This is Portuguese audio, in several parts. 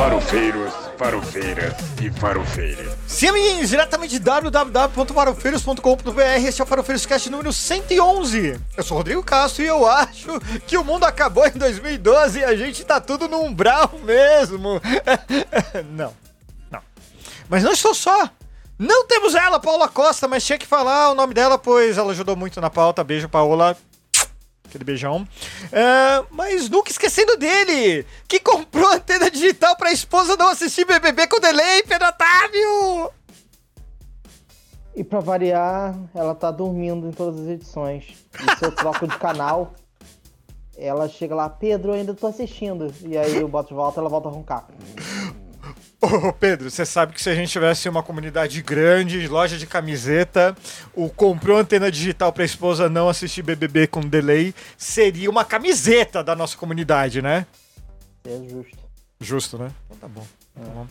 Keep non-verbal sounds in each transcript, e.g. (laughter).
Farofeiros, farofeiras e farofeiros. Sim, amiguinhos, diretamente de www.farofeiros.com.br, este é o Farofeiros Cast número 111. Eu sou o Rodrigo Castro e eu acho que o mundo acabou em 2012 e a gente tá tudo no umbral mesmo. (laughs) não, não. Mas não estou só. Não temos ela, Paula Costa, mas tinha que falar o nome dela, pois ela ajudou muito na pauta. Beijo, Paola. Aquele beijão. É, mas nunca esquecendo dele, que comprou antena digital pra esposa não assistir BBB com delay, Pedro Otávio! E pra variar, ela tá dormindo em todas as edições. E se eu troco de canal, ela chega lá, Pedro, eu ainda tô assistindo. E aí eu boto de volta, ela volta a roncar. Ô Pedro, você sabe que se a gente tivesse uma comunidade grande, loja de camiseta, o comprou antena digital pra esposa não assistir BBB com delay, seria uma camiseta da nossa comunidade, né? É justo. Justo, né? Então tá bom. Tá.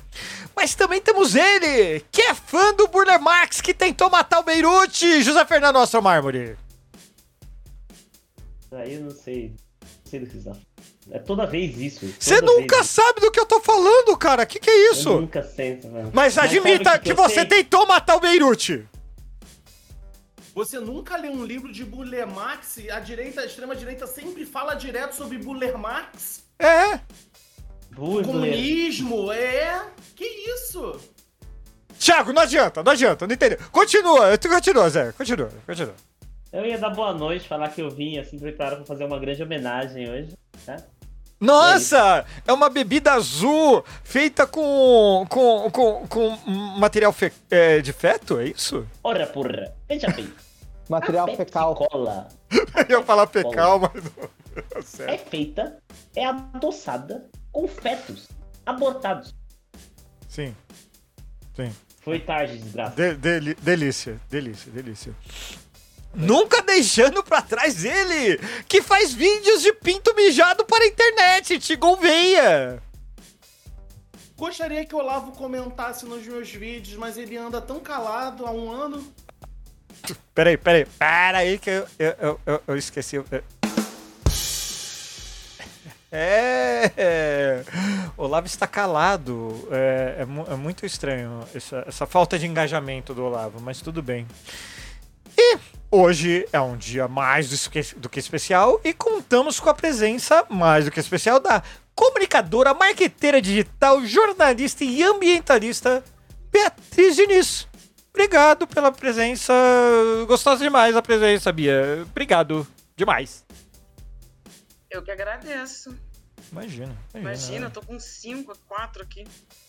Mas também temos ele, que é fã do Burler Max, que tentou matar o Beirute, José Fernando Astro Mármore. Aí eu não sei. Não sei do que tá falando. É toda vez isso. Você nunca vez sabe do que eu tô falando, cara. Que que é isso. Eu nunca sei, mano. Mas admita sabe o que, eu você sei? tentou matar o Beirute. Você nunca leu um livro de Buller Marx? A direita, a extrema direita sempre fala direto sobre Buller Marx? É. Burler. Comunismo, é? Que isso? Thiago, não adianta, não adianta, não entendeu. Continua, continua, Zé. Continua, continua. Eu ia dar boa noite, falar que eu vim assim preparado pra fazer uma grande homenagem hoje. Tá? Nossa! É uma bebida azul feita com. com. com, com material fe- é, de feto, é isso? Ora porra, veja bem. (laughs) Material fecal. Cola (laughs) Eu ia falar fecal, mas não. é Certo. feita, é adoçada com fetos abortados. Sim. Sim. Foi tarde, desgraça. De- deli- delícia, delícia, delícia. Nunca deixando pra trás ele, que faz vídeos de pinto mijado para a internet, Tigon Veia. Gostaria que o Olavo comentasse nos meus vídeos, mas ele anda tão calado há um ano. Peraí, peraí, peraí que eu, eu, eu, eu- esqueci. (laughs) É, Olavo está calado. É, é é muito estranho essa, essa falta de engajamento do Olavo, mas tudo bem. E hoje é um dia mais do esque- do que especial e contamos com a presença mais do que especial da comunicadora, marqueteira digital, jornalista e ambientalista Beatriz Diniz. Obrigado pela presença. Gostosa demais a presença, Bia. Obrigado demais. Eu que agradeço. Imagina. Imagina, eu tô com 5, 4 aqui.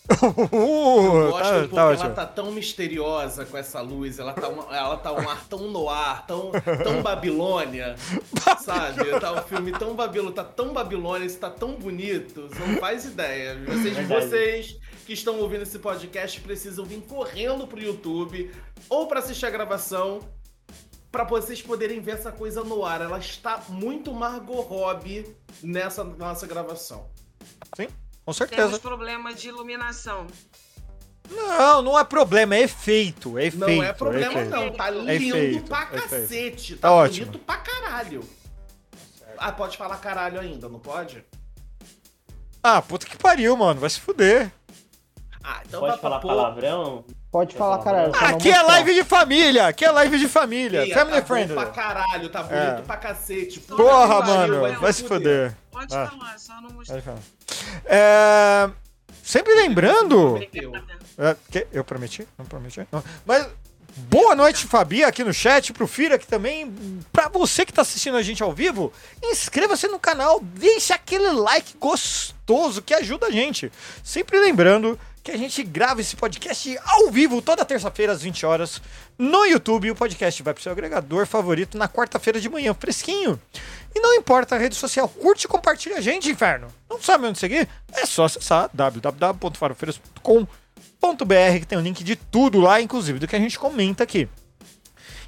Uh, Gosto tá, porque tá ela tá tão misteriosa com essa luz, ela tá, uma- ela tá um ar tão no ar, tão, tão Babilônia, sabe? Tá um filme tão Babilônia, tá tão Babilônia, isso tá tão bonito, você não faz ideia. Vocês, Verdade. vocês que estão ouvindo esse podcast precisam vir correndo pro YouTube ou pra assistir a gravação pra vocês poderem ver essa coisa no ar. Ela está muito Margot Robbie nessa nossa gravação. Sim, com Temos certeza. problema de iluminação. Não, não é problema, é efeito. É efeito. Não é problema efeito. não, tá lindo efeito, pra é efeito. cacete, Tá tá, ótimo. bonito pra caralho. Ah, pode falar caralho ainda, não pode? Ah, puta que pariu, mano. Vai se fuder. Ah, então Pode pra falar pôr. palavrão? Pode falar, caralho. não Aqui é mostrar. live de família. Aqui é live de família. Ih, Family tá friendly. bom pra caralho, tá bonito É. pra cacete. Porra, pariu, mano. Vai se fuder. Pode Ah. falar, só não mostrar. É... Sempre lembrando. É, eu prometi? Não prometi? Não. Mas boa noite, Fabi, aqui no chat, pro Fira aqui também. Pra você que tá assistindo a gente ao vivo, inscreva-se no canal, deixa aquele like gostoso que ajuda a gente. Sempre lembrando que a gente grava esse podcast ao vivo toda terça-feira às 20 horas no YouTube. O podcast vai pro seu agregador favorito na quarta-feira de manhã, fresquinho. E não importa a rede social, curte e compartilha a gente, inferno. Não sabe onde seguir? É só acessar www.farofeiros.com.br que tem o link de tudo lá, inclusive do que a gente comenta aqui.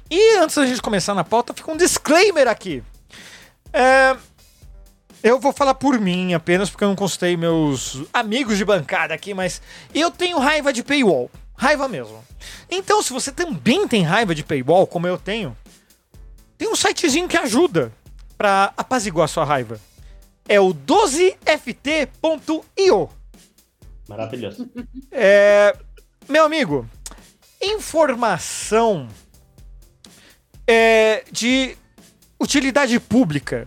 E antes da gente começar na pauta, fica um disclaimer aqui. É, eu vou falar por mim apenas porque eu não consultei meus amigos de bancada aqui, mas eu tenho raiva de paywall. Raiva mesmo. Então, se você também tem raiva de paywall, como eu tenho, tem um sitezinho que ajuda pra apaziguar sua raiva. É o 12ft.io. Maravilhoso. É, meu amigo, informação é, de utilidade pública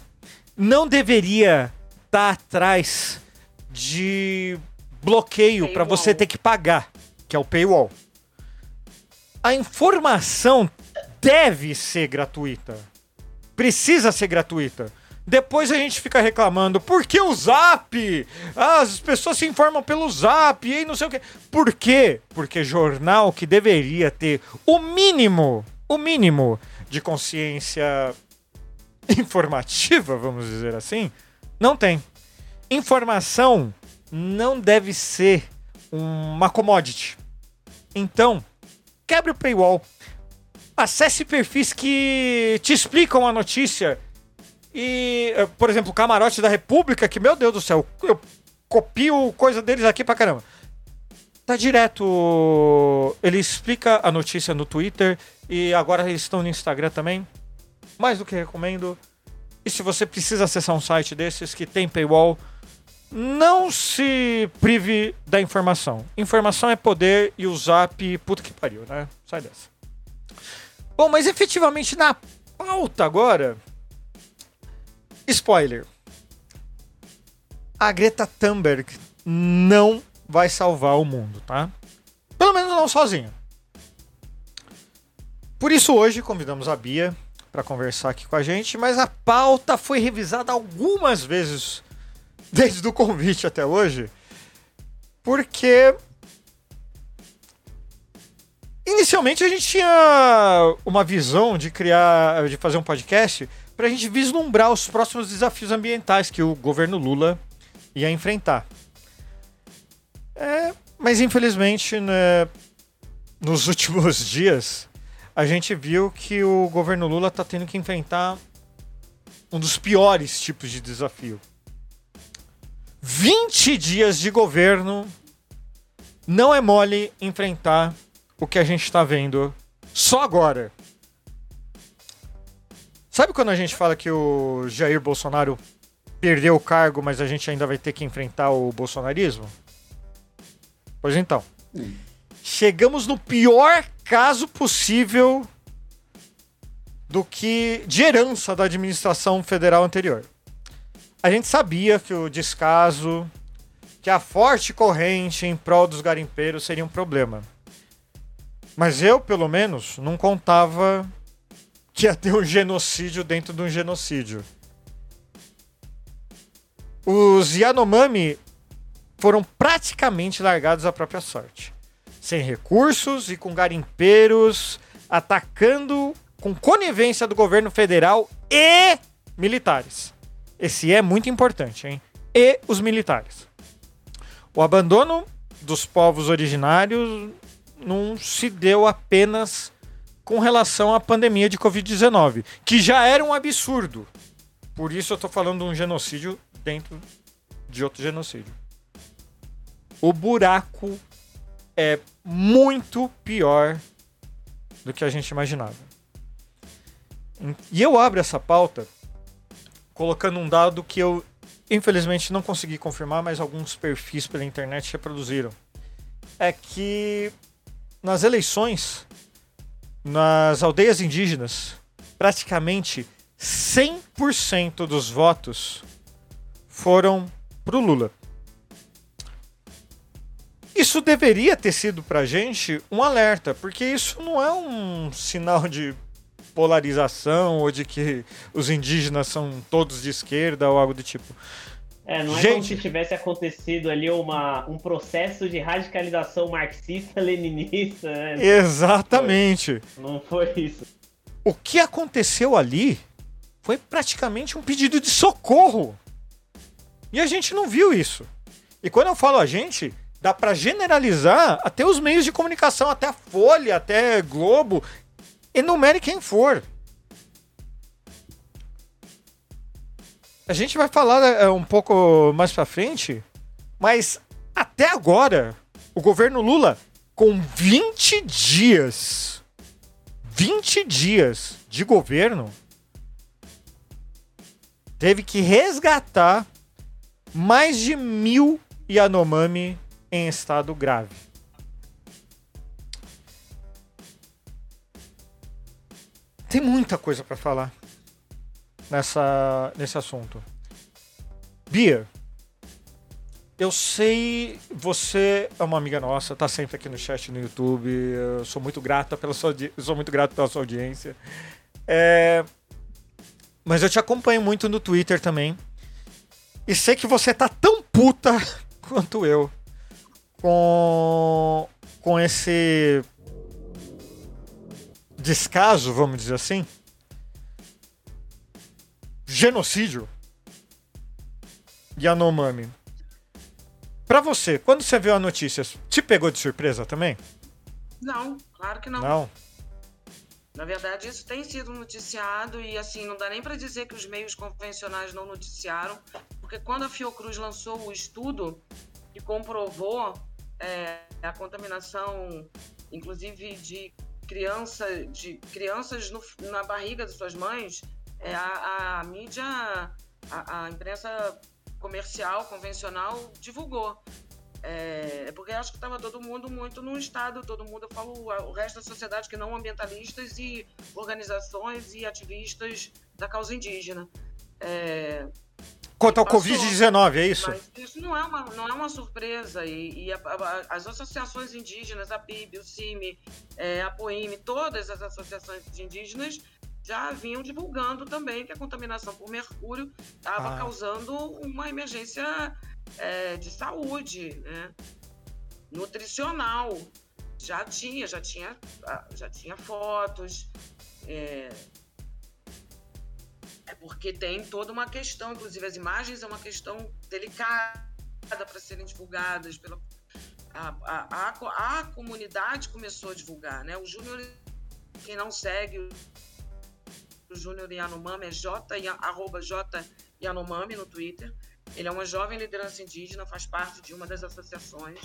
não deveria estar atrás de bloqueio para você ter que pagar, que é o paywall. A informação deve ser gratuita. Precisa ser gratuita. Depois a gente fica reclamando, por que o Zap? Ah, as pessoas se informam pelo Zap e não sei o quê. Por quê? Porque jornal que deveria ter o mínimo, o mínimo de consciência informativa, vamos dizer assim, não tem. Informação não deve ser uma commodity. Então, quebre o paywall. Acesse perfis que te explicam a notícia. E, eh, por exemplo, o Camarote da República, que, meu Deus do céu, eu copio coisa deles aqui pra caramba. Tá direto. Ele explica a notícia no Twitter e agora eles estão no Instagram também. Mais do que recomendo. E se você precisa acessar um site desses que tem paywall, não se prive da informação. Informação é poder e o zap, puta que pariu, né? Sai dessa. Bom, mas efetivamente na pauta agora. Spoiler. A Greta Thunberg não vai salvar o mundo, tá? Pelo menos não sozinha. Por isso hoje convidamos a Bia para conversar aqui com a gente, mas a pauta foi revisada algumas vezes desde o convite até hoje, porque inicialmente a gente tinha uma visão de criar, de fazer um podcast para a gente vislumbrar os próximos desafios ambientais que o governo Lula ia enfrentar. É, mas infelizmente, né, nos (laughs) últimos dias, a gente viu que o governo Lula está tendo que enfrentar um dos piores tipos de desafio. 20 dias de governo não é mole enfrentar o que a gente está vendo só agora. Sabe quando a gente fala que o Jair Bolsonaro perdeu o cargo, mas a gente ainda vai ter que enfrentar o bolsonarismo? Pois então. Chegamos no pior caso possível do que de herança da administração federal anterior. A gente sabia que o descaso, que a forte corrente em prol dos garimpeiros seria um problema. Mas eu, pelo menos, não contava que ia ter um genocídio dentro de um genocídio. Os Yanomami foram praticamente largados à própria sorte. Sem recursos e com garimpeiros atacando com conivência do governo federal e militares. Esse é muito importante, hein? E os militares. O abandono dos povos originários não se deu apenas com relação à pandemia de Covid-19, que já era um absurdo. Por isso eu tô falando de um genocídio dentro de outro genocídio. O buraco é muito pior do que a gente imaginava. E eu abro essa pauta colocando um dado que eu infelizmente não consegui confirmar, mas alguns perfis pela internet reproduziram. É que nas eleições, nas aldeias indígenas, praticamente 100% dos votos foram pro Lula. Isso deveria ter sido pra gente um alerta, porque isso não é um sinal de polarização ou de que os indígenas são todos de esquerda ou algo do tipo. É, não é como Gente. se tivesse acontecido ali uma, um processo de radicalização marxista-leninista, né? Exatamente. Não foi isso. O que aconteceu ali foi praticamente um pedido de socorro. E a gente não viu isso. E quando eu falo a gente, dá pra generalizar até os meios de comunicação, até a Folha, até Globo, enumere quem for. A gente vai falar é, um pouco mais pra frente, mas até agora, o governo Lula, com 20 dias, 20 dias de governo, teve que resgatar mais de mil Yanomami em estado grave. Tem muita coisa para falar nessa, nesse assunto. Bia, eu sei, você é uma amiga nossa, tá sempre aqui no chat no YouTube. Eu sou muito grata pela sua, sou muito grato pela sua audiência. É, mas eu te acompanho muito no Twitter também. E sei que você tá tão puta (laughs) quanto eu com com esse descaso, vamos dizer assim, genocídio Yanomami. Pra você, quando você viu a notícia, te pegou de surpresa também? Não, claro que não. Não. Na verdade, isso tem sido noticiado e assim, não dá nem para dizer que os meios convencionais não noticiaram, porque quando a Fiocruz lançou o estudo que comprovou é, a contaminação, inclusive de criança, de crianças no- na barriga de suas mães, é, a, a mídia, a, a imprensa comercial, convencional, divulgou. É, porque acho que estava todo mundo muito no estado, todo mundo, eu falo o resto da sociedade que não ambientalistas e organizações e ativistas da causa indígena. É, Quanto ao Passou. Covid-19, é isso? mas isso não é uma, não é uma surpresa. E, e a- a- as associações indígenas, a PIB, o CIMI, é, a POIME, todas as associações de indígenas já vinham divulgando também que a contaminação por mercúrio estava Ah. causando uma emergência é, de saúde, né? nutricional. Já tinha, já tinha, já tinha fotos. É, é porque tem toda uma questão, inclusive as imagens é uma questão delicada para serem divulgadas pela a, a, a, a comunidade começou a divulgar, né? O Júnior, quem não segue o Júnior Yanomami é J, arroba J Yanomami no Twitter. Ele é uma jovem liderança indígena, faz parte de uma das associações,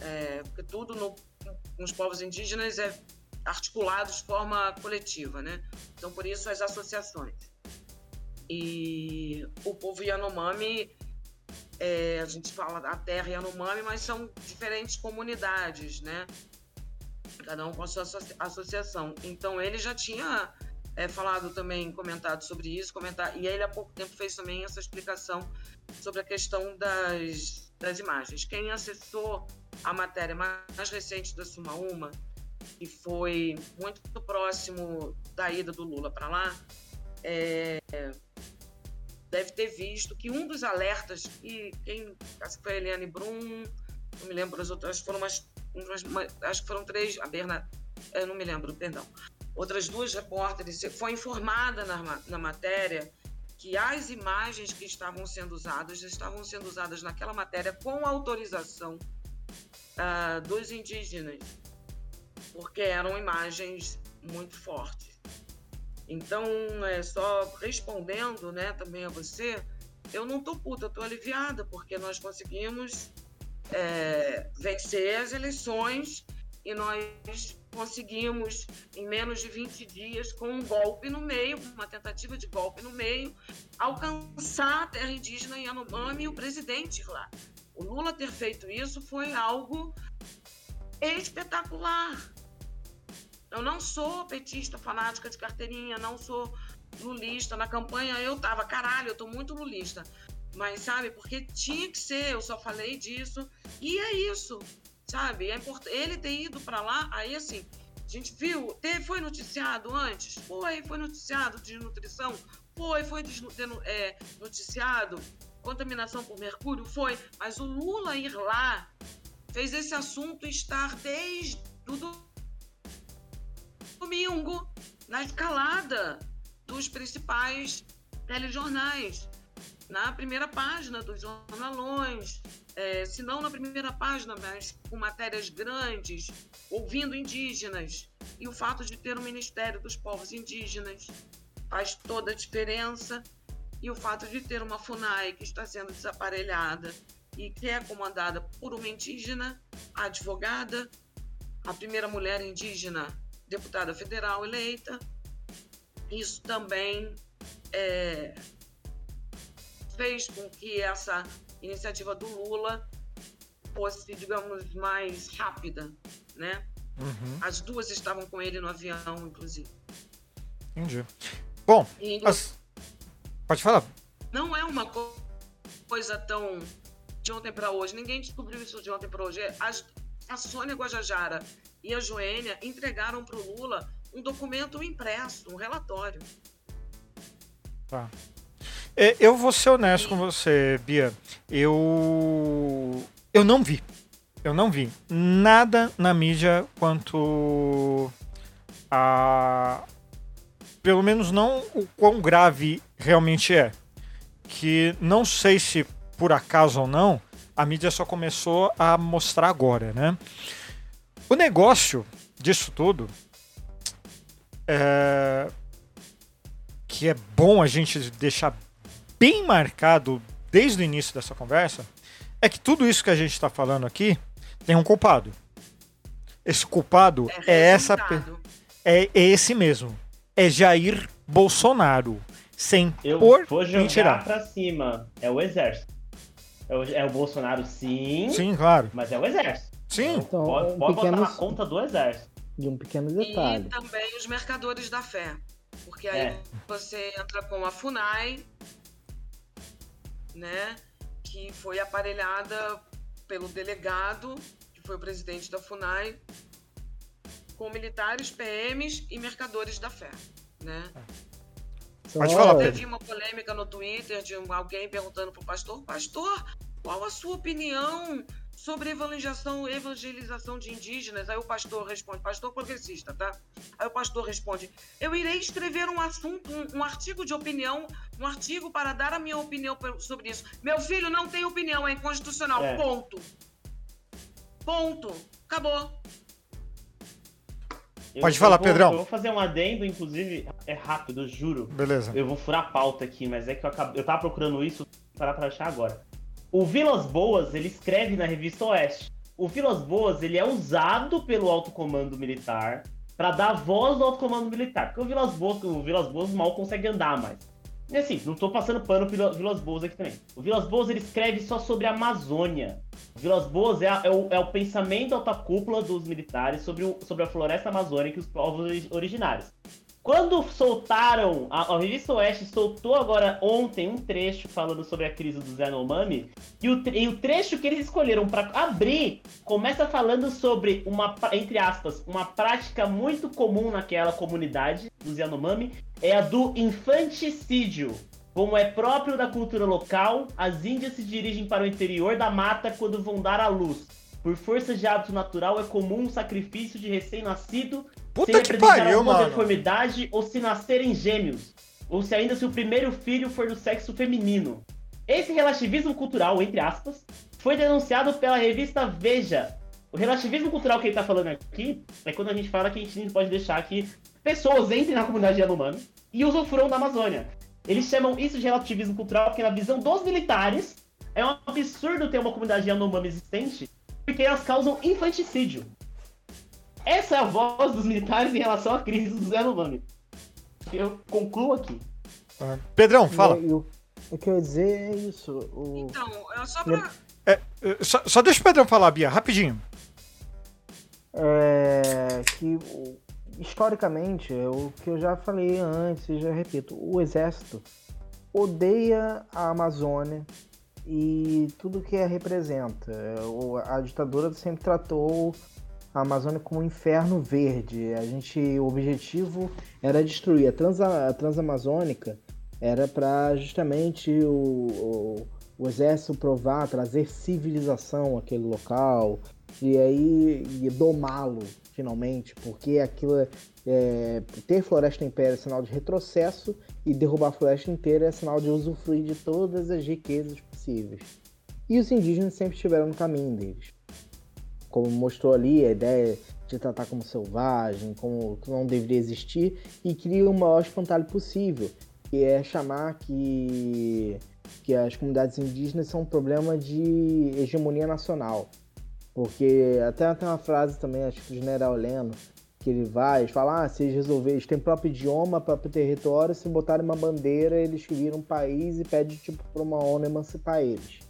é, porque tudo no, com os povos indígenas é articulado de forma coletiva, né? Então, por isso, as associações. E o povo Yanomami, é, a gente fala da terra Yanomami, mas são diferentes comunidades, né? Cada um com a sua associa- associação. Então, ele já tinha é, falado também, comentado sobre isso, comentar, e ele há pouco tempo fez também essa explicação sobre a questão das, das imagens. Quem acessou a matéria mais recente da Suma Uma, que foi muito próximo da ida do Lula para lá, é, deve ter visto que um dos alertas, e quem acho que foi a Eliane Brum, não me lembro as outras, foram umas, umas- uma- acho que foram três, a Berna, eu não me lembro, perdão. Outras duas repórteres, foi informada na, na matéria que as imagens que estavam sendo usadas estavam sendo usadas naquela matéria com autorização ah, dos indígenas, porque eram imagens muito fortes. Então, é, só respondendo né, também a você, eu não tô puta, eu tô aliviada, porque nós conseguimos é, vencer as eleições e nós conseguimos, em menos de 20 dias, com um golpe no meio, uma tentativa de golpe no meio, alcançar a terra indígena Yanomami e o presidente lá. O Lula ter feito isso foi algo espetacular. Eu não sou petista fanática de carteirinha, não sou lulista. Na campanha eu tava, caralho, eu tô muito lulista. Mas, sabe, porque tinha que ser, eu só falei disso. E é isso, sabe? É import... Ele ter ido para lá, aí assim, a gente viu, teve, foi noticiado antes? Foi, foi noticiado de nutrição? Foi, foi desnu- é, noticiado contaminação por mercúrio? Foi. Mas o Lula ir lá fez esse assunto estar desde o domingo na escalada dos principais telejornais, na primeira página dos jornalões, é, se não na primeira página, mas com matérias grandes, ouvindo indígenas. E o fato de ter o Ministério dos Povos Indígenas faz toda a diferença. E o fato de ter uma FUNAI que está sendo desaparelhada e que é comandada por uma indígena, advogada, a primeira mulher indígena deputada federal eleita. Isso também é, fez com que essa iniciativa do Lula fosse, digamos, mais rápida, né? Uhum, As duas estavam com ele no avião, inclusive. entendi. Bom, E as- pode falar. não é uma co- coisa tão de ontem para hoje. Ninguém descobriu isso de ontem para hoje. As- a Sônia Guajajara e a Joênia entregaram para o Lula um documento impresso, um relatório. É, Eu vou ser honesto com você, Bia. Eu. Eu não vi. Eu não vi nada na mídia quanto a. Pelo menos não o quão grave realmente é. Que não sei se por acaso ou não, a mídia só começou a mostrar agora, né? O negócio disso tudo é que é bom a gente deixar bem marcado desde o início dessa conversa é que tudo isso que a gente está falando aqui tem um culpado. Esse culpado é, essa pe- resultado. é, é esse mesmo. É Jair Bolsonaro. Sem Eu por vou jogar mentirar. pra cima. É o exército. É o, é o Bolsonaro, sim, Sim, claro. mas é o exército. Sim. Então, pode um pode botar na conta do exército. De um pequeno E detalhe. também os mercadores da fé. Porque aí É. você entra com a FUNAI, né? Que foi aparelhada pelo delegado, que foi o presidente da FUNAI, com militares, PMs e mercadores da fé, né? Pode Só- falar, Pedro. Teve uma polêmica no Twitter de alguém perguntando pro pastor, pastor, qual a sua opinião sobre evangelização, evangelização de indígenas? Aí o pastor responde, pastor progressista, tá? Aí o pastor responde, eu irei escrever um assunto, um, um artigo de opinião, um artigo para dar a minha opinião sobre isso. Meu filho não tem opinião, é inconstitucional, É. ponto. Ponto. Acabou. Eu- Pode falar, vou- Pedrão. Eu vou fazer um adendo, inclusive, é rápido, eu juro. Beleza. Eu vou furar a pauta aqui, mas é que eu, acabei, eu tava procurando isso, parar pra achar agora. O Vilas Boas, ele escreve na revista Oeste. O Vilas Boas, ele é usado pelo alto comando militar pra dar voz ao alto comando militar. Porque o Vilas Boas, o Vilas Boas mal consegue andar mais. E assim, não tô passando pano pro Vila- Vilas Boas aqui também. O Vilas Boas, ele escreve só sobre a Amazônia. O Vilas Boas é, é o, é o pensamento alta cúpula dos militares sobre, o- sobre a floresta amazônica e os povos ori- originários. Quando soltaram, a, a revista Oeste soltou agora ontem um trecho falando sobre a crise do Yanomami, e o, e o trecho que eles escolheram para abrir começa falando sobre uma, entre aspas, uma prática muito comum naquela comunidade dos Yanomami, é a do infanticídio. Como é próprio da cultura local, as índias se dirigem para o interior da mata quando vão dar à luz. Por força de hábito natural, é comum o sacrifício de recém-nascido Puta sem que pariu, alguma mano. deformidade ou se nascerem gêmeos, ou se ainda se o primeiro filho for do sexo feminino. Esse relativismo cultural, entre aspas, foi denunciado pela revista Veja. O relativismo cultural que ele tá falando aqui é quando a gente fala que a gente não pode deixar que pessoas entrem na comunidade Yanomami e usufruam da Amazônia. Eles chamam isso de relativismo cultural porque na visão dos militares é um absurdo ter uma comunidade Yanomami existente porque elas causam infanticídio. Essa é a voz dos militares em relação à crise dos Yanomami. Eu concluo aqui. Ah, Pedrão, fala. E, e o, que eu ia dizer é isso. O, Então, é só pra... É, só, só deixa o Pedrão falar, Bia, rapidinho. é, que historicamente, é o que eu já falei antes e já repito, o exército odeia a Amazônia e tudo que a representa. É, A ditadura sempre tratou a Amazônia como um inferno verde. A gente, o objetivo era destruir a, transa, a Transamazônica, era para justamente o, o, o exército provar, trazer civilização àquele local e aí domá-lo finalmente, porque aquilo é- é, ter floresta impéria é sinal de retrocesso e derrubar a floresta inteira é sinal de usufruir de todas as riquezas possíveis. E os indígenas sempre estiveram no caminho deles. Como mostrou ali, a ideia de tratar como selvagem, como não deveria existir, e cria o maior espantalho possível, que é chamar que, que as comunidades indígenas são um problema de hegemonia nacional. Porque até tem uma frase também, acho que do general Leno, que ele vai falar, ah, se eles resolverem, eles têm próprio idioma, próprio território, se botarem uma bandeira, eles viram um país e pedem tipo para uma ONU emancipar eles.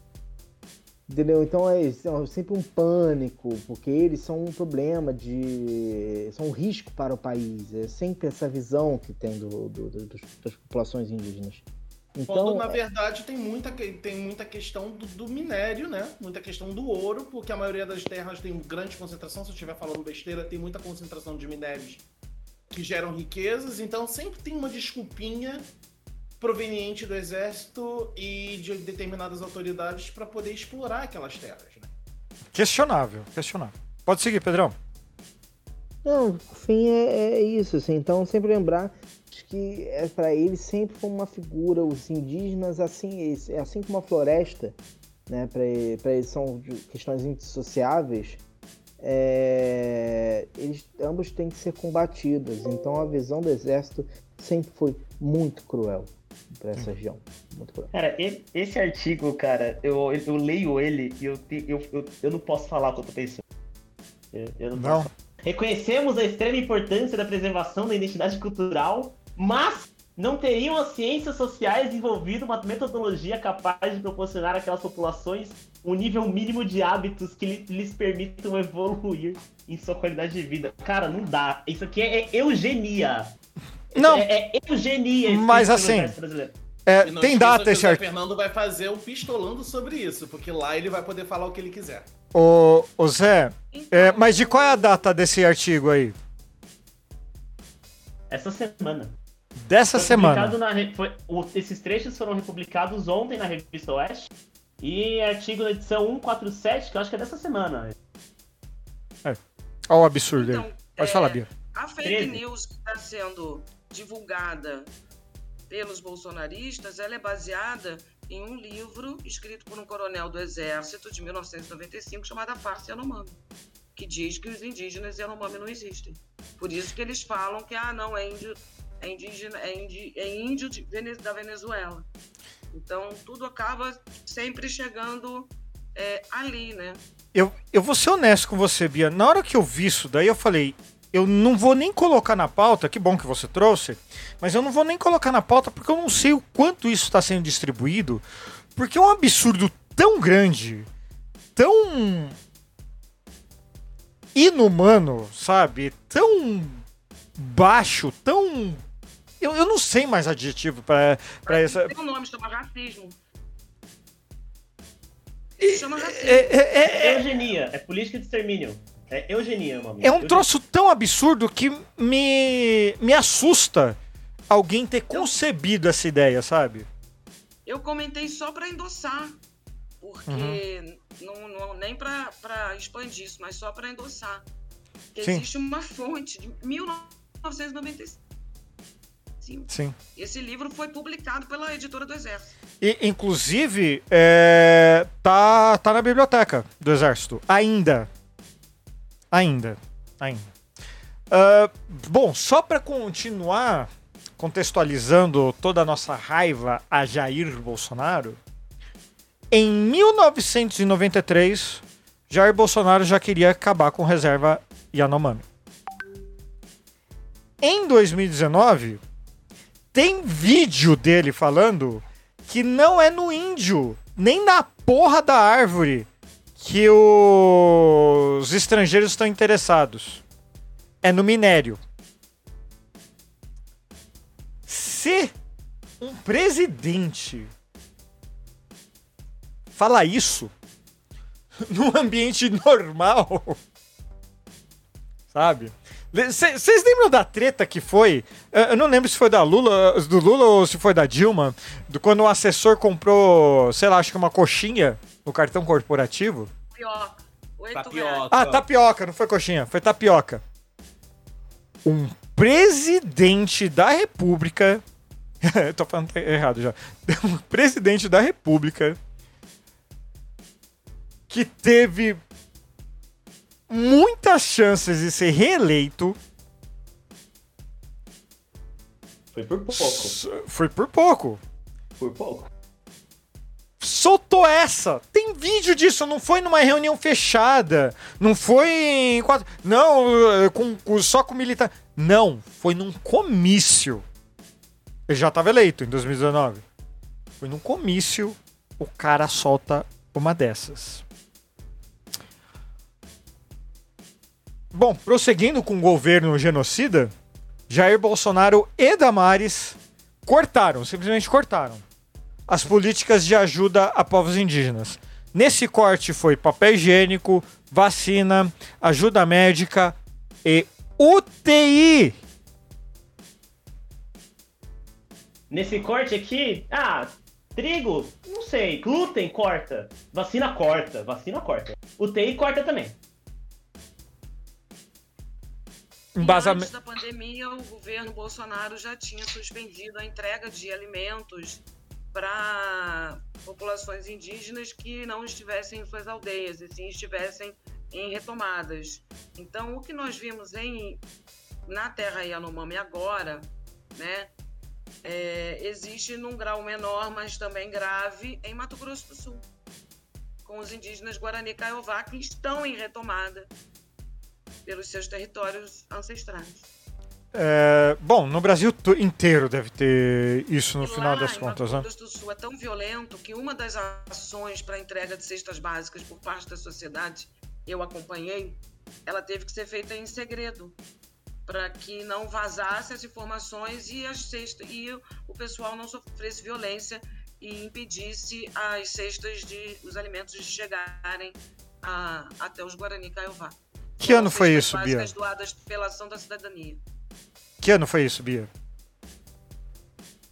Entendeu? Então é, é sempre um pânico, porque eles são um problema de. são um risco para o país. É sempre essa visão que tem do, do- do- dos- das populações indígenas. Quando, Então, na verdade, tem muita, tem muita questão do, do minério, né? Muita questão do ouro, porque a maioria das terras tem grande concentração. Se eu estiver falando besteira, tem muita concentração de minérios que geram riquezas. Então, sempre tem uma desculpinha proveniente do exército e de determinadas autoridades para poder explorar aquelas terras, né? Questionável, questionável. Pode seguir, Pedrão. Não, o fim é, é isso, assim. Então, sempre lembrar de que é, para eles sempre foi uma figura, os indígenas, assim, é assim como a floresta, né? Para eles são de- questões indissociáveis. é, eles ambos têm que ser combatidos. Então, a visão do exército sempre foi muito cruel para essa região. Muito cruel. Cara, esse artigo, cara, eu, eu leio ele e eu, eu, eu, eu não posso falar o que eu tô pensando. Eu, eu não Não. Reconhecemos a extrema importância da preservação da identidade cultural, mas não teriam as ciências sociais desenvolvido uma metodologia capaz de proporcionar àquelas populações um nível mínimo de hábitos que lhes permitam evoluir em sua qualidade de vida. Cara, não dá. Isso aqui é, é eugenia. Não. É, é eugenia. Mas assim. É, tem data esse o artigo. Fernando vai fazer o pistolando sobre isso, porque lá ele vai poder falar o que ele quiser. Ô, ô Zé, Então, é, mas de qual é a data desse artigo aí? Essa semana. Dessa Foi semana. publicado na foi- o- esses trechos foram republicados ontem na revista Oeste. E artigo na edição 147, que eu acho que é dessa semana. Olha o absurdo aí. Então, Pode é, falar, Bia. A fake 13. news que está sendo divulgada pelos bolsonaristas, ela é baseada em um livro escrito por um coronel do Exército de 1995 chamado A Farsa Yanomami, que diz que os indígenas Yanomami não existem. Por isso que eles falam que ah, não é índio, é indígena, é índio, é índio de da Venezuela. Então tudo acaba sempre chegando é, ali, né? Eu, eu vou ser honesto com você, Bia. Na hora que eu vi isso daí, eu falei, eu não vou nem colocar na pauta, que bom que você trouxe, mas eu não vou nem colocar na pauta porque eu não sei o quanto isso está sendo distribuído, porque é um absurdo tão grande, tão inumano, sabe? Tão baixo, tão. Eu, eu não sei mais adjetivo para essa. Tem um nome, chama racismo. Chama racismo. É, é- é- É eugenia, é política de extermínio. É eugenia o nome. É um Eugenia. troço tão absurdo que me, me assusta alguém ter concebido essa ideia, sabe? Eu comentei só para endossar, porque Uhum. não, não- nem para expandir isso, mas só para endossar. Que Sim. existe uma fonte de 1995. Sim. Esse livro foi publicado pela editora do Exército. E, inclusive, é, tá, tá na biblioteca do Exército. Ainda. Ainda. Ainda. Ah, bom, só para continuar contextualizando toda a nossa raiva a Jair Bolsonaro, em 1993, Jair Bolsonaro já queria acabar com reserva Yanomami. Em 2019, tem vídeo dele falando que não é no índio, nem na porra da árvore que os estrangeiros estão interessados. É no minério. Se um presidente fala isso (laughs) num ambiente normal, (laughs) sabe? Vocês lembram da treta que foi? Eu não lembro se foi da Lula, do Lula ou se foi da Dilma, do quando o assessor comprou, sei lá, acho que uma coxinha no cartão corporativo. Tapioca. Ah, tapioca, não foi coxinha, foi tapioca. Um presidente da República. Eu (laughs) tô falando errado já. Um presidente da República que teve muitas chances de ser reeleito. Foi por pouco. Foi por pouco. Por pouco. Soltou essa. Tem vídeo disso, não foi numa reunião fechada, não foi em quatro, não, eh, com, com- só com militar. Não, foi num comício. Ele já estava eleito em 2019. Foi num comício, o cara solta uma dessas. Bom, prosseguindo com o governo genocida, Jair Bolsonaro e Damares cortaram, simplesmente cortaram, as políticas de ajuda a povos indígenas. Nesse corte foi papel higiênico, vacina, ajuda médica e UTI. Nesse corte aqui, ah, trigo, não sei, glúten corta, vacina corta, vacina corta. UTI corta também. E Embasame- Antes da pandemia, o governo Bolsonaro já tinha suspendido a entrega de alimentos para populações indígenas que não estivessem em suas aldeias, e sim estivessem em retomadas. Então, o que nós vimos em, na terra Yanomami agora, né, é, existe num grau menor, mas também grave, em Mato Grosso do Sul, com os indígenas Guarani Kaiowá que estão em retomada pelos seus territórios ancestrais. É, bom, no Brasil inteiro deve ter isso no E final lá das contas, Mato né? Do Sul é tão violento que uma das ações para entrega de cestas básicas por parte da sociedade, eu acompanhei, ela teve que ser feita em segredo para que não vazasse as informações e as cestas e o pessoal não sofresse violência e impedisse as cestas de os alimentos de chegarem a- até os Guarani Kaiowá. Que ano foi isso, Bia? doadas pela ação da cidadania. Que ano foi isso, Bia?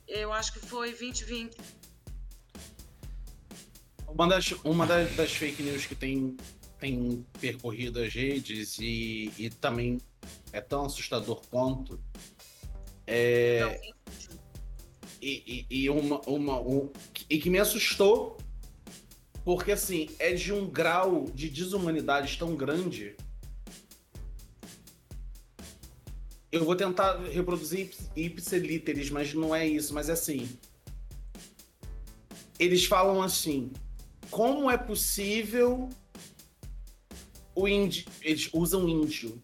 Eu acho que foi 2020. Uma das, uma das, das fake news que tem, tem percorrido as redes e, e também é tão assustador quanto é, e, e, e uma, uma um- e que me assustou porque assim é de um grau de desumanidade tão grande eu vou tentar reproduzir ips- ipsilíteres mas não é isso mas é assim eles falam assim como é possível o índio eles usam índio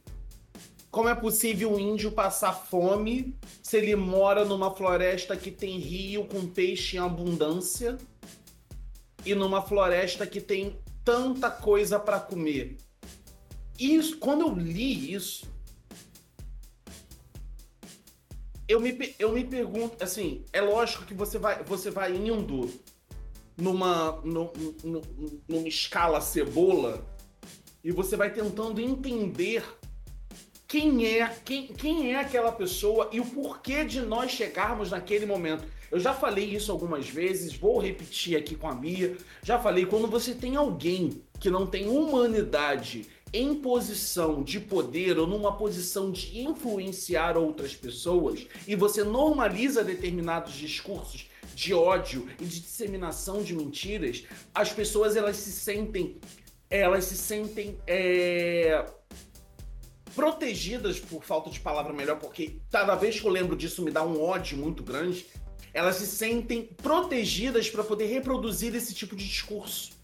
como é possível o índio passar fome se ele mora numa floresta que tem rio com peixe em abundância e numa floresta que tem tanta coisa para comer. Isso, quando eu li isso, eu me, eu me pergunto, assim, é lógico que você vai, você vai indo numa, nu- nu- nu- numa escala cebola e você vai tentando entender quem é, quem, quem é aquela pessoa e o porquê de nós chegarmos naquele momento. Eu já falei isso algumas vezes, vou repetir aqui com a Mia. Já falei, quando você tem alguém que não tem humanidade em posição de poder ou numa posição de influenciar outras pessoas e você normaliza determinados discursos de ódio e de disseminação de mentiras, as pessoas elas se sentem elas se sentem é, protegidas por falta de palavra melhor, porque cada vez que eu lembro disso me dá um ódio muito grande. Elas se sentem protegidas para poder reproduzir esse tipo de discurso.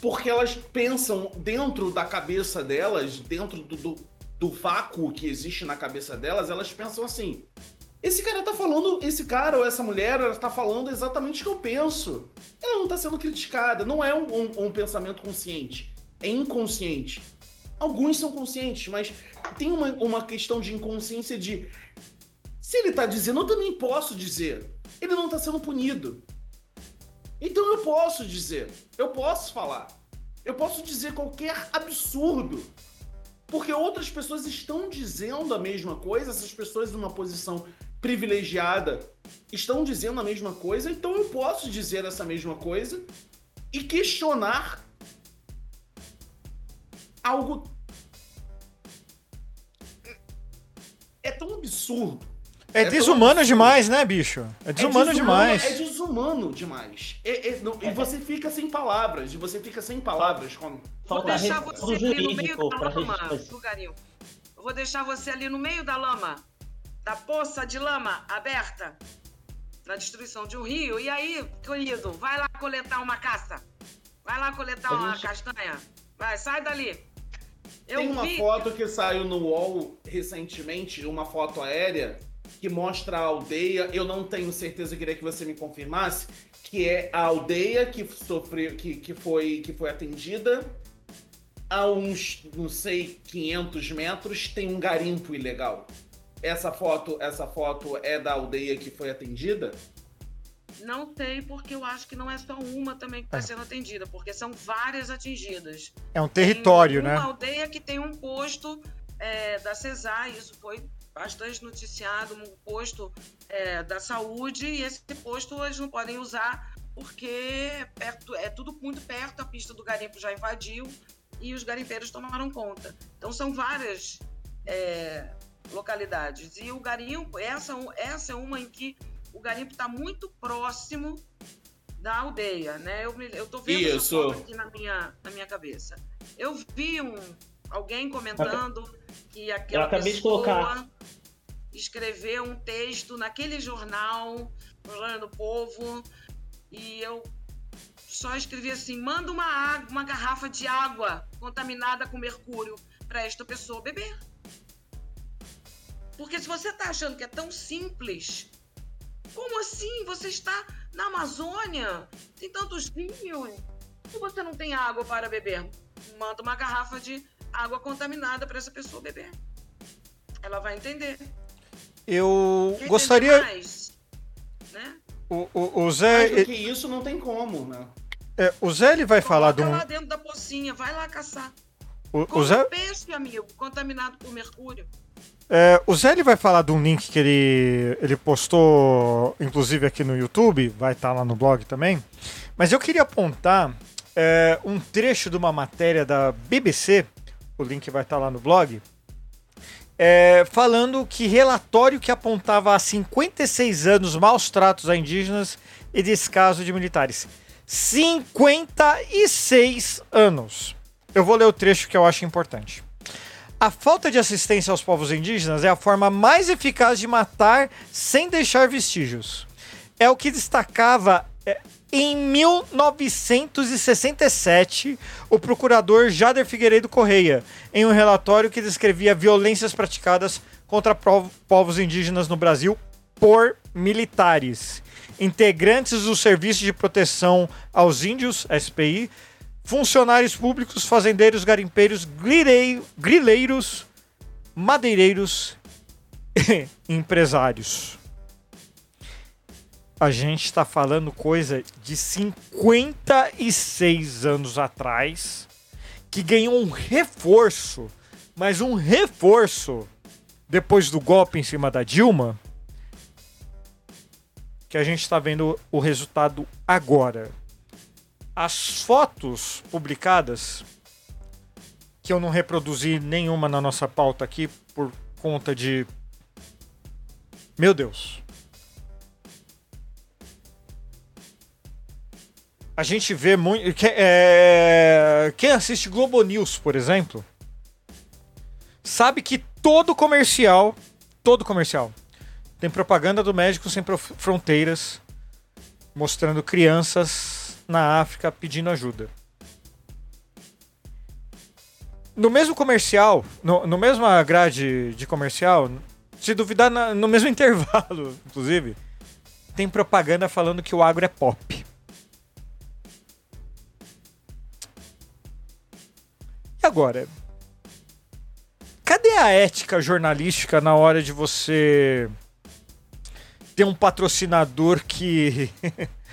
Porque elas pensam dentro da cabeça delas, dentro do, do, do vácuo que existe na cabeça delas, elas pensam assim: esse cara tá falando, esse cara ou essa mulher, ela tá falando exatamente o que eu penso. Ela não tá sendo criticada, não é um, um- um pensamento consciente, é inconsciente. Alguns são conscientes, mas tem uma, uma questão de inconsciência de se ele tá dizendo, eu também posso dizer. Ele não tá sendo punido. Então eu posso dizer, eu posso falar. Eu posso dizer qualquer absurdo. Porque outras pessoas estão dizendo a mesma coisa, essas pessoas numa posição privilegiada estão dizendo a mesma coisa, então eu posso dizer essa mesma coisa e questionar algo. É tão absurdo. É, É desumano demais, né, bicho? É desumano, demais. É desumano demais. É- é- não- e você fica sem palavras. E você fica sem palavras quando. Vou deixar você ali no meio da lama, registrar. viu, Garinho? Eu vou deixar você ali no meio da lama, da poça de lama aberta, na destruição de um rio. E aí, querido, vai lá coletar uma caça. Vai lá coletar uma gente- castanha. Vai, sai dali. Eu Tem uma vi. foto que saiu no UOL recentemente, uma foto aérea, que mostra a aldeia. Eu não tenho certeza, eu queria que você me confirmasse, que é a aldeia que sofreu, que, que, foi, que foi atendida. A uns, não sei, 500 metros tem um garimpo ilegal. Essa foto, essa foto é da aldeia que foi atendida? Não sei, porque eu acho que não é só uma também que está É. sendo atendida, porque são várias atingidas. É um território, tem né? Uma aldeia que tem um posto é, da CESAR, isso foi bastante noticiado, um posto é, da saúde, e esse posto eles não podem usar porque é, perto, é tudo muito perto, a pista do garimpo já invadiu e os garimpeiros tomaram conta. Então são várias é, localidades. E o garimpo, essa, essa é uma em que o garimpo está muito próximo da aldeia, né? Eu, tô vendo Isso. aqui na minha, na minha cabeça. Eu vi um, alguém comentando que aquela pessoa colocar. escreveu um texto naquele jornal, no Jornal do Povo, e eu só escrevi assim: manda uma, água, uma garrafa de água contaminada com mercúrio para esta pessoa beber. Porque se você está achando que é tão simples, como assim? Você está na Amazônia, tem tantos rios, e você não tem água para beber. Manda uma garrafa de água contaminada para essa pessoa beber. Ela vai entender. Eu Quer gostaria. mais, né? O, o, o Zé. Mais do que isso, não tem como, né? é, o Zé ele vai falar de Coloca um. lá dentro da pocinha, vai lá caçar. O, o Zé, peixe, amigo, contaminado por mercúrio. é, o Zé ele vai falar de um link que ele, ele postou, inclusive aqui no YouTube, vai estar lá no blog também. Mas eu queria apontar é, um trecho de uma matéria da BBC, o link vai estar lá no blog, é, falando que relatório que apontava há 56 anos maus tratos a indígenas e descaso de militares. 56 anos. Eu vou ler o trecho que eu acho importante. A falta de assistência aos povos indígenas é a forma mais eficaz de matar sem deixar vestígios. É o que destacava é, em 1967 o procurador Jader Figueiredo Correia, em um relatório que descrevia violências praticadas contra povos indígenas no Brasil por militares, integrantes do Serviço de Proteção aos Índios, SPI, funcionários públicos, fazendeiros, garimpeiros, grilei- grileiros, madeireiros (laughs) e empresários. A gente está falando coisa de 56 anos atrás que ganhou um reforço, mas um reforço depois do golpe em cima da Dilma, que a gente está vendo o resultado agora as fotos publicadas, que eu não reproduzi nenhuma na nossa pauta aqui por conta de. Meu Deus. A gente vê muito. que- é, Quem assiste Globo News, por exemplo, sabe que todo comercial, todo comercial, tem propaganda do Médico Sem Fronteiras mostrando crianças na África pedindo ajuda. No mesmo comercial, no, no mesma grade de comercial, se duvidar, na- no mesmo (laughs) intervalo, inclusive, tem propaganda falando que o agro é pop. E agora? Cadê a ética jornalística na hora de você ter um patrocinador que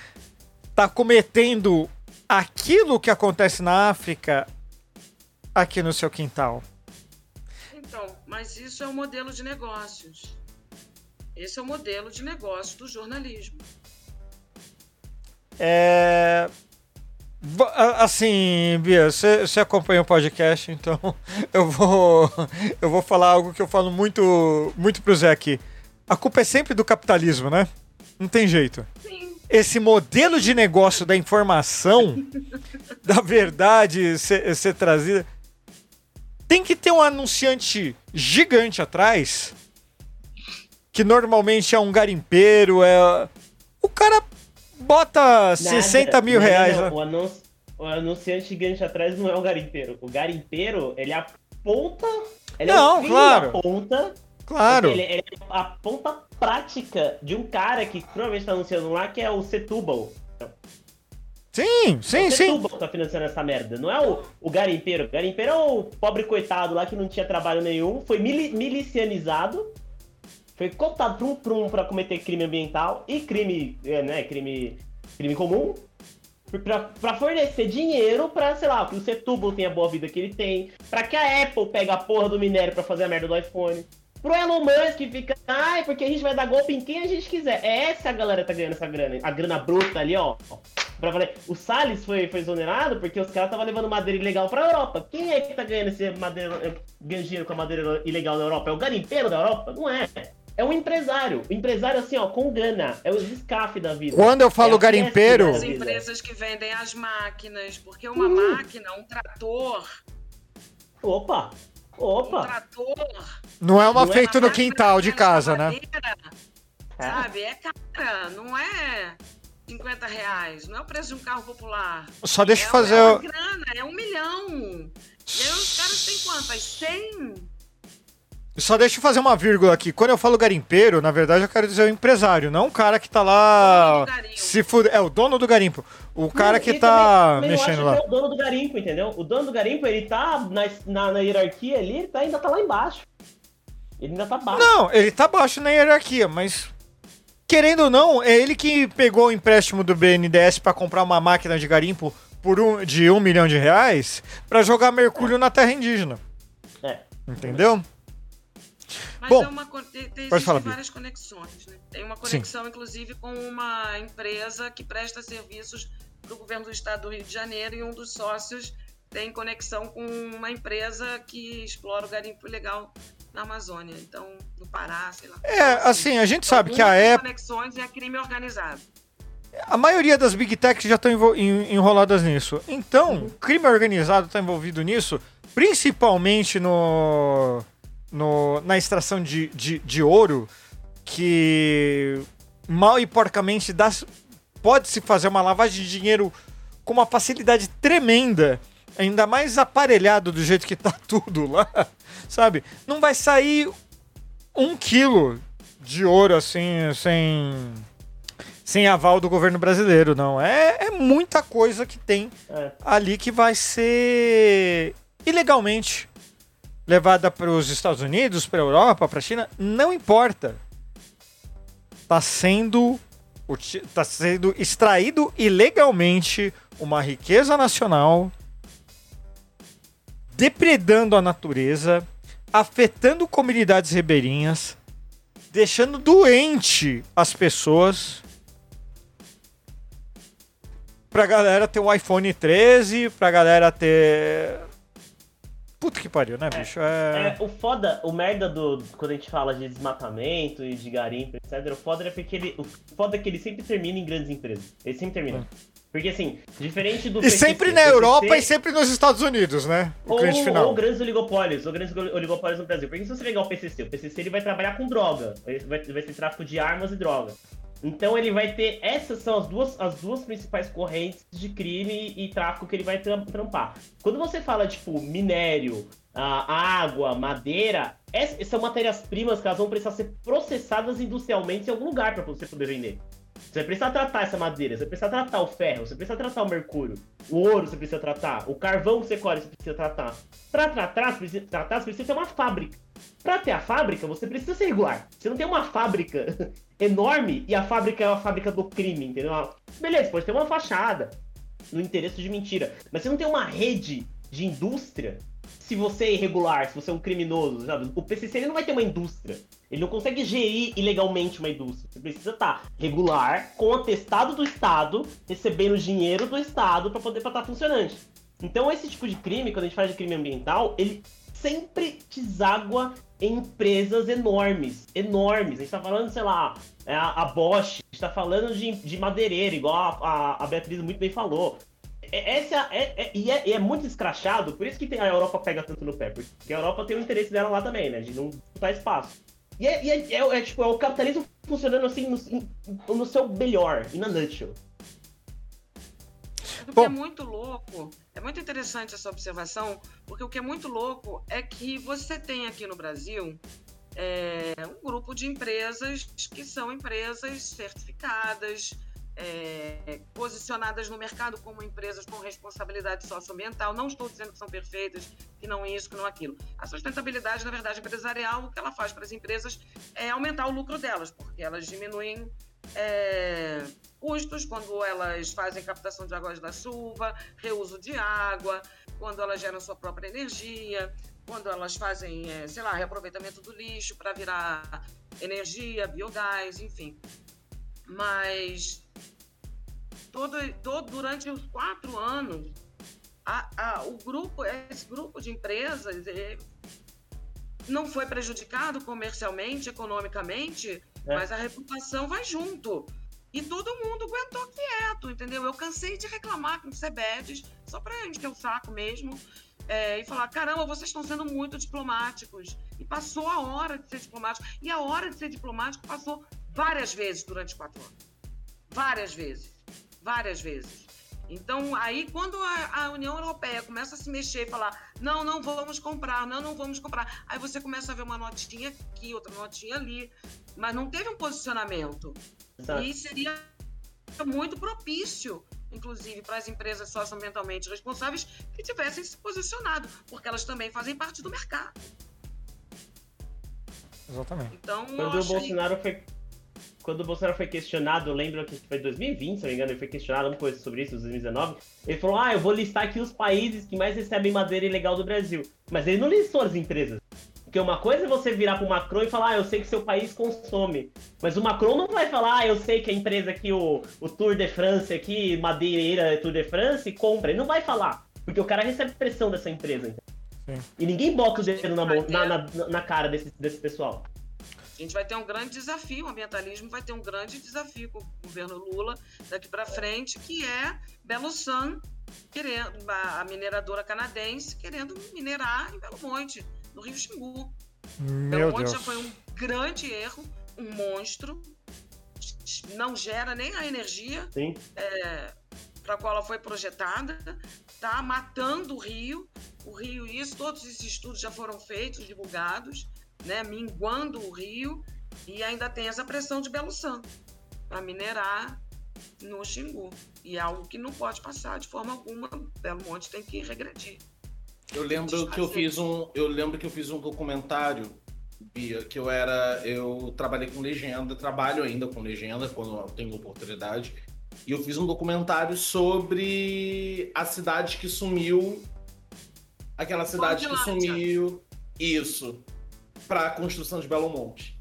(laughs) tá cometendo aquilo que acontece na África aqui no seu quintal? Então, mas isso é o modelo de negócios. Esse é o modelo de negócio do jornalismo. É. Assim, Bia, você você acompanha o podcast, então (laughs) eu vou eu vou falar algo que eu falo muito muito pro Zé aqui. A culpa é sempre do capitalismo, né? Não tem jeito. Sim, Esse modelo de negócio da informação, (laughs) da verdade ser, ser trazida, tem que ter um anunciante gigante atrás, que normalmente é um garimpeiro, é. O cara bota 60 mil Não, reais. não. né? O, anunci- o anunciante gigante atrás não é o garimpeiro. O garimpeiro, ele aponta. Ele é Não, o fim claro. da ponta Claro. Ele, ele é a ponta prática de um cara que provavelmente tá anunciando lá, que é o Setúbal. Sim, sim, o sim. Setúbal tá financiando essa merda. Não é o, o garimpeiro. O garimpeiro é o pobre coitado lá que não tinha trabalho nenhum, foi mili- milicianizado, foi cooptado pra, um, pra, um, pra cometer crime ambiental e crime, é, né, crime, crime comum. Pra fornecer dinheiro pra, sei lá, que o Setúbal tenha a boa vida que ele tem, pra que a Apple pegue a porra do minério pra fazer a merda do iPhone, pro Elon Musk que fica, ai, porque a gente vai dar golpe em quem a gente quiser. É essa a galera que tá ganhando essa grana, a grana bruta ali, ó. Pra valer. O Salles foi, foi exonerado porque os caras estavam levando madeira ilegal pra Europa. Quem é que tá ganhando esse madeira, eh, ganhando dinheiro com a madeira ilegal na Europa? É o garimpeiro da Europa? Não é. É um empresário. O empresário, assim, ó, com grana. É o escafe da vida. Quando eu falo É garimpeiro- As empresas que vendem as máquinas, porque uma máquina, um trator, Opa! um Opa! trator. Não é uma Não é feito no máquina quintal de casa, né? madeira, Sabe? É cara, não é 50 reais, não é o preço de um carro popular. Só deixa é, eu fazer. É uma grana, é um milhão. E aí os caras têm quantas? 100? Só deixa eu fazer uma vírgula aqui. Quando eu falo garimpeiro, na verdade eu quero dizer o empresário, não o cara que tá lá. Dono do garimpo. Se fuder. É o dono do garimpo. O cara Não, que tá também- mexendo lá. que é o dono do garimpo, entendeu? O dono do garimpo, ele tá na, na, na hierarquia ali, ele tá, ainda tá lá embaixo. Ele ainda tá baixo. Não, ele tá baixo na hierarquia, mas. Querendo ou não, é ele que pegou o empréstimo do BNDES pra comprar uma máquina de garimpo por um, de um milhão de reais pra jogar mercúrio na terra indígena. É. Entendeu? Mas Bom, é uma, tem, falar, várias conexões. Né? Tem uma conexão, inclusive, com uma empresa que presta serviços para o governo do estado do Rio de Janeiro e um dos sócios tem conexão com uma empresa que explora o garimpo ilegal na Amazônia. Então, no Pará, sei lá. É, assim, a gente sabe que a Apple. conexões e é crime organizado. A maioria das Big Techs já estão enroladas nisso. Então, o crime organizado está envolvido nisso, principalmente no, no- na extração de, de, de ouro, que mal e porcamente dá- pode-se fazer uma lavagem de dinheiro com uma facilidade tremenda, ainda mais aparelhado do jeito que tá (laughs) tudo lá, sabe? Não vai sair um quilo de ouro assim, sem sem aval do governo brasileiro, não. É, é muita coisa que tem É. ali que vai ser ilegalmente levada para os Estados Unidos, para a Europa, para a China, não importa. Tá sendo tá sendo extraído ilegalmente uma riqueza nacional, depredando a natureza, afetando comunidades ribeirinhas, deixando doente as pessoas. Pra galera ter um iPhone 13, pra galera ter. Puta que pariu, né, bicho? É, É. o foda, o merda do. Quando a gente fala de desmatamento e de garimpo, etc., o foda é porque ele. O foda é que ele sempre termina em grandes empresas. Ele sempre termina. Porque assim, diferente do. E sempre na PCC, Europa e sempre nos Estados Unidos, né? O ou, cliente final. ou grandes oligopólios, ou grandes oligopólios no Brasil. Porque se você pegar o PCC, o PCC ele vai trabalhar com droga, ele vai, vai ser tráfico de armas e droga. Então ele vai ter, essas são as duas, as duas principais correntes de crime e tráfico que ele vai tram- trampar. Quando você fala, tipo, minério, água, madeira, essas são matérias-primas que elas vão precisar ser processadas industrialmente em algum lugar para você poder vender. Você vai precisar tratar essa madeira, você vai precisar tratar o ferro, você precisa tratar o mercúrio, o ouro você precisa tratar, o carvão que você colhe você precisa tratar. Para tratar, você precisa, tratar, você precisa ter uma fábrica. Para ter a fábrica, você precisa ser regular. Você não tem uma fábrica (laughs) enorme e a fábrica é a fábrica do crime, entendeu? Beleza, pode ter uma fachada no interesse de mentira, mas você não tem uma rede de indústria se você é irregular, se você é um criminoso, sabe? O PCC ele não vai ter uma indústria. Ele não consegue gerir ilegalmente uma indústria. Você precisa estar regular, com atestado do Estado, recebendo dinheiro do Estado para poder estar funcionante. Então esse tipo de crime, quando a gente fala de crime ambiental, ele sempre deságua em empresas enormes, enormes. A gente tá falando, sei lá, é a, a Bosch, a gente tá falando de, de madeireira, igual a, a, a Beatriz muito bem falou. É- Essa é, é- e, é, e é muito escrachado, por isso que tem- a Europa pega tanto no pé, porque a Europa tem o interesse dela lá também, né? De não disputar espaço. E é, e é- é- é, tipo, é o capitalismo funcionando assim no, no seu melhor, e na nutshell. O que é muito louco, é muito interessante essa observação, porque o que é muito louco é que você tem aqui no Brasil é, um grupo de empresas que são empresas certificadas, é, posicionadas no mercado como empresas com responsabilidade socioambiental. Não estou dizendo que são perfeitas, que não isso, que não aquilo. A sustentabilidade, na verdade, empresarial, o que ela faz para as empresas é aumentar o lucro delas, porque elas diminuem é, custos quando elas fazem captação de águas da chuva, reuso de água, quando elas geram sua própria energia, quando elas fazem, é, sei lá, reaproveitamento do lixo para virar energia, biogás, enfim. Mas todo, todo durante os quatro anos, a, a, o grupo, esse grupo de empresas é, não foi prejudicado comercialmente, economicamente, é. mas a reputação vai junto. E todo mundo aguentou quieto, entendeu? Eu cansei de reclamar com o Sebedes, só pra gente ter o saco mesmo, é, e falar: caramba, vocês estão sendo muito diplomáticos. E passou a hora de ser diplomático. E a hora de ser diplomático passou várias vezes durante quatro anos. Várias vezes várias vezes. Então, aí, quando a, a, União Europeia começa a se mexer e falar, não, não vamos comprar, não, não vamos comprar, aí você começa a ver uma notinha aqui, outra notinha ali, mas não teve um posicionamento. Exato. E seria muito propício, inclusive, para as empresas socioambientalmente responsáveis que tivessem se posicionado, porque elas também fazem parte do mercado. Exatamente. Então, quando o Bolsonaro foi quando o Bolsonaro foi questionado, eu lembro que foi em 2020, se não me engano, ele foi questionado uma coisa sobre isso, em 2019. Ele falou: Ah, eu vou listar aqui os países que mais recebem madeira ilegal do Brasil. Mas ele não listou as empresas. Porque uma coisa é você virar pro Macron e falar, ah, eu sei que seu país consome. Mas o Macron não vai falar, ah, eu sei que a empresa aqui, o, o Tour de France aqui, madeireira Tour de France, compra. Ele não vai falar. Porque o cara recebe pressão dessa empresa. Sim. E ninguém bota o dedo na, mão, na, na, na cara desse, desse pessoal. A gente vai ter um grande desafio, o ambientalismo vai ter um grande desafio com o governo Lula daqui para frente, que é Belo Sun, querendo, a mineradora canadense, querendo minerar em Belo Monte, no Rio Xingu. Meu Belo Monte Deus. já foi um grande erro, um monstro, não gera nem a energia é, para a qual ela foi projetada, tá matando o rio. O rio, isso, todos esses estudos já foram feitos, divulgados né, minguando o rio e ainda tem essa pressão de Belo Santo para minerar no Xingu. E é algo que não pode passar de forma alguma. Belo Monte tem que regredir. Eu lembro que eu fiz um, eu lembro que eu fiz um documentário, Bia, que eu era, eu trabalhei com legenda, trabalho ainda com legenda quando eu tenho oportunidade. E eu fiz um documentário sobre a cidade que sumiu, aquela cidade que sumiu, isso, para a construção de Belo Monte.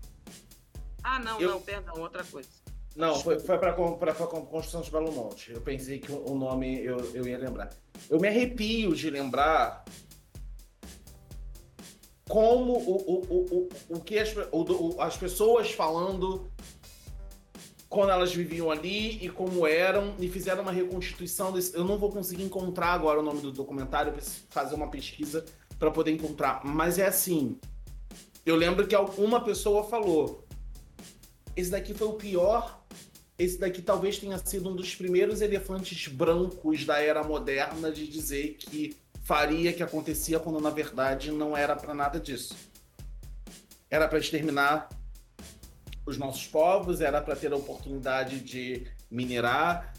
Ah, não, eu... não, perdão, outra coisa. Não, foi, foi para a construção de Belo Monte. Eu pensei que o nome eu, eu ia lembrar. Eu me arrepio de lembrar como o, o, o, o, que as, o, as pessoas falando quando elas viviam ali e como eram, e fizeram uma reconstituição desse. Eu não vou conseguir encontrar agora o nome do documentário, preciso fazer uma pesquisa para poder encontrar. Mas é assim: eu lembro que uma pessoa falou: esse daqui foi o pior. Esse daqui talvez tenha sido um dos primeiros elefantes brancos da era moderna de dizer que faria que acontecia quando na verdade não era para nada disso. Era para exterminar os nossos povos, era para ter a oportunidade de minerar,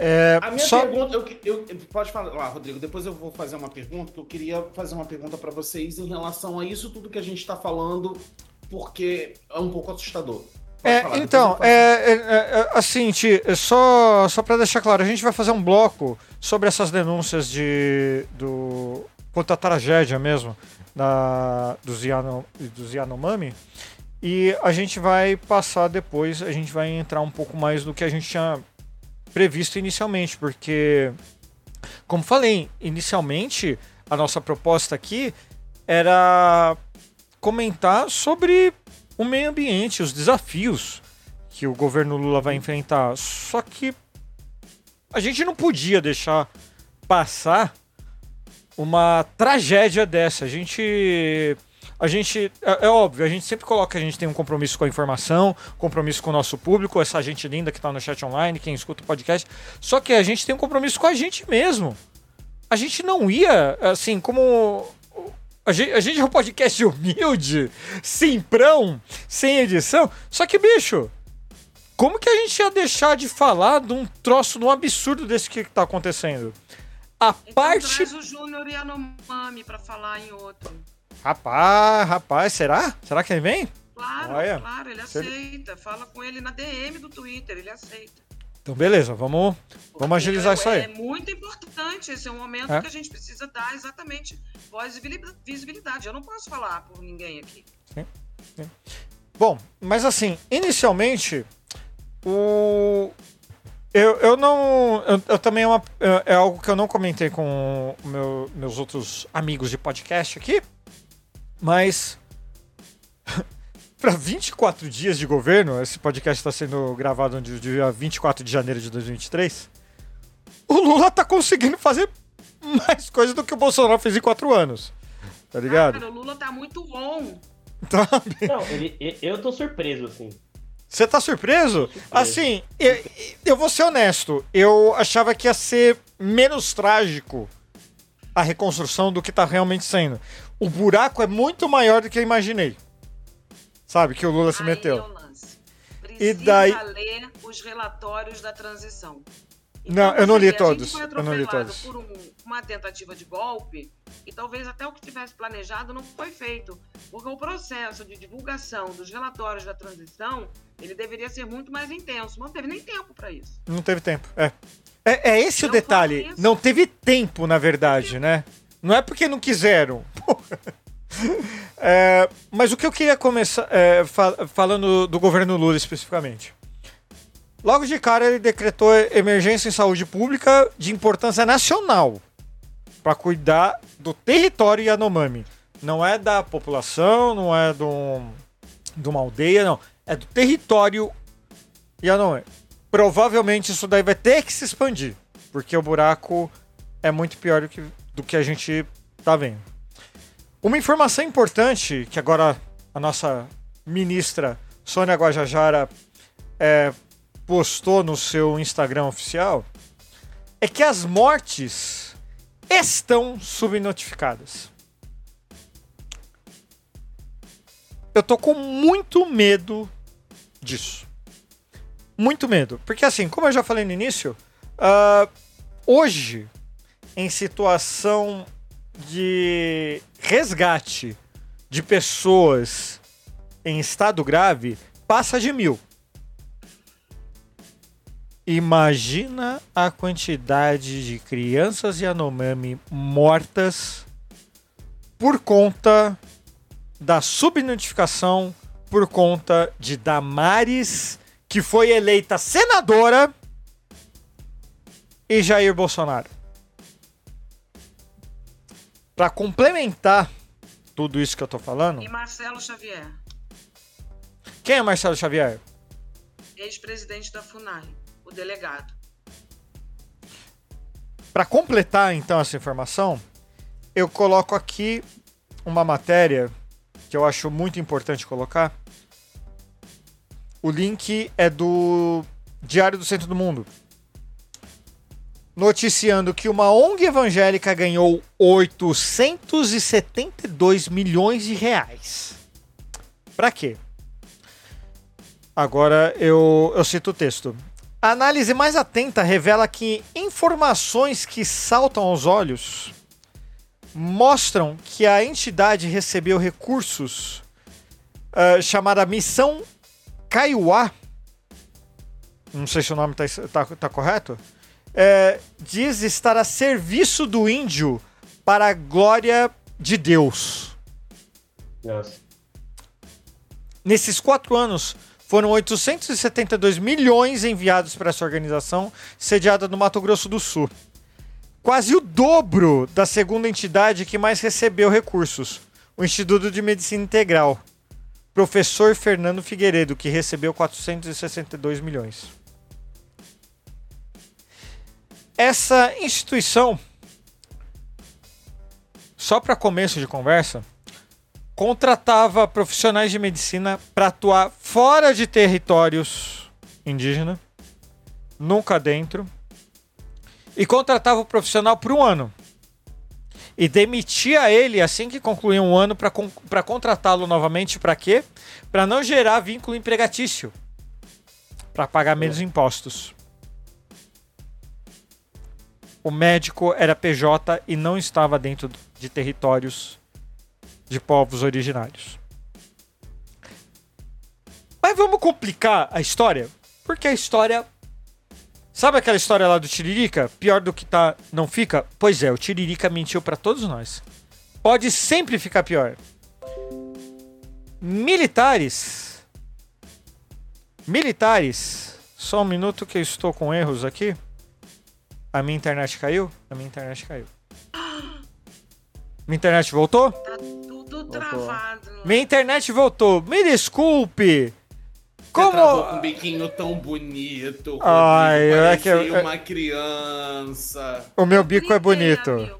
é, a minha só... pergunta, eu, eu, pode falar, lá, Rodrigo, depois eu vou fazer uma pergunta, que eu queria fazer uma pergunta para vocês em relação a isso tudo que a gente está falando, porque é um pouco assustador. É, falar, então, é, é, é, assim, Ti, é só, só para deixar claro, a gente vai fazer um bloco sobre essas denúncias de, do, quanto à tragédia mesmo da, dos, Yano, dos Yanomami. E a gente vai passar depois, a gente vai entrar um pouco mais do que a gente tinha previsto inicialmente, porque, como falei, inicialmente a nossa proposta aqui era comentar sobre o meio ambiente, os desafios que o governo Lula vai enfrentar. Só que a gente não podia deixar passar uma tragédia dessa. A gente a gente, é, é, óbvio, a gente sempre coloca que a gente tem um compromisso com a informação, compromisso com o nosso público, essa gente linda que está no chat online, quem escuta o podcast. Só que a gente tem um compromisso com a gente mesmo. A gente não ia, assim, como. A gente, a gente é um podcast humilde, simprão, sem edição. Só que, bicho, como que a gente ia deixar de falar de um troço, de um absurdo desse que tá acontecendo? A Então parte. traz o Júnior Yanomami pra falar em outro. Rapaz, rapaz, será? Será que ele vem? Claro, Olha, claro, ele se ele- aceita. Fala com ele na DM do Twitter, ele aceita. Então, beleza, vamos, vamos agilizar é, isso aí. É muito importante. Esse é um momento É. que a gente precisa dar exatamente voz e visibilidade. Eu não posso falar por ninguém aqui. Bom, mas assim, inicialmente, o. Eu, eu não. Eu, eu também é, uma, é é algo que eu não comentei com meu- meus outros amigos de podcast aqui, mas. (laughs) Para 24 dias de governo, esse podcast está sendo gravado no dia 24 de janeiro de 2023. O Lula tá conseguindo fazer mais coisas do que o Bolsonaro fez em 4 anos. Tá ligado? Cara, o Lula tá muito on. (laughs) Sabe? Não, ele, eu tô surpreso, assim. Você tá surpreso? surpreso. Assim, eu, eu vou ser honesto. Eu achava que ia ser menos trágico a reconstrução do que tá realmente sendo. O buraco é muito maior do que eu imaginei. Sabe, que o Lula se é meteu. o. Precisa daí- ler os relatórios da transição. Não, eu não li todos, eu não li todos. por um- uma tentativa de golpe e talvez até o que tivesse planejado não foi feito. Porque o processo de divulgação dos relatórios da transição, ele deveria ser muito mais intenso. Não teve nem tempo para isso. Não teve tempo. É. É, é esse o Não detalhe. foi isso. Não teve tempo, na verdade, né? Não é porque não quiseram. É, mas o que eu queria começar é, fa- falando do governo Lula especificamente. Logo de cara ele decretou emergência em saúde pública de importância nacional para cuidar do território Yanomami. Não é da população, não é de, um- de uma aldeia, não. É do território Yanomami. Provavelmente isso daí vai ter que se expandir, porque o buraco é muito pior do que, do que a gente tá vendo. Uma informação importante que agora a nossa ministra Sônia Guajajara é, postou no seu Instagram oficial é que as mortes estão subnotificadas. Eu tô com muito medo disso. Muito medo. Porque assim, como eu já falei no início, ah, hoje, em situação de resgate de pessoas em estado grave, passa de mil. Imagina a quantidade de crianças Yanomami mortas por conta da subnotificação, por conta de Damares, que foi eleita senadora, e Jair Bolsonaro. Para complementar tudo isso que eu tô falando, E Marcelo Xavier, quem é Marcelo Xavier? ex-presidente da FUNAI, o delegado. Para completar então essa informação, eu coloco aqui uma matéria que eu acho muito importante colocar. O link é do Diário do Centro do Mundo. Noticiando que uma ONG evangélica ganhou 872 milhões de reais. Para quê? Agora eu, eu cito o texto. A análise mais atenta revela que informações que saltam aos olhos mostram que a entidade recebeu recursos ah, chamada Missão Kaiowá. Não sei se o nome está tá correto. É, diz estar a serviço do índio para a glória de Deus. Nossa. Nesses quatro anos, foram 872 milhões enviados para essa organização, sediada no Mato Grosso do Sul. Quase o dobro da segunda entidade que mais recebeu recursos, o Instituto de Medicina Integral. Professor Fernando Figueiredo, que recebeu 462 milhões. Essa instituição, só para começo de conversa, contratava profissionais de medicina para atuar fora de territórios indígenas, nunca dentro, e contratava o profissional por um ano. e demitia ele assim que concluía um ano para contratá-lo novamente para quê? Para não gerar vínculo empregatício. Para pagar menos impostos. O médico era PJ e não estava dentro de territórios de povos originários. Mas vamos complicar a história? Porque a história. Sabe aquela história lá do Tiririca? Pior do que tá, não fica? Pois é, o Tiririca mentiu para todos nós. Pode sempre ficar pior. Militares. Militares. Só um minuto que eu estou com erros aqui. A minha internet caiu? A minha internet caiu. Minha internet voltou? Tá tudo travado. Minha internet voltou. Me desculpe. Você travou com um Como. biquinho tão bonito. Ai, é que eu- uma criança. O meu bico é bonito.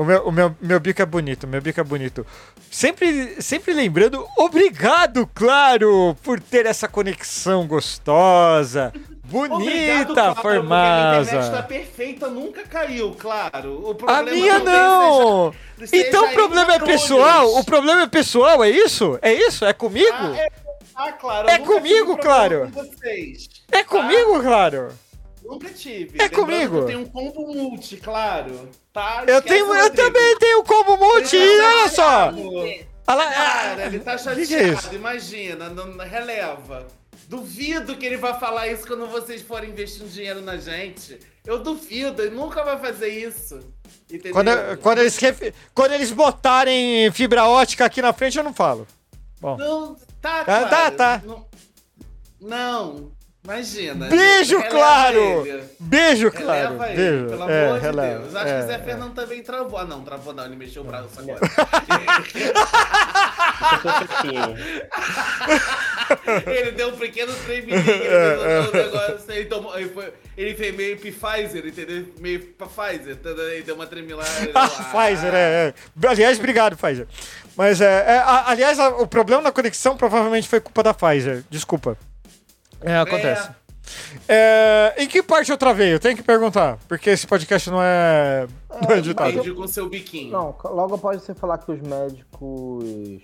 O meu, o meu, meu bico é bonito, meu bico é bonito. Sempre, sempre lembrando, obrigado, claro, por ter essa conexão gostosa, bonita, Obrigado, claro, porque A internet tá formosa. perfeita, nunca caiu, claro. O A minha não! Então o em problema é pessoal? O problema é pessoal, é isso? É isso? É comigo? Ah, é, ah, claro. É comigo, claro. Com vocês. É comigo, claro. Nunca tive. É Lembrando comigo. que Eu tenho um combo multi, claro. Tá? Eu, tenho, eu Rodrigo. também tenho como multi, Ele tá olha só! Cara, ele tá que chateado, que é isso? imagina, não, releva. Duvido que ele vai falar isso quando vocês forem investindo dinheiro na gente. Eu duvido, ele nunca vai fazer isso. Entendeu? Quando, quando, eles, quando eles botarem fibra ótica aqui na frente, eu não falo. Bom. Não, tá, Ah, claro. tá, tá. Não, não, imagina. Beijo, claro! ele. Beijo, claro. Releva ele, Beijo. pelo É, amor de releva. Deus. Acho É, que o Zé é. Fernando também travou. Ah, não, travou não, ele mexeu o braço agora. Ele deu um pequeno tremidinho É, no no negócio. Ele, tomou, ele, foi, ele fez meio Pfizer, entendeu? Meio pra Pfizer. Ele deu uma tremilada. ele Ah. (laughs) Pfizer, é, é. Aliás, obrigado, Pfizer. Mas, é, é, aliás, o problema na conexão provavelmente foi culpa da Pfizer. Desculpa. É, acontece. É, em que parte eu travei? Eu tenho que perguntar, porque esse podcast não é, não é editado. Entendi com seu biquinho. Não, logo após você falar que os médicos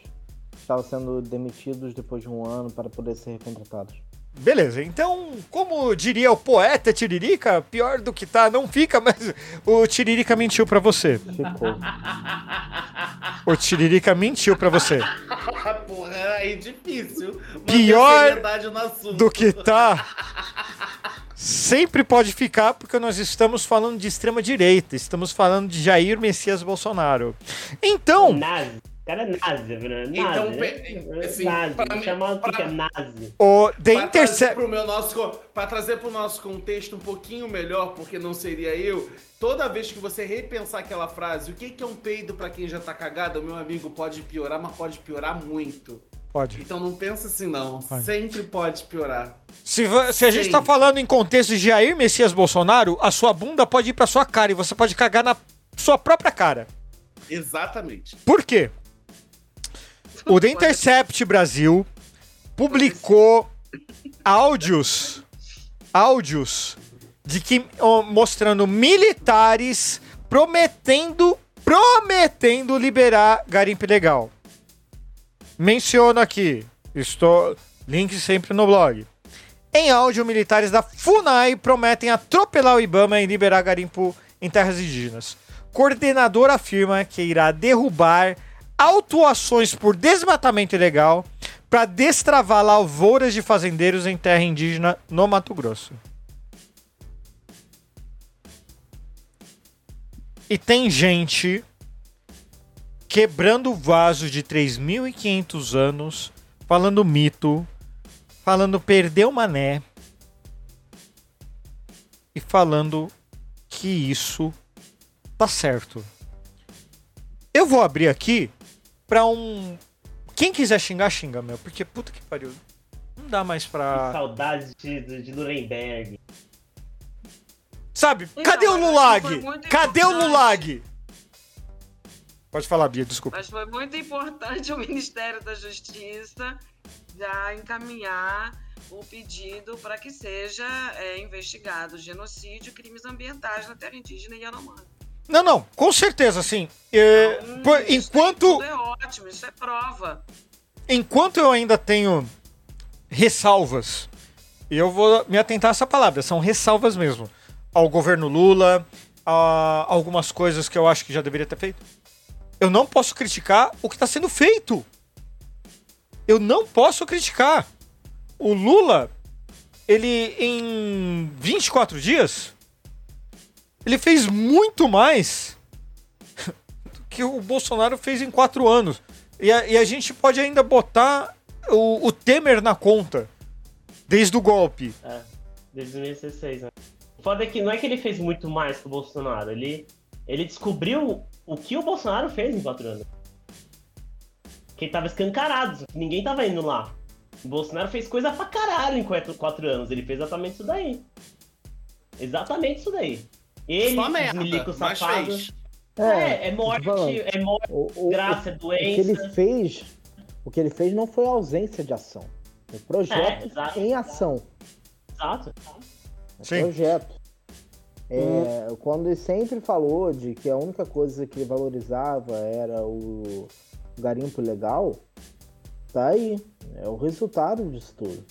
estavam sendo demitidos depois de um ano para poder ser recontratados. Beleza, então, como diria o poeta Tiririca, pior do que tá não fica, (laughs) mas o Tiririca mentiu pra você. O Tiririca mentiu pra você. (laughs) Porra, aí é difícil. Pior. Do que tá. (laughs) Sempre pode ficar, porque nós estamos falando de extrema direita, estamos falando de Jair Messias Bolsonaro. Então, Nazi. O cara é nazi, Bruno. Nazi. Então, né? assim, nazi. pra Chamar o que é nazi. o The Pra trazer, Intercept. pro meu nosso, pra trazer pro nosso contexto um pouquinho melhor, porque não seria eu, toda vez que você repensar aquela frase, o que, que é um peido pra quem já tá cagado, meu amigo, pode piorar, mas pode piorar muito. Pode. Então não pensa assim não, Pode. sempre pode piorar. Se, se a gente tá falando em contexto de Jair Messias Bolsonaro, a sua bunda pode ir pra sua cara e você pode cagar na sua própria cara. Exatamente. Por quê? O The Intercept Brasil publicou áudios, áudios de que mostrando militares prometendo, prometendo liberar garimpo ilegal. Menciono aqui, estou link sempre no blog. Em áudio, militares da FUNAI prometem atropelar o IBAMA e liberar garimpo em terras indígenas. Coordenador afirma que irá derrubar autuações por desmatamento ilegal para destravar lavouras de fazendeiros em terra indígena no Mato Grosso. E tem gente quebrando vaso de 3.500 anos, falando mito, falando perdeu mané e falando que isso tá certo. Eu vou abrir aqui pra um. Quem quiser xingar, xinga, meu, porque puta que pariu. Não dá mais Que pra. saudade de, de Nuremberg. Sabe? Então, Cadê o que muito Cadê o. Lulag? Pode falar, Bia, desculpa. Mas foi muito importante (laughs) o Ministério da Justiça já encaminhar o pedido para que seja é, investigado genocídio e crimes ambientais na terra indígena Yanomami. Não, não, com certeza, assim. é, Hum, por- enquanto, tudo é ótimo, isso é prova. enquanto eu ainda tenho ressalvas, e eu vou me atentar a essa palavra, são ressalvas mesmo, ao governo Lula, a algumas coisas que eu acho que já deveria ter feito. Eu não posso criticar o que está sendo feito. Eu não posso criticar. O Lula, ele em 24 dias, ele fez muito mais do que o Bolsonaro fez em quatro anos. E a, e a gente pode ainda botar o, o Temer na conta, desde o golpe. É, desde 2016, né? O foda é que não é que ele fez muito mais que o Bolsonaro, ele, ele descobriu o que o Bolsonaro fez em quatro anos. Que tava escancarado, ninguém tava indo lá. O Bolsonaro fez coisa pra caralho em quatro, quatro anos, ele fez exatamente isso daí. Exatamente isso daí. Ele, Só merda, milico mas safado. fez. É, é morte, é morte, O, o- graça, é o, o que ele doença. fez, o que ele fez não foi ausência de ação. Foi projeto É, exato. em ação. Exato. É Sim. projeto. É, Quando ele sempre falou de que a única coisa que ele valorizava era o garimpo legal, tá aí. É o resultado disso tudo.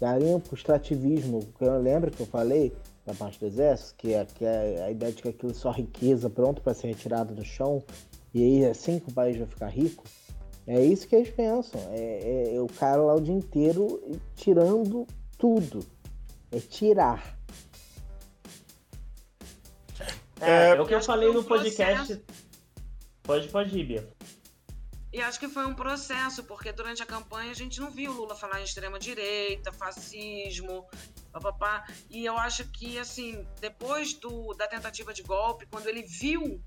Garimpo, extrativismo, que eu lembro que eu falei da parte do exército, que é, que é a ideia de que aquilo é só riqueza pronto para ser retirado do chão, e aí é assim que o país vai ficar rico. É isso que eles pensam. É, é o cara lá o dia inteiro tirando tudo. É tirar. É, É, é o que eu falei no podcast. Pode, pode ir, Bia. E acho que foi um processo, porque durante a campanha a gente não viu Lula falar em extrema-direita, fascismo, papapá. E eu acho que, assim, depois do, da tentativa de golpe, quando ele viu,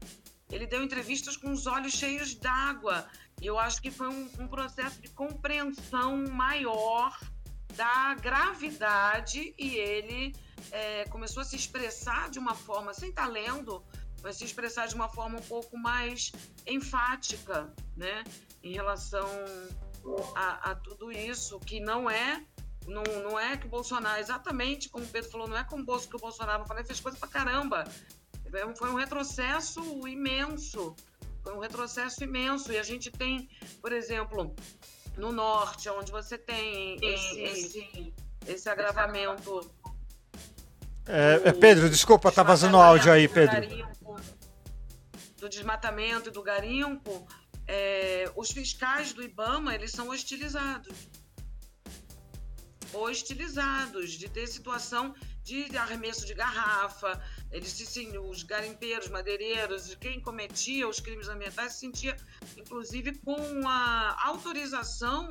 ele deu entrevistas com os olhos cheios d'água. E eu acho que foi um, um processo de compreensão maior da gravidade e ele é, começou a se expressar de uma forma, sem estar mas se expressar de uma forma um pouco mais enfática, né, em relação a, a tudo isso, que não é não, não é que o Bolsonaro, exatamente como o Pedro falou, não é como o Bolso- que o Bolsonaro falou, ele fez coisa pra caramba. É Foi um retrocesso imenso. Foi um retrocesso imenso. E a gente tem, por exemplo, no norte, onde você tem esse, esse, esse agravamento É, é, Pedro, desculpa, tá vazando áudio aí, Pedro. Do desmatamento e do garimpo, é, os fiscais do IBAMA, eles são hostilizados. Hostilizados, de ter situação de arremesso de garrafa, eles sim, os garimpeiros, madeireiros, quem cometia os crimes ambientais se sentia, inclusive, com a autorização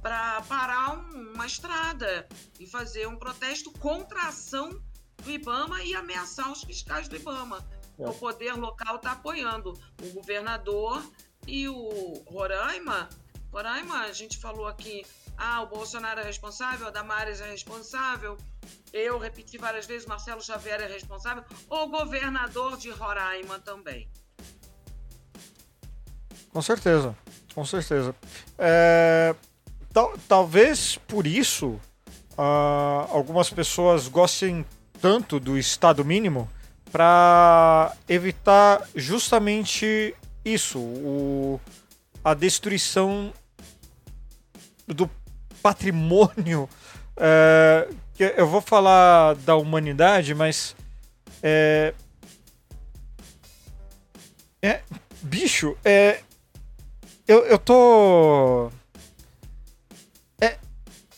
para parar um- uma estrada e fazer um protesto contra a ação do IBAMA e ameaçar os fiscais do IBAMA. É. O poder local está apoiando o governador e o Roraima. Roraima, a gente falou aqui, ah, o Bolsonaro é responsável, a Damares é responsável, eu repeti várias vezes, Marcelo Xavier é responsável, o governador de Roraima também. Com certeza, com certeza. É, tal- talvez por isso ah, algumas pessoas gostem tanto do Estado mínimo para evitar justamente isso, o- a destruição do patrimônio. (laughs) é, eu vou falar da humanidade, mas é, é bicho, é eu, eu tô. É,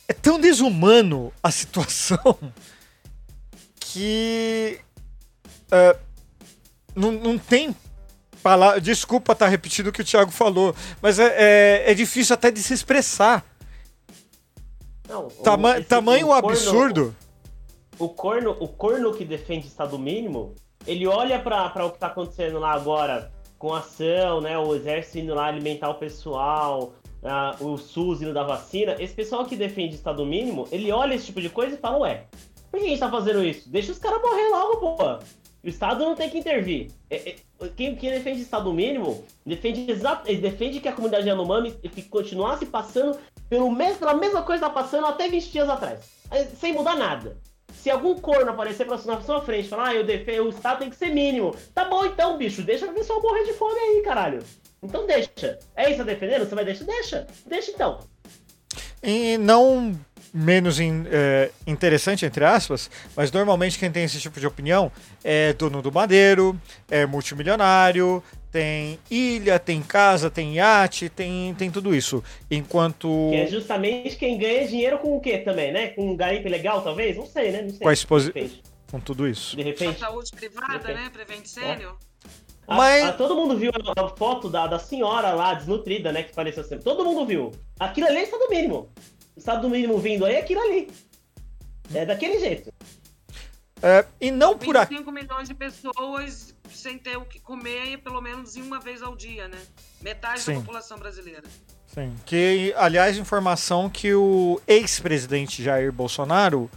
é tão desumano a situação (laughs) que. É, não, não tem palavra. Desculpa estar repetindo o que o Thiago falou, mas é, é, é difícil até de se expressar. Não, o- Tama tamanho o corno- absurdo. o corno, o corno que defende Estado mínimo, ele olha para o que tá acontecendo lá agora, com ação, né? O exército indo lá alimentar o pessoal, ah, o SUS indo dar vacina. Esse pessoal que defende Estado mínimo, ele olha esse tipo de coisa e fala, ué, por que a gente tá fazendo isso? Deixa os caras morrer logo, pô. O Estado não tem que intervir. É- é- quem, quem defende Estado mínimo defende, exa- ele defende que a comunidade Yanomami continuasse passando pelo mes- pela mesma coisa que tá passando até 20 dias atrás. Sem mudar nada se algum corno aparecer pra- na sua frente e falar, ah, eu defendo, o Estado tem que ser mínimo. Tá bom então, bicho, deixa pra pessoal morrer de fome aí, caralho. Então deixa. É isso, tá defendendo? Você vai deixar? Deixa. Deixa então. E não menos in- é, interessante, entre aspas, mas normalmente quem tem esse tipo de opinião é dono do madeiro, é multimilionário, tem ilha, tem casa, tem iate, tem, tem tudo isso. Enquanto Que é justamente quem ganha dinheiro com o quê também, né? Com um garimpo legal, talvez? Não sei, né? Não sei. Com a exposi- De repente. com tudo isso. De A repente. saúde privada, né? Prevent Sênior. A- Mas- a- todo mundo viu a, a foto da, da senhora lá, desnutrida, né? Que pareceu sempre. Todo mundo viu. Aquilo ali é estado mínimo. O estado mínimo vindo aí é aquilo ali. É daquele jeito. É, e não por aqui. 25 milhões de pessoas sem ter o que comer pelo menos uma vez ao dia, né? Metade Sim. da população brasileira. Sim. Que, aliás, informação que o ex-presidente Jair Bolsonaro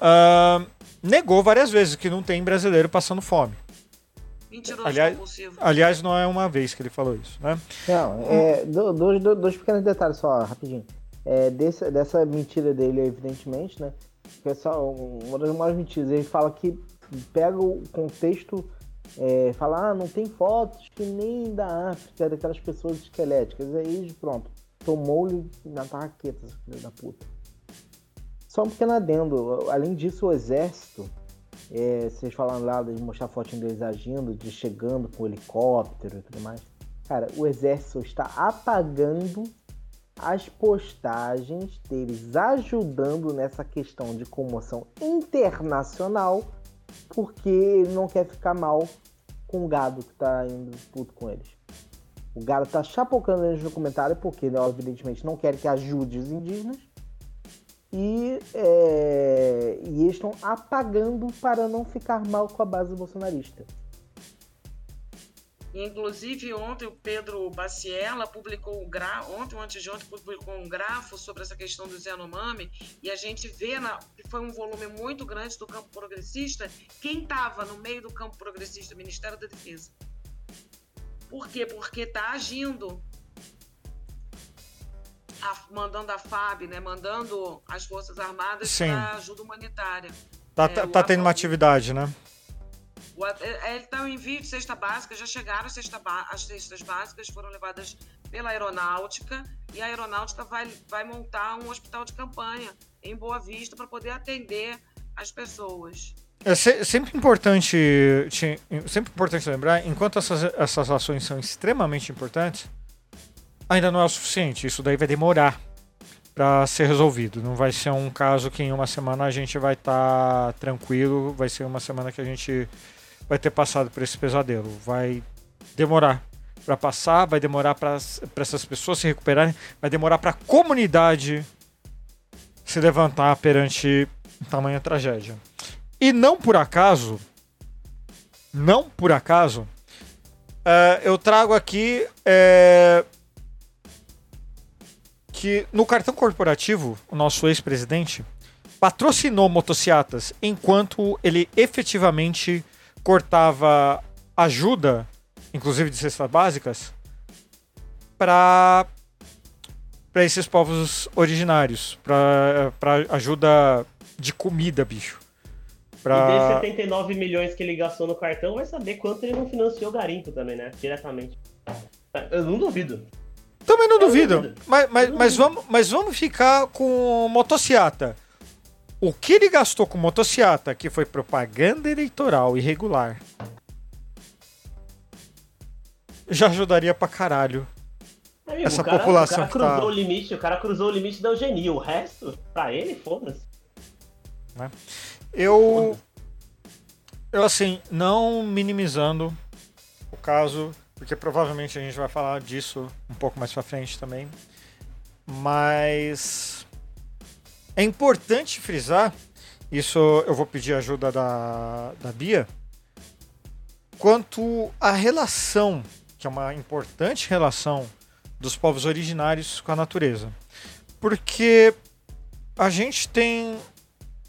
ah, negou várias vezes que não tem brasileiro passando fome. Mentiroso Aliás- compulsivo. Aliás, não é uma vez que ele falou isso, né? Não, é, do- dois, dois, dois pequenos detalhes só, rapidinho. É, desse, dessa mentira dele, evidentemente, né? Que é só um- uma das maiores mentiras. Ele fala que pega o contexto, é, fala, ah, não tem fotos que nem da África, daquelas pessoas esqueléticas. Aí, pronto, tomou-lhe na tarraqueta, filho da puta. Só um pequeno adendo. Além disso, o exército, é, vocês falam lá de mostrar fotinho deles agindo, de chegando com helicóptero e tudo mais. Cara, o exército está apagando as postagens deles ajudando nessa questão de comoção internacional, porque ele não quer ficar mal com o gado que tá indo puto com eles. O gado tá chapocando eles no comentário, porque, né, evidentemente, não quer que ajude os indígenas. E, é, e eles estão apagando para não ficar mal com a base bolsonarista. Inclusive, ontem o Pedro Baciela publicou o gra... ontem ou antes de ontem publicou um grafo sobre essa questão do Yanomami e a gente vê na... que foi um volume muito grande do campo progressista. Quem estava no meio do campo progressista? O Ministério da Defesa. Por quê? Porque está agindo, a- mandando a FAB, né? mandando as Forças Armadas para ajuda humanitária. Tá, É, tá, tá tendo uma atividade, né? At- é, Ele está em envio de cesta básica, já chegaram cesta as cestas básicas, foram levadas pela aeronáutica e a aeronáutica vai, vai montar um hospital de campanha em Boa Vista para poder atender as pessoas. É se- sempre importante, sempre importante lembrar, enquanto essas, essas ações são extremamente importantes, ainda não é o suficiente. Isso daí vai demorar para ser resolvido. Não vai ser um caso que em uma semana a gente vai estar tranquilo, vai ser uma semana que a gente vai ter passado por esse pesadelo. Vai demorar para passar, vai demorar para essas pessoas se recuperarem, vai demorar para a comunidade se levantar perante tamanha tragédia. E não por acaso, não por acaso, é, eu trago aqui é, que no cartão corporativo, o nosso ex-presidente patrocinou motocicletas enquanto ele efetivamente cortava ajuda, inclusive de cestas básicas, para para esses povos originários, para ajuda de comida, bicho. E Pra... desses 79 milhões que ele gastou no cartão, vai saber quanto ele não financiou o garimpo também, né? Diretamente. Eu não duvido. Também não duvido. duvido. Mas, mas, Eu mas, duvido. vamos, mas vamos ficar com motociata. O que ele gastou com motociata, que foi propaganda eleitoral irregular, já ajudaria pra caralho. Amigo, Essa o cara, população O cara tá- cruzou o limite, o cara cruzou o limite da eugenia. O resto, pra ele, foda-se. Eu. Eu, assim, não minimizando o caso, porque provavelmente a gente vai falar disso um pouco mais pra frente também. Mas. É importante frisar, isso eu vou pedir ajuda da, da Bia, quanto à relação, que é uma importante relação dos povos originários com a natureza. Porque a gente tem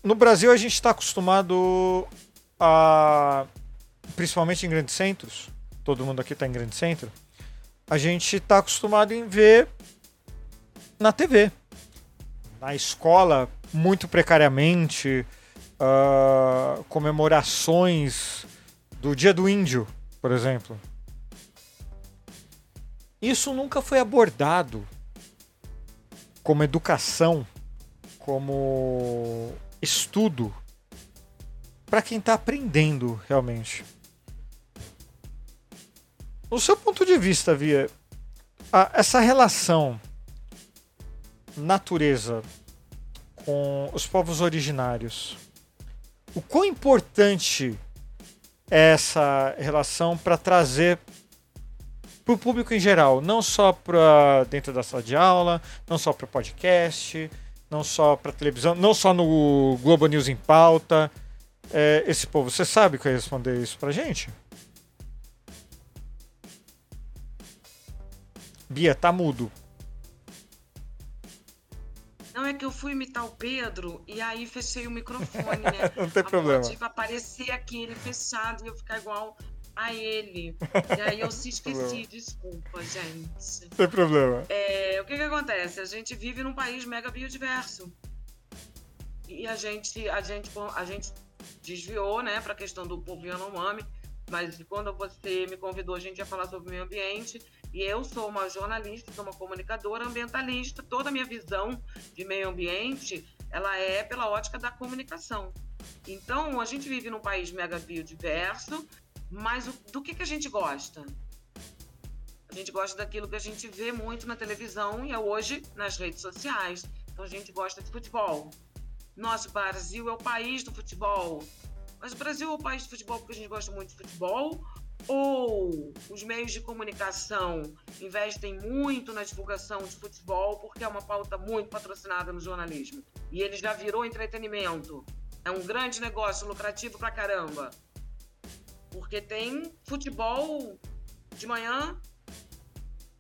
no Brasil a gente está acostumado a, principalmente em grandes centros, todo mundo aqui está em grande centro, a gente está acostumado em ver na TV, na escola muito precariamente, ah, comemorações do Dia do Índio, por exemplo. Isso nunca foi abordado como educação, como estudo para quem está aprendendo realmente. No seu ponto de vista, Via, essa relação natureza com os povos originários, o quão importante é essa relação para trazer para o público em geral, não só para dentro da sala de aula, não só para podcast, não só para televisão, não só no Globo News em pauta. É, esse povo, você sabe que vai responder isso pra gente? Bia, tá mudo. Não é que eu fui imitar o Pedro e aí fechei o microfone, né? (laughs) Não tem A problema. Tipo, aparecer aqui ele fechado e eu ficar igual a ele. E aí eu (laughs) se esqueci, desculpa, gente. Não tem problema. É, o que que acontece? A gente vive num país mega biodiverso. E a gente, a gente, a gente desviou, né, para a questão do povo Yanomami, mas quando você me convidou, a gente ia falar sobre meio ambiente. E eu sou uma jornalista, sou uma comunicadora ambientalista. Toda a minha visão de meio ambiente, ela é pela ótica da comunicação. Então, a gente vive num país mega biodiverso, mas do que, que a gente gosta? A gente gosta daquilo que a gente vê muito na televisão e é hoje nas redes sociais. Então a gente gosta de futebol. Nosso Brasil é o país do futebol. Mas o Brasil é o país do futebol porque a gente gosta muito de futebol? Ou os meios de comunicação investem muito na divulgação de futebol porque é uma pauta muito patrocinada no jornalismo? E ele já virou entretenimento. É um grande negócio, lucrativo pra caramba. Porque tem futebol de manhã,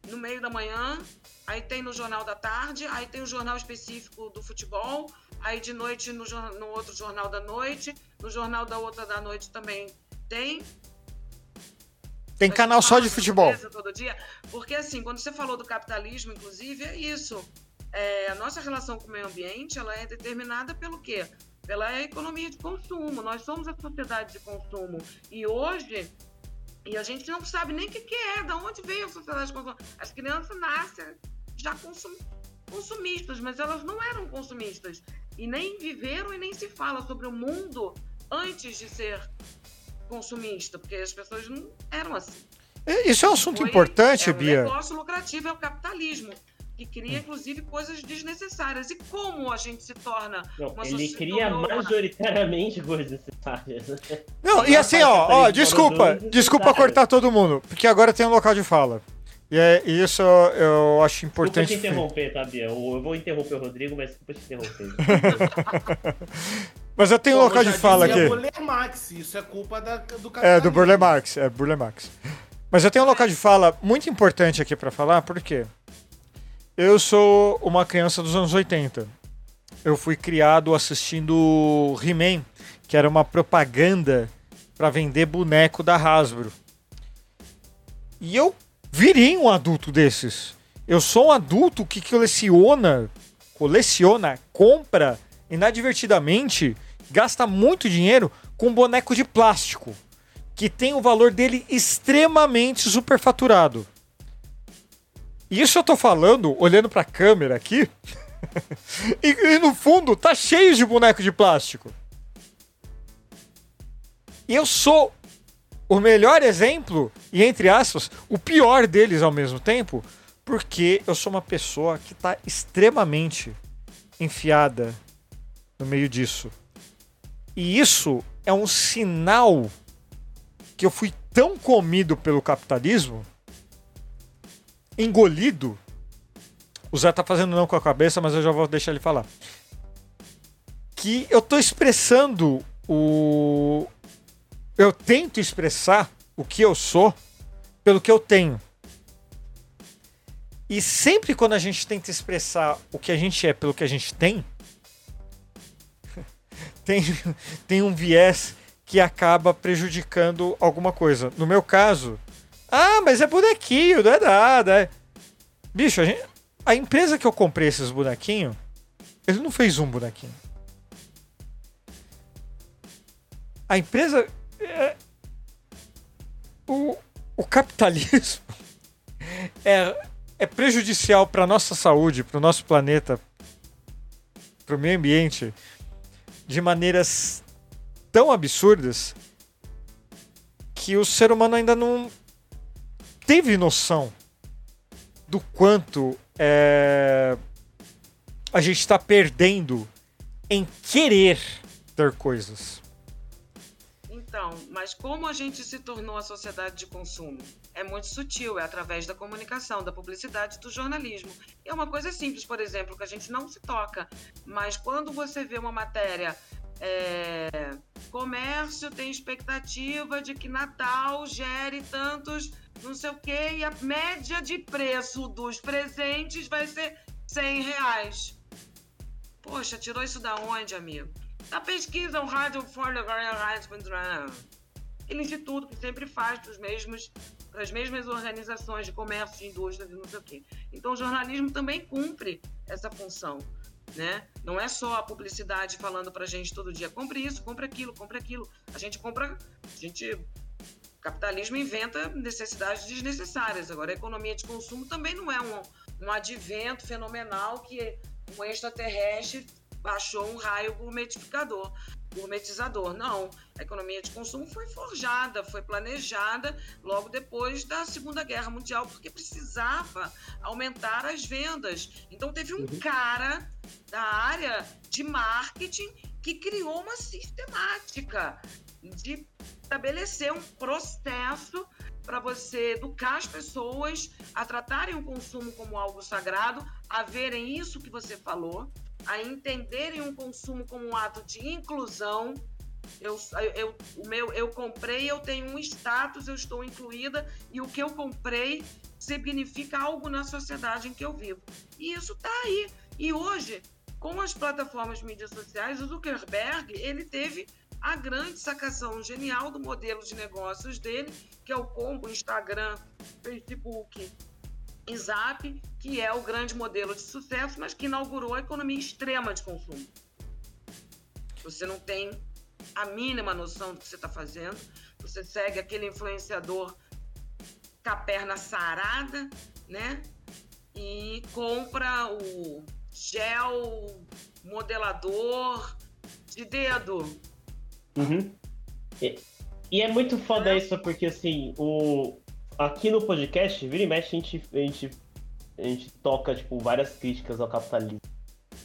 no meio da manhã, aí tem no jornal da tarde, aí tem o jornal específico do futebol, aí de noite no, no outro jornal da noite, no jornal da outra da noite também tem. Tem canal só de futebol. Todo dia, porque assim, quando você falou do capitalismo, inclusive, é isso. É, a nossa relação com o meio ambiente, ela é determinada pelo quê? Pela economia de consumo. Nós somos a sociedade de consumo. E hoje, e a gente não sabe nem o que, que é, da onde veio a sociedade de consumo. As crianças nascem já consum, consumistas, mas elas não eram consumistas. E nem viveram e nem se fala sobre o mundo antes de ser consumista, porque as pessoas não eram assim. É, Isso é um assunto Foi- importante, é um Bia. negócio lucrativo, é o capitalismo, que cria, inclusive, coisas desnecessárias. E como a gente se torna Não, uma ele cria majoritariamente coisas necessárias. Não, e assim, ó, ó, desculpa, desculpa cortar todo mundo, porque agora tem um local de fala. E é, e isso eu acho Desculpa te importante. interromper, tá, Bia? Eu vou interromper o Rodrigo, mas desculpa te interromper. (laughs) Mas eu tenho um local já de fala aqui. Burle Marx, isso é culpa da, do É, do. Burle Marx, é Burle Marx. Mas eu tenho um local de fala muito importante aqui pra falar, porque eu sou uma criança dos anos 80. Eu fui criado assistindo He-Man, que era uma propaganda pra vender boneco da Hasbro. E eu virei um adulto desses. Eu sou um adulto que coleciona, coleciona, compra inadvertidamente, gasta muito dinheiro com boneco de plástico, que tem o valor dele extremamente superfaturado. E isso eu tô falando olhando pra câmera aqui. (laughs) e, e no fundo tá cheio de boneco de plástico. Eu sou o melhor exemplo, e entre aspas, o pior deles ao mesmo tempo, porque eu sou uma pessoa que está extremamente enfiada no meio disso. E isso é um sinal que eu fui tão comido pelo capitalismo, engolido. O Zé tá fazendo não com a cabeça, mas eu já vou deixar ele falar. Que eu tô expressando o. Eu tento expressar o que eu sou pelo que eu tenho. E sempre quando a gente tenta expressar o que a gente é pelo que a gente tem, (laughs) tem, tem um viés que acaba prejudicando alguma coisa. No meu caso, ah, mas é bonequinho, não é nada. é." Bicho, a, gente- a empresa que eu comprei esses bonequinhos, ele não fez um bonequinho. A empresa. É- o, o capitalismo (laughs) é, é prejudicial para nossa saúde, para o nosso planeta, para o meio ambiente, de maneiras tão absurdas que o ser humano ainda não teve noção do quanto é, a gente está perdendo em querer ter coisas. Então, mas como a gente se tornou a sociedade de consumo? É muito sutil, é através da comunicação, da publicidade, do jornalismo. E é uma coisa simples, por exemplo, que a gente não se toca. Mas quando você vê uma matéria, é, comércio tem expectativa de que Natal gere tantos, não sei o quê, e a média de preço dos presentes vai ser 100 reais. Poxa, tirou isso da onde, amigo? Da pesquisa, o Rádio for the Aquele instituto que sempre faz para os mesmos para as mesmas organizações de comércio, de indústria, de não sei o quê. Então, o jornalismo também cumpre essa função, né? Não é só a publicidade falando para a gente todo dia, compre isso, compre aquilo, compre aquilo. A gente compra, a gente capitalismo inventa necessidades desnecessárias. Agora, a economia de consumo também não é um, um advento fenomenal que um extraterrestre baixou um raio gourmetificador, gourmetizador. Não, a economia de consumo foi forjada, foi planejada logo depois da Segunda Guerra Mundial, porque precisava aumentar as vendas. Então teve um cara da área de marketing que criou uma sistemática de estabelecer um processo para você educar as pessoas a tratarem o consumo como algo sagrado, a verem isso que você falou, a entenderem o consumo como um ato de inclusão. Eu, eu, o meu, eu comprei, eu tenho um status, eu estou incluída e o que eu comprei significa algo na sociedade em que eu vivo. E isso está aí. E hoje, com as plataformas mídias sociais, o Zuckerberg ele teve a grande sacação genial do modelo de negócios dele, que é o combo Instagram, Facebook Zap, que é o grande modelo de sucesso, mas que inaugurou a economia extrema de consumo. Você não tem a mínima noção do que você está fazendo, você segue aquele influenciador com a perna sarada, né? E compra o gel modelador de dedo. Uhum. E, e é muito foda isso, porque assim, o, aqui no podcast, vira e mexe, a gente, a gente, a gente toca, tipo, várias críticas ao capitalismo.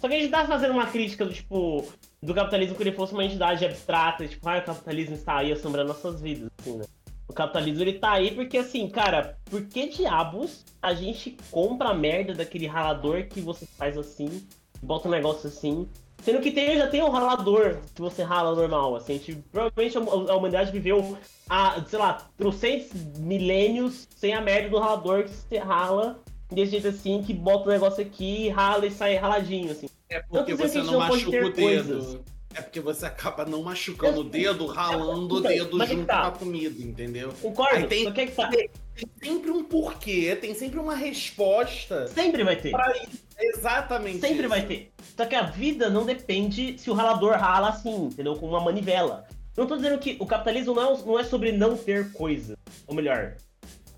Só que a gente tá fazendo uma crítica do tipo, do capitalismo que ele fosse uma entidade abstrata, tipo, ah, o capitalismo está aí assombrando nossas vidas, assim, né? O capitalismo ele tá aí porque assim, cara, por que diabos a gente compra a merda daquele ralador que você faz assim, bota um negócio assim, Sendo que tem, já tem um ralador que você rala normal, assim, a provavelmente a, a humanidade viveu há, sei lá, trocentos milênios sem a merda do ralador que você rala desse jeito assim, que bota o negócio aqui, rala e sai raladinho, assim. É porque dizendo você a não não pode machuca ter o dedo. coisas. É porque você acaba não machucando o dedo, ralando o Então, dedo é junto tá. com a comida, entendeu? Concordo? Aí tem- Só que é que tá. Tem sempre um porquê, tem sempre uma resposta Sempre vai ter. Exatamente. Sempre isso. vai ter. Só que a vida não depende se o ralador rala assim, entendeu? Com uma manivela. Não tô dizendo que o capitalismo não é, não é sobre não ter coisa. Ou melhor,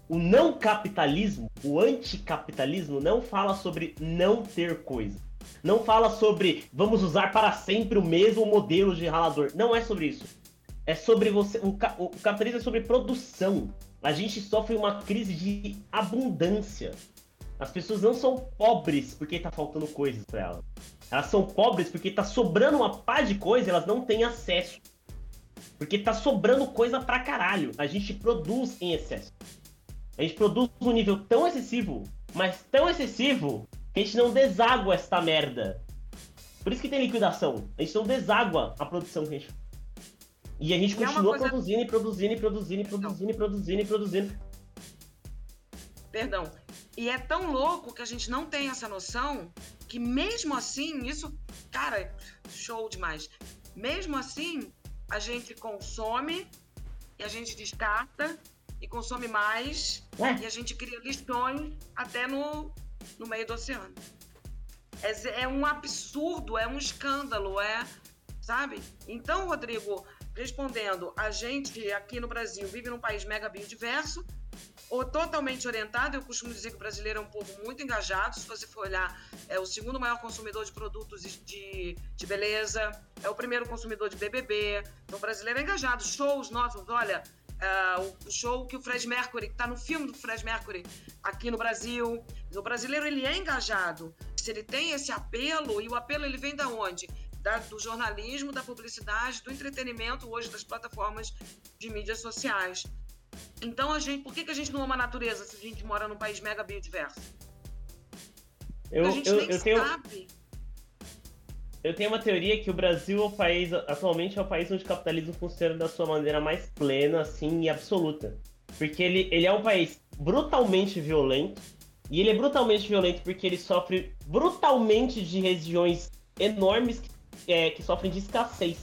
o não capitalismo, o anticapitalismo, não fala sobre não ter coisa. Não fala sobre vamos usar para sempre o mesmo modelo de ralador. Não é sobre isso. É sobre você. O, o capitalismo é sobre produção. A gente sofre uma crise de abundância. As pessoas não são pobres porque tá faltando coisas para elas. Elas são pobres porque tá sobrando uma pá de coisa elas não têm acesso. Porque tá sobrando coisa pra caralho. A gente produz em excesso. A gente produz num nível tão excessivo, mas tão excessivo, a gente não deságua esta merda. Por isso que tem liquidação. A gente não deságua a produção que a gente E a gente E é continua coisa- produzindo e produzindo e produzindo e produzindo e produzindo e produzindo. Perdão. E é tão louco que a gente não tem essa noção que mesmo assim, isso, cara, show demais. Mesmo assim, a gente consome e a gente descarta e consome mais É. e a gente cria lixões até no, no meio do oceano. É, é um absurdo, é um escândalo, é sabe? Então, Rodrigo, respondendo, a gente aqui no Brasil vive num país mega biodiverso, ou totalmente orientado. Eu costumo dizer que o brasileiro é um povo muito engajado. Se você for olhar, é o segundo maior consumidor de produtos de, de beleza, é o primeiro consumidor de BBB. Então, o brasileiro é engajado. Shows nossos, olha, uh, o show que o Fred Mercury, que está no filme do Fred Mercury aqui no Brasil. O brasileiro ele é engajado. Se ele tem esse apelo, e o apelo ele vem da onde? Da, do jornalismo, da publicidade, do entretenimento, hoje das plataformas de mídias sociais. Então, a gente, por que, que a gente não ama a natureza se a gente mora num país mega biodiverso? Eu, a gente eu, nem eu tenho, sabe. eu tenho uma teoria que o Brasil é o país, atualmente é o país onde o capitalismo funciona da sua maneira mais plena, assim, e absoluta. Porque ele, ele é um país brutalmente violento, e ele é brutalmente violento porque ele sofre brutalmente de regiões enormes que, é, que sofrem de escassez.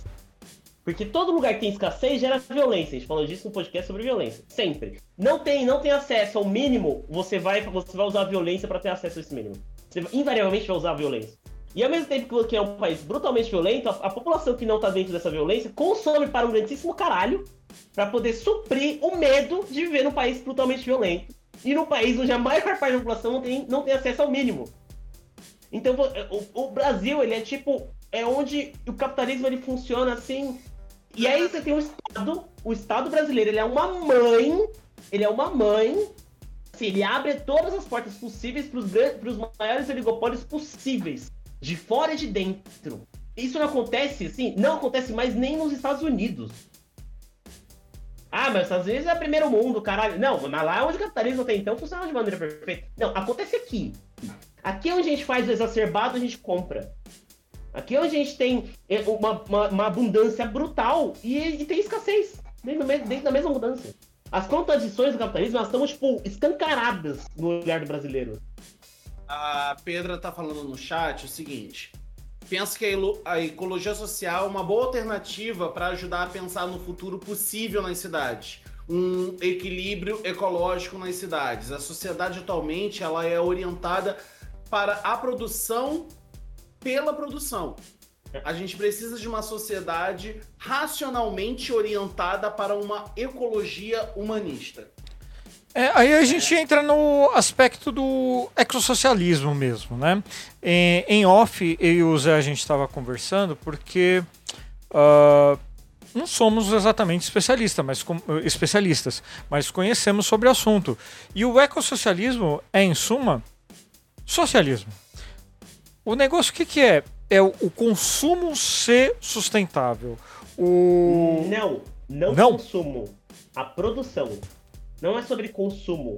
Porque todo lugar que tem escassez gera violência. A gente falou disso no podcast sobre violência. Sempre. Não tem, não tem acesso ao mínimo, você vai, você vai usar a violência para ter acesso a esse mínimo. Você invariavelmente vai usar a violência. E ao mesmo tempo que é um país brutalmente violento, a, a população que não tá dentro dessa violência consome para um grandíssimo caralho para poder suprir o medo de viver num país brutalmente violento. E num país onde a maior parte da população não tem, não tem acesso ao mínimo. Então o, o Brasil, ele é tipo. É onde o capitalismo ele funciona assim e aí você tem o Estado, o Estado brasileiro, ele é uma mãe, ele é uma mãe, assim, ele abre todas as portas possíveis para os maiores oligopólios possíveis, de fora e de dentro. Isso não acontece, assim, não acontece mais nem nos Estados Unidos. Ah, mas às vezes é primeiro mundo, caralho. Não, mas lá é onde o capitalismo até então funciona de maneira perfeita. Não, acontece aqui. Aqui é onde a gente faz o exacerbado, a gente compra. Aqui a gente tem é, uma, uma, uma abundância brutal e, e, tem escassez dentro, dentro da mesma abundância. As contradições do capitalismo elas estão tipo, escancaradas no olhar do brasileiro. A Pedra tá falando no chat o seguinte: penso que a ecologia social é uma boa alternativa para ajudar a pensar no futuro possível nas cidades. Um equilíbrio ecológico nas cidades. A sociedade atualmente ela é orientada para a produção pela produção. A gente precisa de uma sociedade racionalmente orientada para uma ecologia humanista. É, aí a gente entra no aspecto do ecossocialismo mesmo, né? Em, em off, eu e o Zé a gente estava conversando porque uh, não somos exatamente especialistas mas, com, especialistas, mas conhecemos sobre o assunto. E o ecossocialismo é, em suma, socialismo. O negócio o que, que é? É o, o, consumo ser sustentável. O... Não, não, não consumo. A produção. Não é sobre consumo.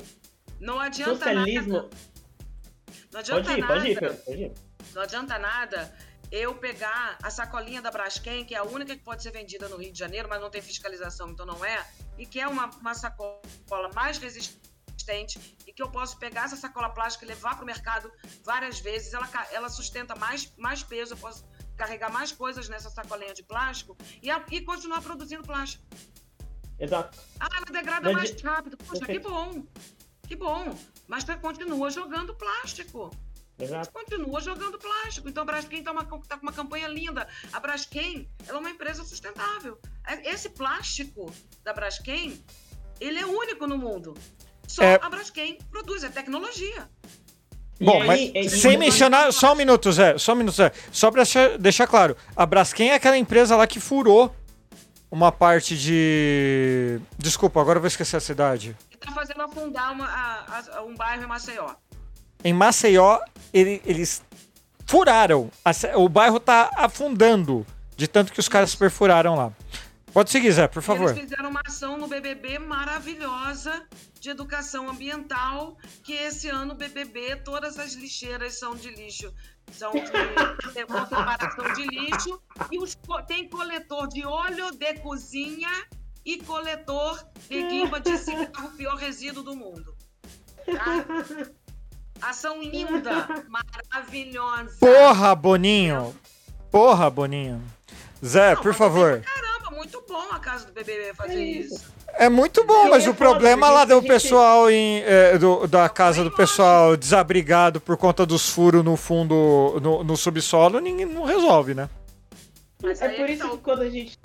Não adianta Socialismo... nada. Não adianta pode ir, nada. Pode ir, pode ir. Não adianta nada eu pegar a sacolinha da Braskem, que é a única que pode ser vendida no Rio de Janeiro, mas não tem fiscalização, então não é, e que é uma, uma sacola mais resistente e que eu posso pegar essa sacola plástica e levar para o mercado várias vezes. Ela, ela sustenta mais, mais peso, eu posso carregar mais coisas nessa sacolinha de plástico e, e continuar produzindo plástico. Exato. Ah, ela degrada Mas, mais rápido. Poxa, que bom. Que bom. Mas você continua jogando plástico. Exato. Você continua jogando plástico. Então a Braskem está tá com uma campanha linda. A Braskem ela é uma empresa sustentável. É, esse plástico da Braskem, ele é único no mundo. Só é... a Braskem produz, é tecnologia. Bom, aí, mas e, sem mencionar, só um minuto, Zé, só um minuto, Zé. Só pra deixar claro, a Braskem é aquela empresa lá que furou uma parte de. Desculpa, agora eu vou esquecer a cidade. Que tá fazendo afundar uma, a, a, um bairro em Maceió. Em Maceió, ele, eles furaram. o bairro tá afundando de tanto que os caras perfuraram lá. Pode seguir, Zé, por favor. Eles fizeram uma ação no BBB maravilhosa de educação ambiental, que esse ano o BBB, todas as lixeiras são de lixo, são de, (laughs) de separação de lixo, e os, tem coletor de óleo de cozinha e coletor de guimba de cigarro, o pior resíduo do mundo. Tá? Ação linda, maravilhosa. Porra, Boninho! Porra, Boninho! Zé, Não, por favor. Caramba, muito bom a casa do BBB fazer é isso. isso. É muito bom, mas o problema lá do pessoal em, é, do, da casa do pessoal desabrigado por conta dos furos no fundo, no, no subsolo, ninguém não resolve, né? Mas É por que isso que quando a gente.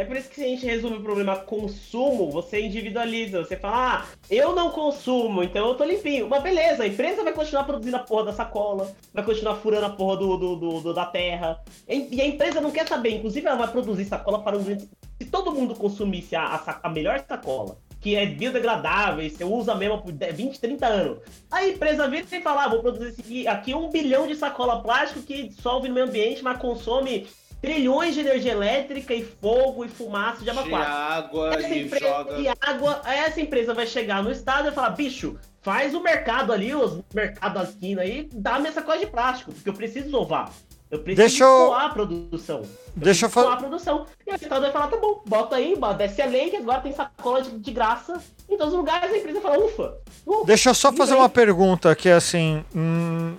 É por isso que se a gente resume o problema consumo, você individualiza. Você fala, ah, eu não consumo, então eu tô limpinho. Mas beleza, a empresa vai continuar produzindo a porra da sacola, vai continuar furando a porra do, do, do- do- da terra. E a empresa não quer saber, inclusive ela vai produzir sacola para um. Se todo mundo consumisse a, a, a melhor sacola, que é biodegradável, você usa mesmo por 10, 20, 30 anos. A empresa vira e fala, ah, vou produzir aqui um bilhão de sacola plástico que dissolve no meio ambiente, mas consome trilhões de energia elétrica e fogo e fumaça de De abacuá. água Essa e empresa joga. e água, essa empresa vai chegar no estado e falar, bicho, faz o mercado ali, os mercados da esquina aí, dá minha sacola de plástico, porque eu preciso isovar. Eu preciso Deixa eu- a produção. Deixa eu preciso escoar falar. a produção. E o estado vai falar, tá bom, bota aí, bota, desce a lei que agora tem sacola de, de graça em todos os lugares, a empresa fala, ufa. ufa. Deixa eu só fazer uma pergunta que é assim, hum,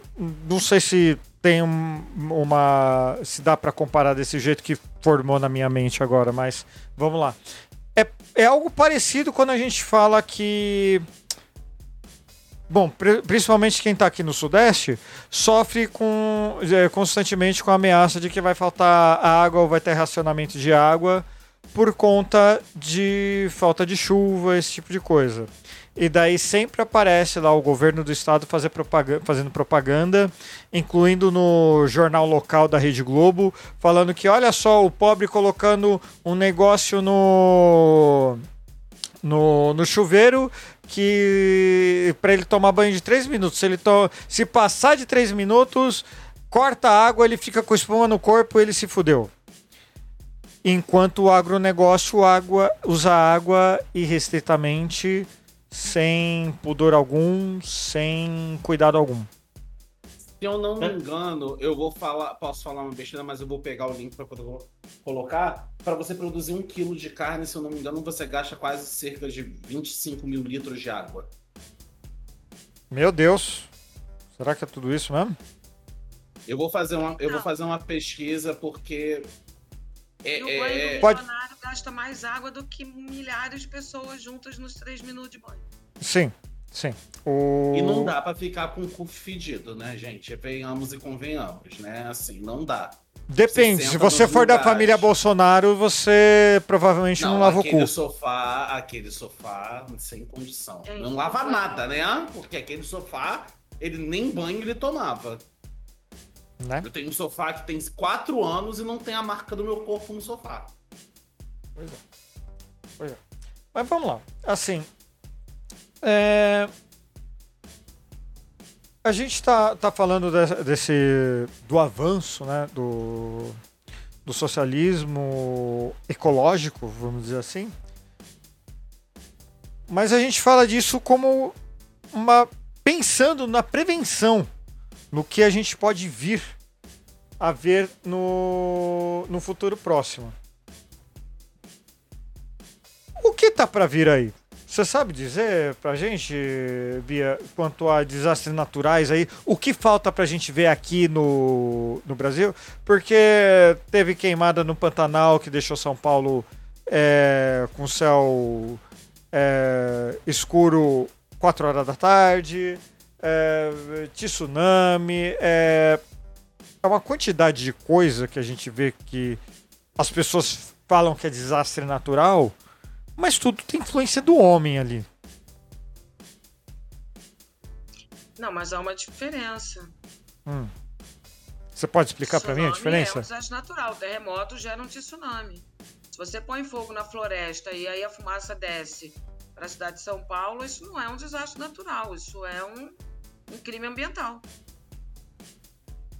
não sei se tem um- uma, se dá pra comparar desse jeito que formou na minha mente agora, mas vamos lá. É, é algo parecido quando a gente fala que Bom, pri- principalmente quem está aqui no Sudeste sofre com, é, constantemente com a ameaça de que vai faltar água ou vai ter racionamento de água por conta de falta de chuva, esse tipo de coisa. E daí sempre aparece lá o governo do estado fazer propaga- fazendo propaganda, incluindo no jornal local da Rede Globo, falando que olha só o pobre colocando um negócio no no, no chuveiro que para ele tomar banho de 3 minutos. Se ele to se passar de 3 minutos, corta a água, ele fica com espuma no corpo, ele se fudeu. Enquanto o agronegócio água, usa água irrestritamente, sem pudor algum, sem cuidado algum. Se eu não me engano, eu vou falar, posso falar uma besteira, mas eu vou pegar o link para poder colocar. Para você produzir um quilo de carne, se eu não me engano, você gasta quase cerca de 25 mil litros de água. Meu Deus. Será que é tudo isso mesmo? Eu vou fazer uma, eu vou Não. fazer uma pesquisa porque é, E o é- banho é- do Pode- milionário gasta mais água do que milhares de pessoas juntas nos três minutos de banho. Sim, sim. O... e não dá para ficar com o cu fedido, né, gente? Venhamos e convenhamos, né? Assim, não dá. Depende, se você for da lugares. família Bolsonaro, você provavelmente não, lava o aquele cu. sofá, aquele sofá sem condição. É, não lava nada, né? Porque aquele sofá, ele nem banho ele tomava. Né? Eu tenho um sofá que tem quatro anos e não tem a marca do meu corpo no sofá. Mas vamos lá. Assim. é, A gente tá, tá falando de- desse. do avanço, né? Do, do socialismo ecológico, vamos dizer assim. Mas a gente fala disso como uma. pensando na prevenção, no que a gente pode vir a ver no, no futuro próximo. O que tá para vir aí? Você sabe dizer pra gente, Bia, quanto a desastres naturais aí, o que falta pra gente ver aqui no, no Brasil? Porque teve queimada no Pantanal que deixou São Paulo é, com céu é, escuro 4 horas da tarde, é, tsunami, é, é uma quantidade de coisa que a gente vê que as pessoas falam que é desastre natural, mas tudo tem influência do homem ali. Não, mas há uma diferença. Hum. Você pode explicar pra mim a Tsunami diferença? É um desastre natural. Terremoto gera um tsunami. Se você põe fogo na floresta e aí a fumaça desce para a cidade de São Paulo, isso não é um desastre natural. Isso é um, um crime ambiental.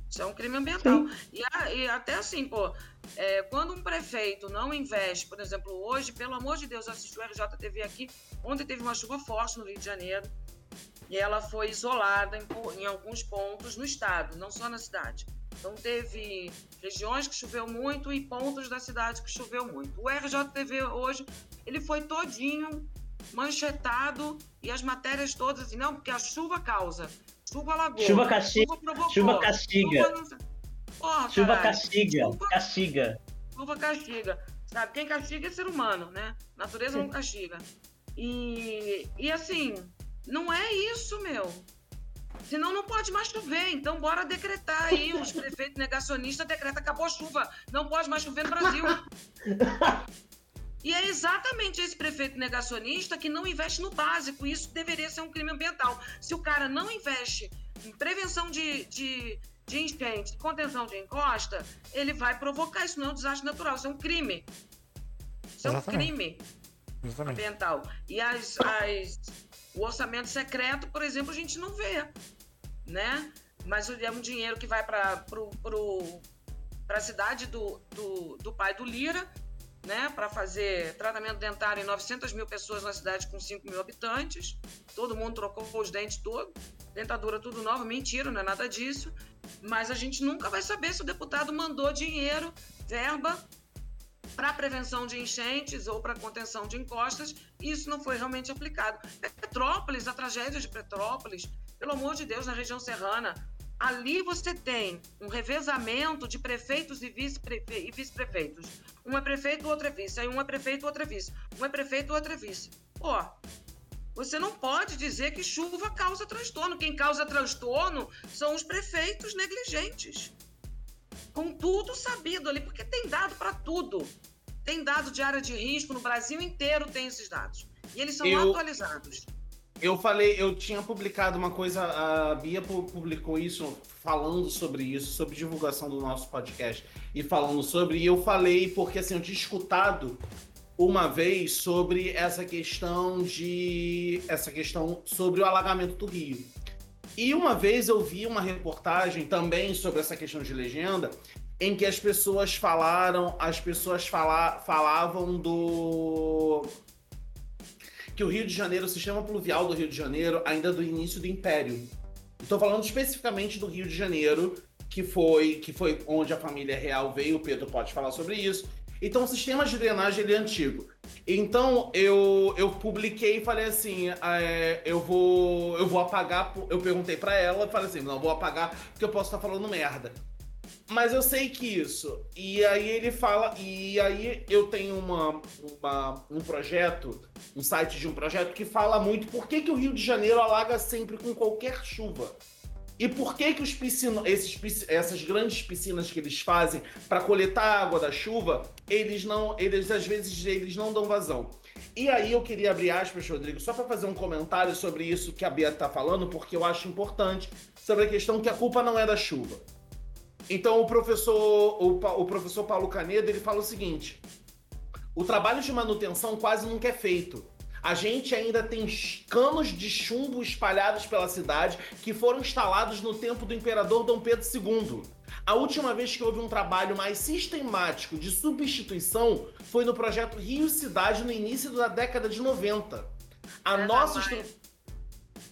Isso é um crime ambiental. E, a- e até assim, pô, é, quando um prefeito não investe, por exemplo, hoje, pelo amor de Deus, eu assisti o RJTV aqui. Ontem teve uma chuva forte no Rio de Janeiro. E ela foi isolada em, em alguns pontos no estado, não só na cidade. Então teve regiões que choveu muito e pontos da cidade que choveu muito. O RJTV hoje, ele foi todinho manchetado e as matérias todas assim, não, porque a chuva causa. Chuva alagou. Chuva castiga, Chuva provocou. chuva castiga. Chuva, Porra, Chuva castiga, Chuva- castiga. Chuva castiga. Sabe? Quem castiga é ser humano, né? Natureza não castiga. E, e assim, não é isso, meu. Senão não pode mais chover. Então, bora decretar aí. Os (laughs) prefeitos negacionistas decretam acabou a chuva. Não pode mais chover no Brasil. (laughs) E é exatamente esse prefeito negacionista que não investe no básico. Isso deveria ser um crime ambiental. Se o cara não investe em prevenção de, de, de enchente, contenção de encosta, ele vai provocar. Isso não é um desastre natural, isso é um crime. Isso é um Exatamente. crime Justamente. ambiental. E as, as- o orçamento secreto, por exemplo, a gente não vê, né? Mas é um dinheiro que vai para a cidade do, do, do pai do Lira, né? Para fazer tratamento dentário em 900 mil pessoas na cidade com 5 mil habitantes. Todo mundo trocou os dentes todos, dentadura tudo nova. Mentira, não é nada disso. Mas a gente nunca vai saber se o deputado mandou dinheiro, verba para prevenção de enchentes ou para contenção de encostas, e isso não foi realmente aplicado. Petrópolis, a tragédia de Petrópolis, pelo amor de Deus, na região serrana, ali você tem um revezamento de prefeitos e vice-prefe- vice-prefeitos. Um é prefeito, outro é vice. Aí um é prefeito, outro é vice. Um é prefeito, outro é vice. Pô, você não pode dizer que chuva causa transtorno. Quem causa transtorno são os prefeitos negligentes com tudo sabido ali, porque tem dado para tudo. Tem dado de área de risco no Brasil inteiro, tem esses dados. E eles são Eu- atualizados. Eu falei, eu tinha publicado uma coisa, a Bia pu- publicou isso, falando sobre isso, sobre divulgação do nosso podcast e falando sobre, e eu falei porque assim, eu tinha escutado uma vez sobre essa questão de essa questão sobre o alagamento do Rio. E uma vez eu vi uma reportagem também sobre essa questão de legenda, em que as pessoas falaram, as pessoas fala, falavam do que o Rio de Janeiro, o sistema pluvial do Rio de Janeiro, ainda é do início do Império. Estou falando especificamente do Rio de Janeiro, que foi, que foi onde a família real veio, o Pedro pode falar sobre isso. Então, o sistema de drenagem ele é antigo. Então, eu, eu publiquei e falei assim: é, eu, vou, eu vou apagar. Eu perguntei para ela, falei assim: não, vou apagar porque eu posso estar falando merda. Mas eu sei que isso. E aí ele fala. E aí eu tenho uma, uma- um projeto, um site de um projeto que fala muito por que, que o Rio de Janeiro alaga sempre com qualquer chuva. E por que, que os piscino, esses, essas grandes piscinas que eles fazem para coletar a água da chuva, eles não. Eles às vezes eles não dão vazão. E aí eu queria abrir aspas, Rodrigo, só para fazer um comentário sobre isso que a Bia tá falando, porque eu acho importante, sobre a questão que a culpa não é da chuva. Então o professor, o, o professor Paulo Canedo, ele fala o seguinte: o trabalho de manutenção quase nunca é feito. A gente ainda tem canos de chumbo espalhados pela cidade que foram instalados no tempo do imperador Dom Pedro II. A última vez que houve um trabalho mais sistemático de substituição foi no projeto Rio Cidade no início da década de 90. A nossa mais.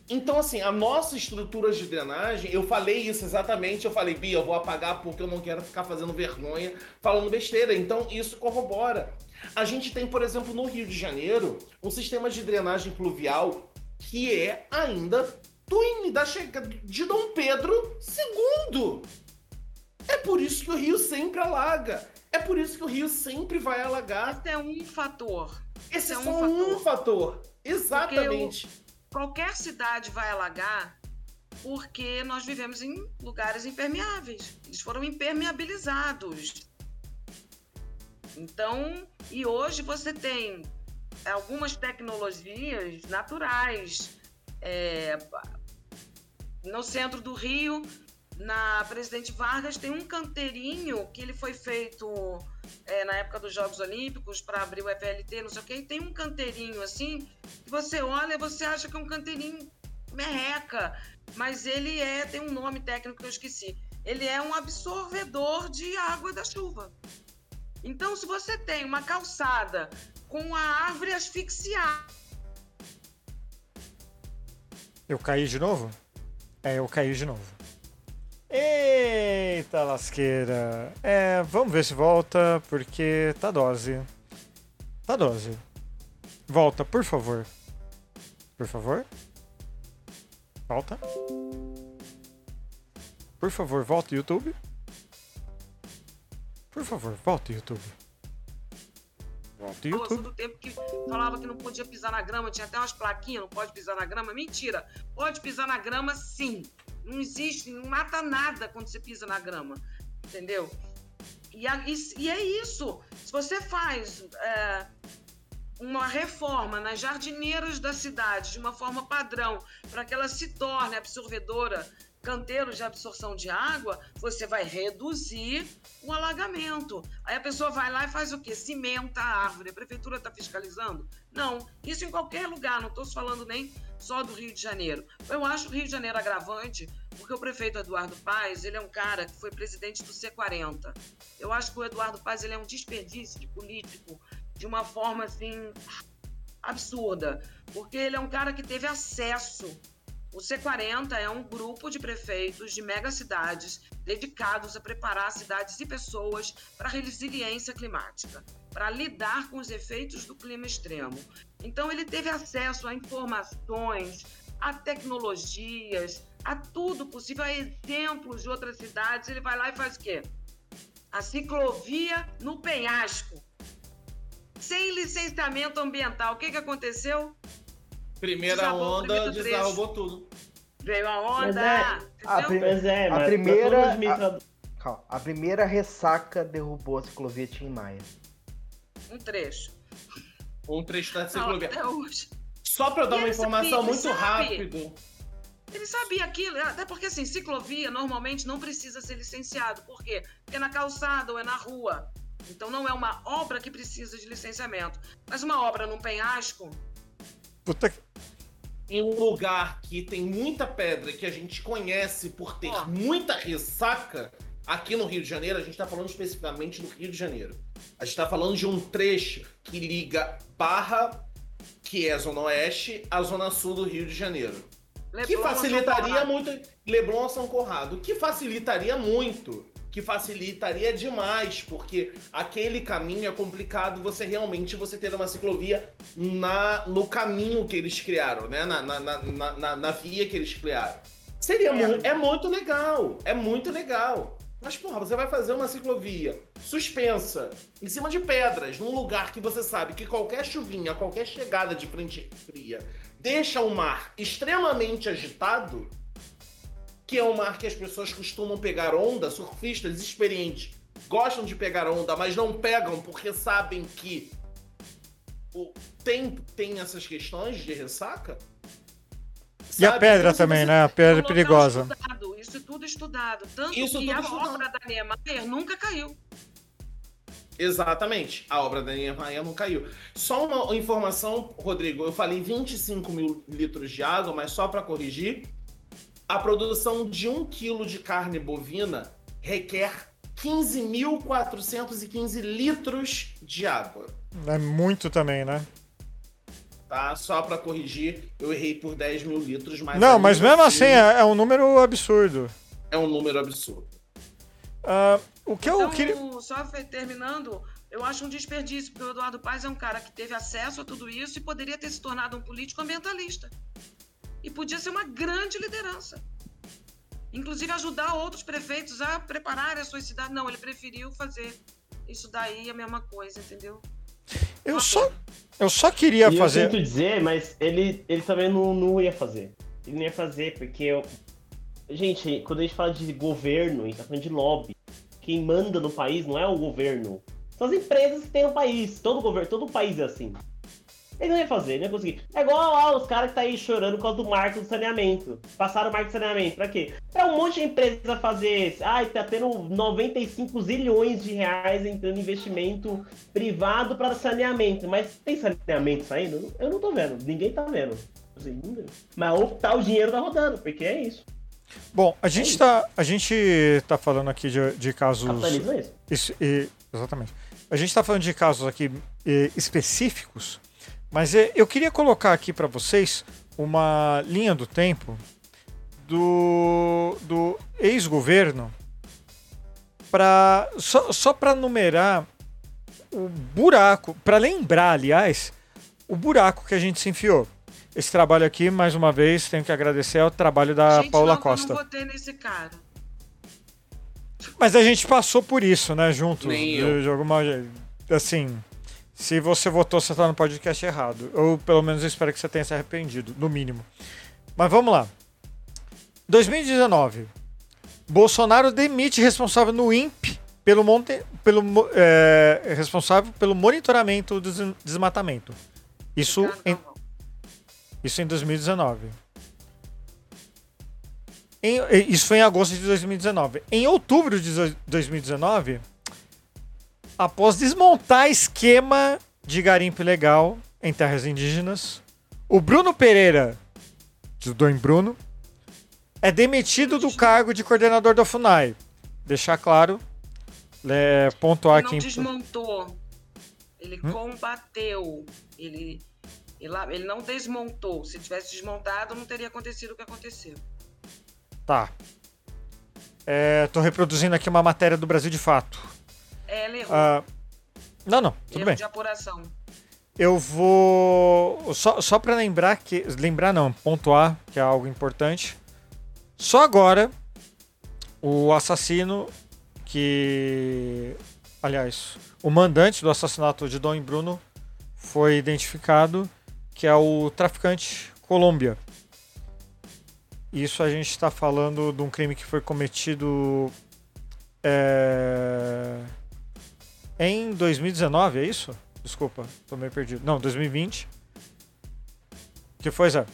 Então, assim, a nossa estrutura de drenagem, eu falei isso exatamente, eu falei, Bia, eu vou apagar porque eu não quero ficar fazendo vergonha, falando besteira. Então, isso corrobora. A gente tem, por exemplo, no Rio de Janeiro, um sistema de drenagem pluvial que é ainda do, da chegada de Dom Pedro II. É por isso que o Rio sempre alaga. É por isso que o Rio sempre vai alagar. Esse é um fator. Esse é é um só um fator. Exatamente. Qualquer cidade vai alagar porque nós vivemos em lugares impermeáveis. Eles foram impermeabilizados. Então, e hoje você tem algumas tecnologias naturais. É, no centro do Rio, na Presidente Vargas, tem um canteirinho que ele foi feito é, na época dos Jogos Olímpicos para abrir o FLT, não sei o quê. E tem um canteirinho assim que você olha e você acha que é um canteirinho merreca, mas ele é tem um nome técnico que eu esqueci. Ele é um absorvedor de água da chuva. Então, se você tem uma calçada com a árvore asfixiada, Eu caí de novo? É, eu caí de novo. Eita lasqueira. É, vamos ver se volta, porque tá dose. Tá dose. Volta, por favor. Por favor. Volta. Por favor, volta YouTube. Por favor, volta YouTube. Volta YouTube. do tempo que falava que não podia pisar na grama, tinha até umas plaquinhas, não pode pisar na grama. Mentira! Pode pisar na grama sim. Não existe, não mata nada quando você pisa na grama. Entendeu? E, a- e- e é isso. Se você faz é, uma reforma nas jardineiras da cidade de uma forma padrão, para que ela se torne absorvedora, canteiros de absorção de água, você vai reduzir o alagamento. Aí a pessoa vai lá e faz o quê? Cimenta a árvore. A prefeitura está fiscalizando? Não. Isso em qualquer lugar, não estou falando nem só do Rio de Janeiro. Eu acho o Rio de Janeiro agravante, porque o prefeito Eduardo Paes, ele é um cara que foi presidente do C40. Eu acho que o Eduardo Paes ele é um desperdício de político de uma forma assim absurda, porque ele é um cara que teve acesso. O C40 é um grupo de prefeitos de megacidades dedicados a preparar cidades e pessoas para a resiliência climática, para lidar com os efeitos do clima extremo. Então ele teve acesso a informações, a tecnologias, a tudo possível, a exemplos de outras cidades. Ele vai lá e faz o quê? A ciclovia no penhasco. Sem licenciamento ambiental. O que, que aconteceu? Primeira Desabou onda, desarrobou tudo. Veio a Mas onda. é- a entendeu? pri- Mas é, A mas primeira- ministros- Calma. A primeira ressaca derrubou a ciclovia Tim Maia. Um trecho. Um trecho da ciclovia. hoje. Só pra eu dar E uma informação sabia, muito sabe. rápido. Ele sabia aquilo, até porque assim, ciclovia normalmente não precisa ser licenciado. Por quê? Porque é na calçada ou é na rua. Então não é uma obra que precisa de licenciamento. Mas uma obra num penhasco, Puta que... Em um lugar que tem muita pedra que a gente conhece por ter Ó. muita ressaca, aqui no Rio de Janeiro, a gente tá falando especificamente do Rio de Janeiro. A gente tá falando de um trecho que liga Barra, que é a Zona Oeste, à Zona Sul do Rio de Janeiro. que Leblon, facilitaria São Paulo. muito. Leblon a São Corrado. Que facilitaria muito. Que facilitaria demais, porque aquele caminho é complicado você realmente você ter uma ciclovia na, no caminho que eles criaram, né? Na, na, na, na- na- via que eles criaram. Seria É. muito. É muito legal. É muito legal. Mas, porra, você vai fazer uma ciclovia suspensa, em cima de pedras, num lugar que você sabe que qualquer chuvinha, qualquer chegada de frente fria deixa o mar extremamente agitado, que é um mar que as pessoas costumam pegar onda, surfistas experientes gostam de pegar onda, mas não pegam porque sabem que o- tem, tem essas questões de ressaca. E a pedra Então, também, né? A pedra local perigosa. estudado, isso tudo estudado. Tanto Isso que tudo a estudado. obra da Niemeyer nunca caiu. Exatamente. A obra da Niemeyer não caiu. Só uma informação, Rodrigo. Eu falei 25 mil litros de água, mas só para corrigir. A produção de um quilo de carne bovina requer 15.415 litros de água. É muito também, né? Tá? Só para corrigir, eu errei por 10 mil litros, mas. não, mas mesmo assim é, é um número absurdo. é um número absurdo. Ah, o que eu então, queria. só terminando, eu acho um desperdício, porque o Eduardo Paes é um cara que teve acesso a tudo isso e poderia ter se tornado um político ambientalista. E podia ser uma grande liderança. Inclusive ajudar outros prefeitos a prepararem as suas cidades. Não, ele preferiu fazer isso daí a mesma coisa, entendeu? Eu só, eu só queria E fazer. eu sinto dizer, mas ele, ele também não, não ia fazer. Ele não ia fazer, porque eu... Gente, quando a gente fala de governo, a gente tá falando de lobby. Quem manda no país não é o governo. São as empresas que tem no país. Todo governo, todo país é assim. Ele não ia fazer, ele não ia conseguir. É igual lá os caras que tá aí chorando por causa do marco do saneamento. Passaram o marco do saneamento. Pra quê? Pra um monte de empresa fazer. Ai, tá tendo 95 zilhões de reais entrando em investimento privado para saneamento. Mas tem saneamento saindo? Eu não tô vendo. Ninguém tá vendo. Assim. Mas o, tá, o dinheiro tá rodando, porque é isso. Bom, a gente tá, a gente tá falando aqui de, de casos. Capitalismo é isso. Isso, e- exatamente. A gente está falando de casos aqui eh, específicos, mas eh, eu queria colocar aqui para vocês uma linha do tempo do, do ex-governo para só, só para numerar o buraco, para lembrar, aliás, o buraco que a gente se enfiou. Esse trabalho aqui, mais uma vez, tenho que agradecer ao trabalho da Gente, Paula não, Costa. Eu não votei nesse cara. Mas a gente passou por isso, né, junto. Nem de, eu. de alguma. Assim, se você votou, você tá no podcast errado. Ou pelo menos eu espero que você tenha se arrependido, no mínimo. Mas vamos lá. 2019. Bolsonaro demite responsável no INPE pelo, monte, pelo é, responsável pelo monitoramento do des- desmatamento. Isso em, isso em 2019. Em- isso foi em agosto de 2019. Em outubro de dois- 2019, após desmontar esquema de garimpo ilegal em terras indígenas, o Bruno Pereira, do Dom Bruno, é demitido do cargo de coordenador da FUNAI. Deixar claro, é, pontuar Ele não aqui. desmontou. Ele Hum? combateu. Ele, ele, ele não desmontou. Se tivesse desmontado, não teria acontecido o que aconteceu. Tá. É, tô reproduzindo aqui uma matéria do Brasil de Fato. É, errou. Ah, não, não, tudo bem. de apuração. Eu vou. Só, só para lembrar que. Lembrar não, pontuar, que é algo importante. Só agora, o assassino que. Aliás, o mandante do assassinato de Dom Bruno foi identificado, que é o traficante Colômbia. Isso a gente está falando de um crime que foi cometido. é, em 2019, é isso? Desculpa, tô meio perdido. Não, 2020. que foi, Zé?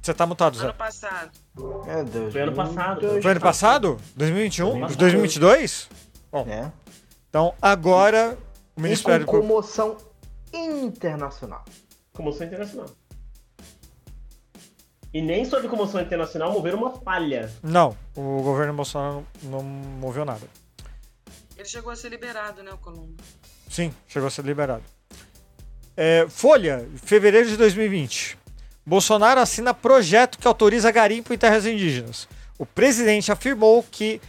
Você tá mutado, Zé. Ano passado. Meu Deus. Foi ano passado. Foi ano passado? 2021? Ano passado. 2022? É. Então, agora, o Ministério com Público. comoção internacional. Comoção internacional. E nem sobre comoção internacional mover uma falha. Não, o governo Bolsonaro não moveu nada. Ele chegou a ser liberado, né, o Colombo? Sim, chegou a ser liberado. É, Folha, fevereiro de 2020. Bolsonaro assina projeto que autoriza garimpo em terras indígenas. O presidente afirmou que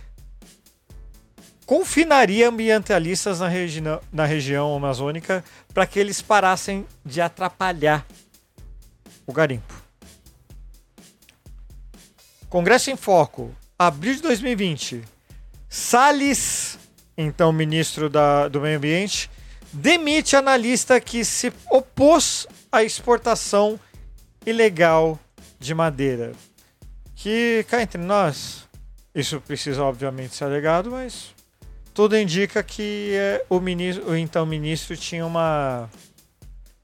confinaria ambientalistas na, regi na região amazônica para que eles parassem de atrapalhar o garimpo. Congresso em Foco, abril de 2020. Salles, então ministro da, do Meio Ambiente, demite analista que se opôs à exportação ilegal de madeira. Que cá entre nós, isso precisa obviamente ser alegado, mas tudo indica que é, o, ministro, o então ministro tinha uma,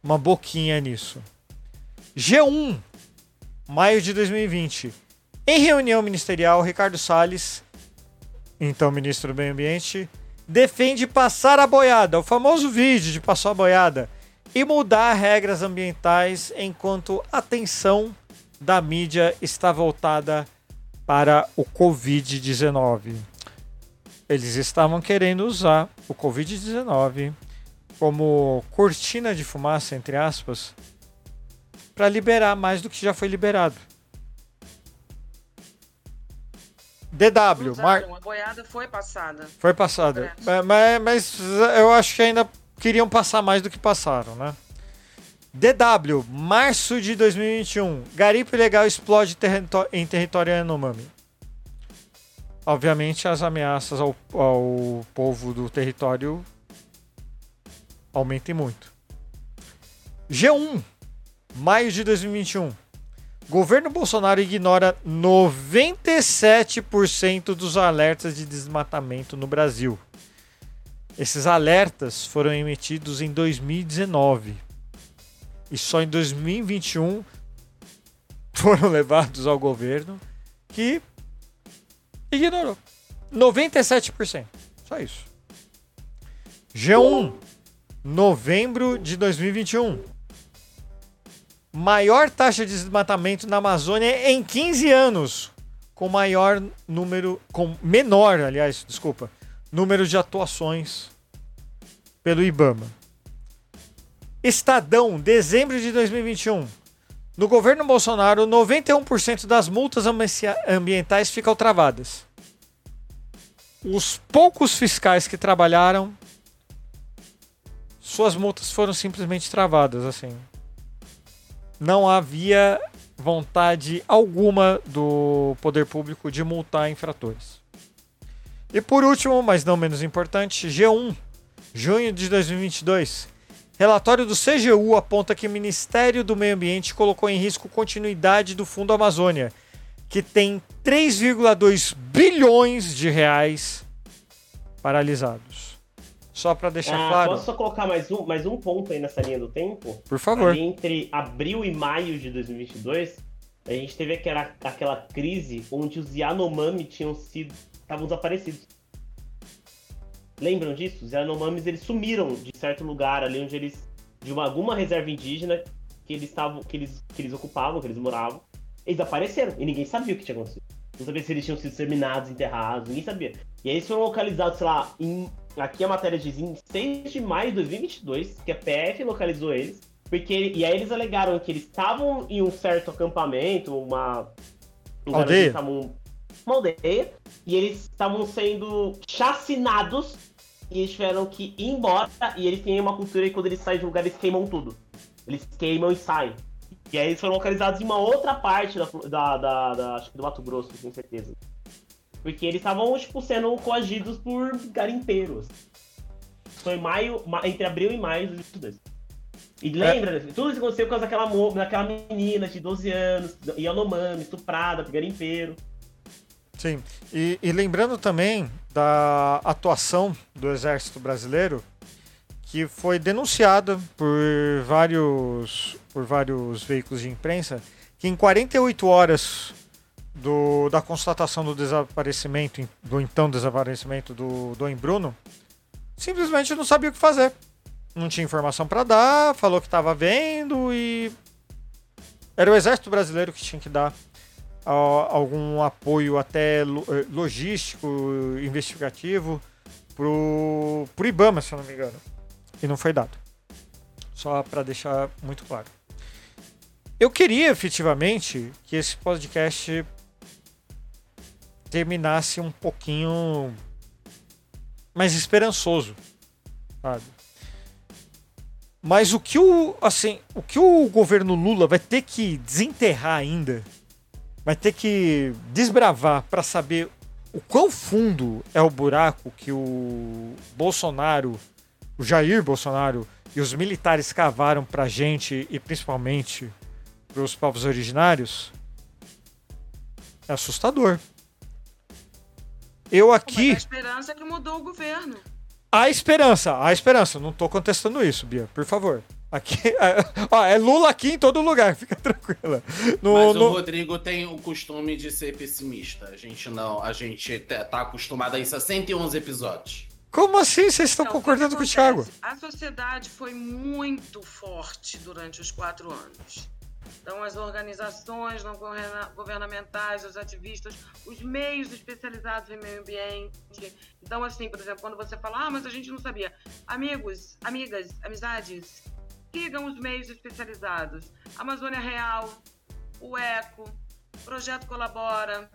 uma boquinha nisso. G1, maio de 2020. Em reunião ministerial, Ricardo Salles, então ministro do Meio Ambiente, defende passar a boiada, o famoso vídeo de passar a boiada, e mudar regras ambientais enquanto a atenção da mídia está voltada para o Covid-19. Eles estavam querendo usar o Covid-19 como cortina de fumaça, entre aspas, para liberar mais do que já foi liberado. DW, Mar... A boiada foi passada. Foi passada. Congresso. Mas, mas eu acho que ainda queriam passar mais do que passaram, né? DW, março de 2021. Garimpo ilegal explode em território Yanomami. Obviamente, as ameaças ao, ao povo do território aumentem muito. G1, maio de 2021. Governo Bolsonaro ignora 97% dos alertas de desmatamento no Brasil. Esses alertas foram emitidos em 2019. E só em 2021 foram (laughs) levados ao governo que ignorou. 97%. Só isso. G1, novembro de 2021 maior taxa de desmatamento na Amazônia em 15 anos, com maior número, com menor, aliás, desculpa, número de atuações pelo IBAMA. Estadão, dezembro de 2021. No governo Bolsonaro, 91% das multas ambi- ambientais ficam travadas. Os poucos fiscais que trabalharam, suas multas foram simplesmente travadas, assim não havia vontade alguma do poder público de multar infratores. E por último, mas não menos importante, G1, junho de 2022. Relatório do CGU aponta que o Ministério do Meio Ambiente colocou em risco continuidade do Fundo Amazônia, que tem 3,2 bilhões de reais paralisados. Só para deixar Ah, claro, Posso só colocar mais um, mais um ponto aí nessa linha do tempo? por favor. Ali entre abril e maio de 2022, a gente teve aquela, aquela crise onde os Yanomami tinham sido. estavam desaparecidos. Lembram disso? Os Yanomamis eles sumiram de certo lugar ali onde eles. de uma, alguma reserva indígena que eles estavam. que eles, que eles ocupavam, que eles moravam. Eles apareceram e ninguém sabia o que tinha acontecido. Não sabia se eles tinham sido exterminados, enterrados, ninguém sabia. E aí eles foram localizados, sei lá, em, aqui a matéria diz em 6 de maio de 2022, que a PF localizou eles. Porque, e aí eles alegaram que eles estavam em um certo acampamento, uma. um Aldeia. estavam- Uma aldeia. E eles estavam sendo chacinados. E eles tiveram que ir embora. E eles têm uma cultura que quando eles saem de um lugar, eles queimam tudo. Eles queimam e saem. E aí eles foram localizados em uma outra parte da, da, da- da- acho que do Mato Grosso, com certeza. Porque eles estavam, tipo, sendo coagidos por garimpeiros. Foi maio, ma- entre abril e maio de 2022. E lembra, tudo isso aconteceu por causa daquela, daquela menina de 12 anos, Yanomami, estuprada por garimpeiro. Sim. E, e lembrando também da atuação do Exército Brasileiro, que foi denunciada por vários, por vários veículos de imprensa, que em 48 horas do, da constatação do desaparecimento, do então desaparecimento do Dom Bruno, simplesmente não sabia o que fazer. Não tinha informação para dar, falou que estava vendo e era o Exército Brasileiro que tinha que dar a- algum apoio até eh, logístico, investigativo pro, pro IBAMA, se eu não me engano. E não foi dado. Só para deixar muito claro. Eu queria efetivamente que esse podcast terminasse um pouquinho mais esperançoso, sabe? Mas o que o assim, o que o governo Lula vai ter que desenterrar ainda vai ter que desbravar para saber o quão fundo é o buraco que o Bolsonaro, o Jair Bolsonaro e os militares cavaram pra gente e principalmente para os povos originários. É assustador. Eu Mas aqui. a esperança é que mudou o governo. Há esperança, há esperança. Não tô contestando isso, Bia, por favor. Aqui, (laughs) ó, é Lula aqui em todo lugar, (laughs) fica tranquila. No, Mas no- o Rodrigo tem o costume de ser pessimista. A gente não, a gente tá acostumado a isso há 111 episódios. Como assim vocês estão Então, concordando com o Thiago? A sociedade foi muito forte durante os quatro anos. Então, as organizações não governa- governamentais, os ativistas, os meios especializados em meio ambiente. Então, assim, por exemplo, quando você fala, ah, mas a gente não sabia. Amigos, amigas, amizades, sigam os meios especializados. Amazônia Real, o ECO, Projeto Colabora,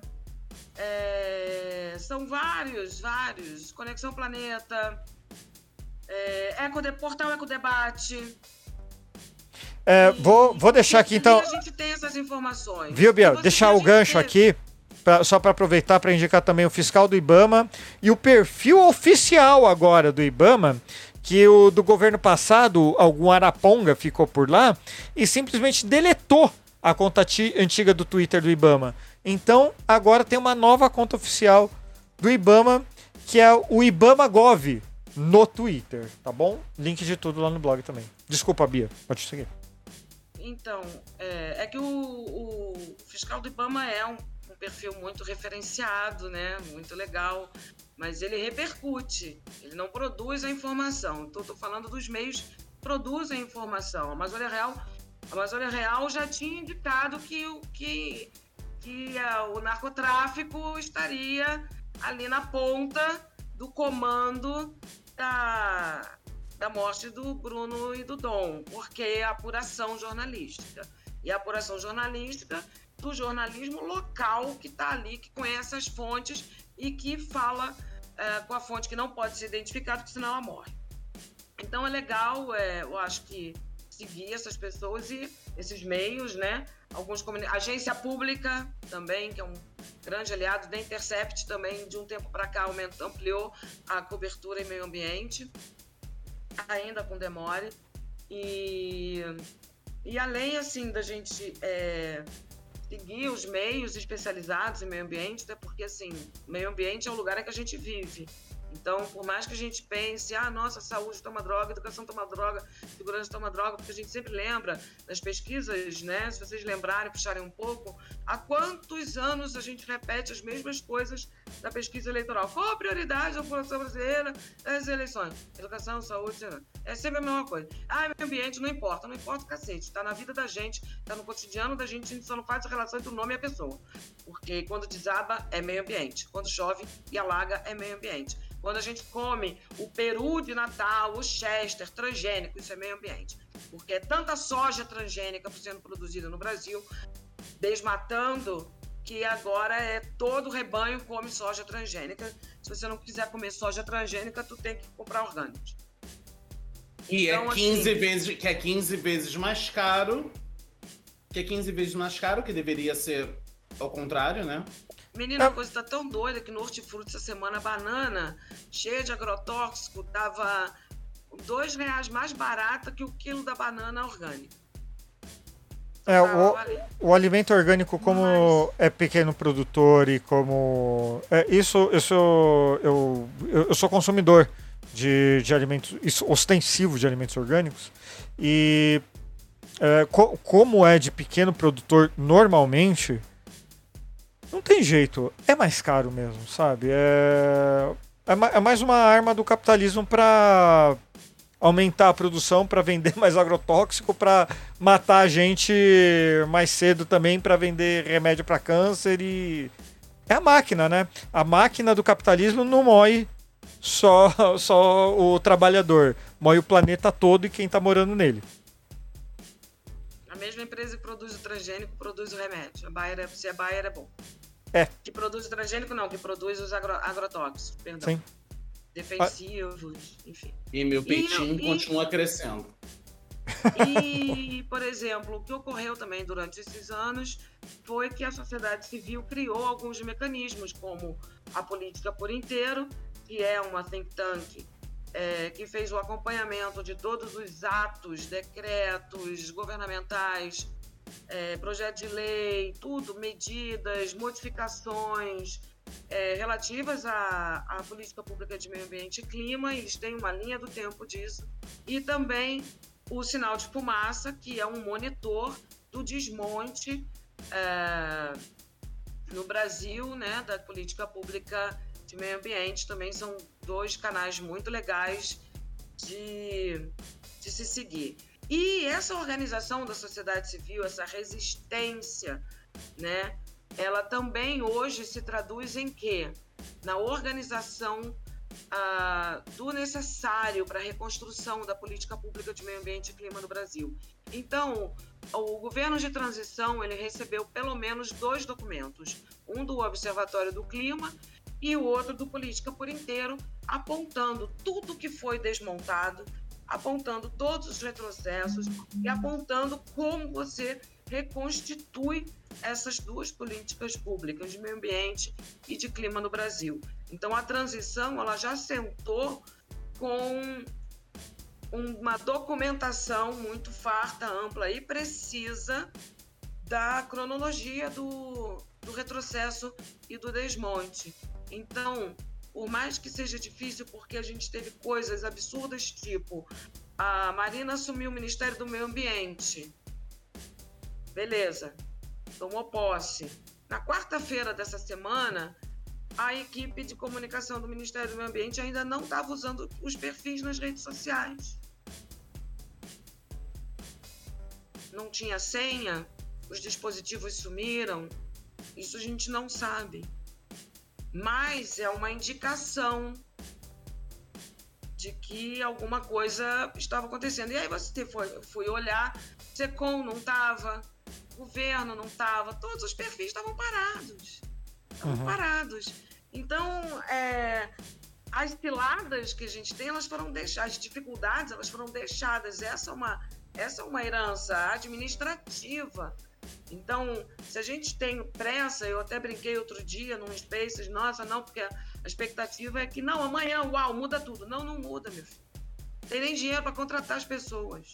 é, são vários, vários. Conexão Planeta, é, Ecode, Portal. É, vou, vou deixar aqui então. A gente tem essas informações. Viu, Biel? Deixar o gancho aqui, pra- só para aproveitar para indicar também o fiscal do IBAMA e o perfil oficial agora do IBAMA, que o do governo passado, algum araponga ficou por lá e simplesmente deletou a conta ti- antiga do Twitter do IBAMA. Então, agora tem uma nova conta oficial do IBAMA, que é o IBAMA Gov no Twitter, tá bom? Link de tudo lá no blog também. Desculpa, Bia, pode seguir. Então, é, é que o, o fiscal do IBAMA é um, um perfil muito referenciado, né? Muito legal, mas ele repercute, ele não produz a informação. Então, estou falando dos meios que produzem a informação. A Amazônia Real, a Amazônia Real já tinha indicado que, que, que ah, o narcotráfico estaria ali na ponta do comando da, da morte do Bruno e do Dom, porque é apuração jornalística. E a apuração jornalística do jornalismo local que está ali, que conhece as fontes e que fala eh, com a fonte que não pode ser identificada, porque senão ela morre. Então é legal, é, eu acho que seguir essas pessoas e esses meios, né? Alguns comuni- agência pública também, que é um grande aliado da Intercept também, de um tempo para cá aumentou, ampliou a cobertura em meio ambiente, ainda com demora. E, e além assim da gente é, seguir os meios especializados em meio ambiente, até porque, assim, meio ambiente é o lugar em que a gente vive. Então, por mais que a gente pense, ah, nossa, saúde toma droga, educação toma droga, segurança toma droga, porque a gente sempre lembra das pesquisas, né? Se vocês lembrarem, puxarem um pouco, há quantos anos a gente repete as mesmas coisas da pesquisa eleitoral? Qual a prioridade da população brasileira nas eleições? Educação, saúde, segurança. É sempre a mesma coisa. Ah, meio ambiente não importa, não importa o cacete. Está na vida da gente, está no cotidiano da gente, a gente só não faz a relação entre o nome e a pessoa. Porque quando desaba é meio ambiente, quando chove e alaga é meio ambiente. Quando a gente come o peru de Natal, o chester transgênico, isso é meio ambiente. Porque é tanta soja transgênica sendo produzida no Brasil, desmatando, que agora é todo o rebanho come soja transgênica. Se você não quiser comer soja transgênica, tu tem que comprar orgânicos. E Então, é 15 assim- vezes, que é 15 vezes mais caro. Que é 15 vezes mais caro, que deveria ser ao contrário, né? Menina, a coisa tá tão doida que no hortifruti essa semana a banana, cheia de agrotóxico, tava dois reais mais barata que o quilo da banana orgânica. É, Ah, o, o alimento orgânico, como é pequeno produtor e como. É, isso, isso eu, eu, eu sou consumidor de, de alimentos, isso, ostensivo de alimentos orgânicos. E é, co- como é de pequeno produtor normalmente, não tem jeito. É mais caro mesmo, sabe? É, é, é mais uma arma do capitalismo para aumentar a produção, para vender (laughs) mais agrotóxico, para matar a gente mais cedo também, para vender remédio para câncer e é a máquina, né? A máquina do capitalismo não mói só (laughs) só o trabalhador, mói o planeta todo e quem tá morando nele. A mesma empresa que produz o transgênico produz o remédio. A Bayer é, se é Bayer é bom. É. Que produz o transgênico, não, que produz os agro, agrotóxicos, perdão. Sim. Defensivos, enfim. E meu E- peitinho e- continua crescendo. E, por exemplo, o que ocorreu também durante esses anos foi que a sociedade civil criou alguns mecanismos, como a Política por Inteiro, que é uma think tank é, que fez o acompanhamento de todos os atos, decretos governamentais, é, projeto de lei, tudo, medidas, modificações é, relativas à, à política pública de meio ambiente e clima. Eles têm uma linha do tempo disso. E também o sinal de fumaça, que é um monitor do desmonte é, no Brasil, né, da política pública de meio ambiente. Também são dois canais muito legais de, de se seguir. E essa organização da sociedade civil, essa resistência, né, ela também hoje se traduz em quê? Na organização ah, do necessário para a reconstrução da política pública de meio ambiente e clima no Brasil. Então, o governo de transição ele recebeu pelo menos dois documentos, um do Observatório do Clima e o outro do Política por Inteiro, apontando tudo que foi desmontado, apontando todos os retrocessos e apontando como você reconstitui essas duas políticas públicas de meio ambiente e de clima no Brasil. Então a transição ela já sentou com uma documentação muito farta, ampla e precisa da cronologia do, do retrocesso e do desmonte. Então, por mais que seja difícil, porque a gente teve coisas absurdas, tipo a Marina assumiu o Ministério do Meio Ambiente. Beleza, tomou posse. Na quarta-feira dessa semana, a equipe de comunicação do Ministério do Meio Ambiente ainda não estava usando os perfis nas redes sociais. Não tinha senha, os dispositivos sumiram. Isso a gente não sabe. Mas é uma indicação de que alguma coisa estava acontecendo. E aí você foi, fui olhar, Secom não estava, governo não estava, todos os perfis estavam parados. Estavam Uhum. parados. Então, é, as piladas que a gente tem, elas foram deixadas, as dificuldades, elas foram deixadas. Essa é uma, essa é uma herança administrativa. Então, se a gente tem pressa, eu até brinquei outro dia num Spaces, nossa, não, porque a expectativa é que não, amanhã, uau, muda tudo. Não, não muda, meu filho. Não tem nem dinheiro para contratar as pessoas.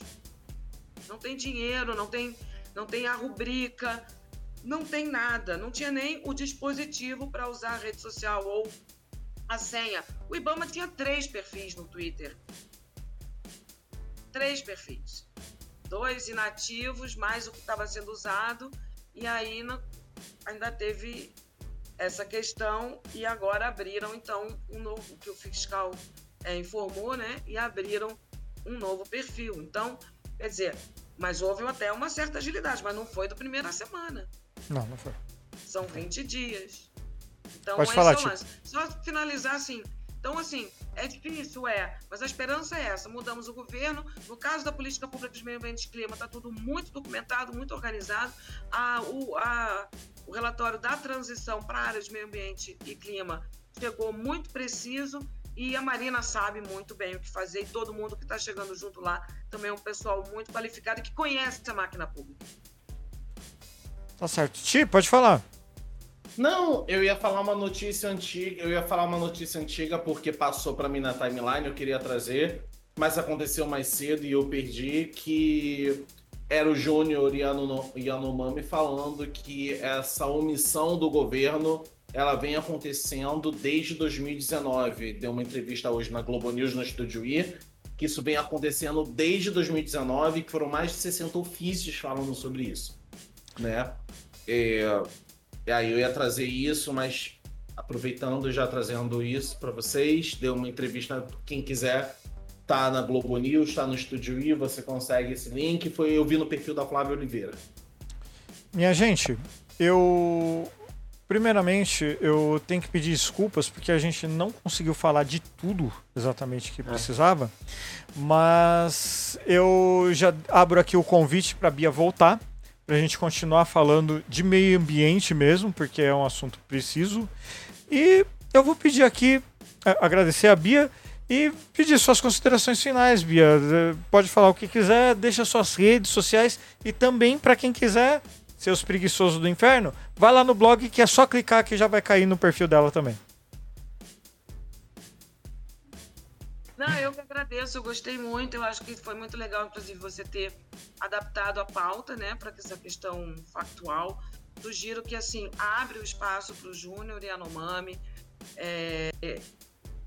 Não tem dinheiro, não tem, não tem a rubrica. não tem nada, não tinha nem o dispositivo para usar a rede social ou a senha. O Ibama tinha três perfis no Twitter. Três perfis. Dois inativos, mais o que estava sendo usado, e aí não, ainda teve essa questão e agora abriram então um novo que o fiscal é, informou, né? E abriram um novo perfil. Então, quer dizer, mas houve até uma certa agilidade, mas não foi do primeira semana. Não, não foi. São 20 dias. Então, Pode falar, é lance. Só finalizar assim. Então, assim, é difícil, é, mas a esperança é essa. Mudamos o governo. No caso da política pública de meio ambiente e clima, está tudo muito documentado, muito organizado. A, o, a, o relatório da transição para a área de meio ambiente e clima chegou muito preciso e a Marina sabe muito bem o que fazer e todo mundo que está chegando junto lá também é um pessoal muito qualificado que conhece a máquina pública. Tá certo. Ti, pode falar. Não, eu ia falar uma notícia antiga, eu ia falar uma notícia antiga porque passou pra mim na timeline, eu queria trazer, mas aconteceu mais cedo e eu perdi que era o Júnior Yano- Yanomami falando que essa omissão do governo ela vem acontecendo desde 2019. Deu uma entrevista hoje na Globo News no Estúdio I, que isso vem acontecendo desde 2019, que foram mais de 60 ofícios falando sobre isso, né? É, e aí eu ia trazer isso, mas aproveitando já trazendo isso para vocês, deu uma entrevista, quem quiser, tá na Globo News, tá no Estúdio I, você consegue esse link, foi eu vi no perfil da Flávia Oliveira. Minha gente, eu. Primeiramente, eu tenho que pedir desculpas porque a gente não conseguiu falar de tudo exatamente que precisava, mas eu já abro aqui o convite para a Bia voltar, para a gente continuar falando de meio ambiente mesmo, porque é um assunto preciso. E eu vou pedir aqui, agradecer a Bia e pedir suas considerações finais, Bia. Eh, Pode falar o que quiser, deixa suas redes sociais e também para quem quiser, seus preguiçosos do inferno, vai lá no blog que é só clicar que já vai cair no perfil dela também. Não, eu que agradeço, eu gostei muito, eu acho que foi muito legal, inclusive, você ter adaptado a pauta, né, para essa questão factual. Sugiro que, assim, abre o espaço para o Júnior e a Nomami, é,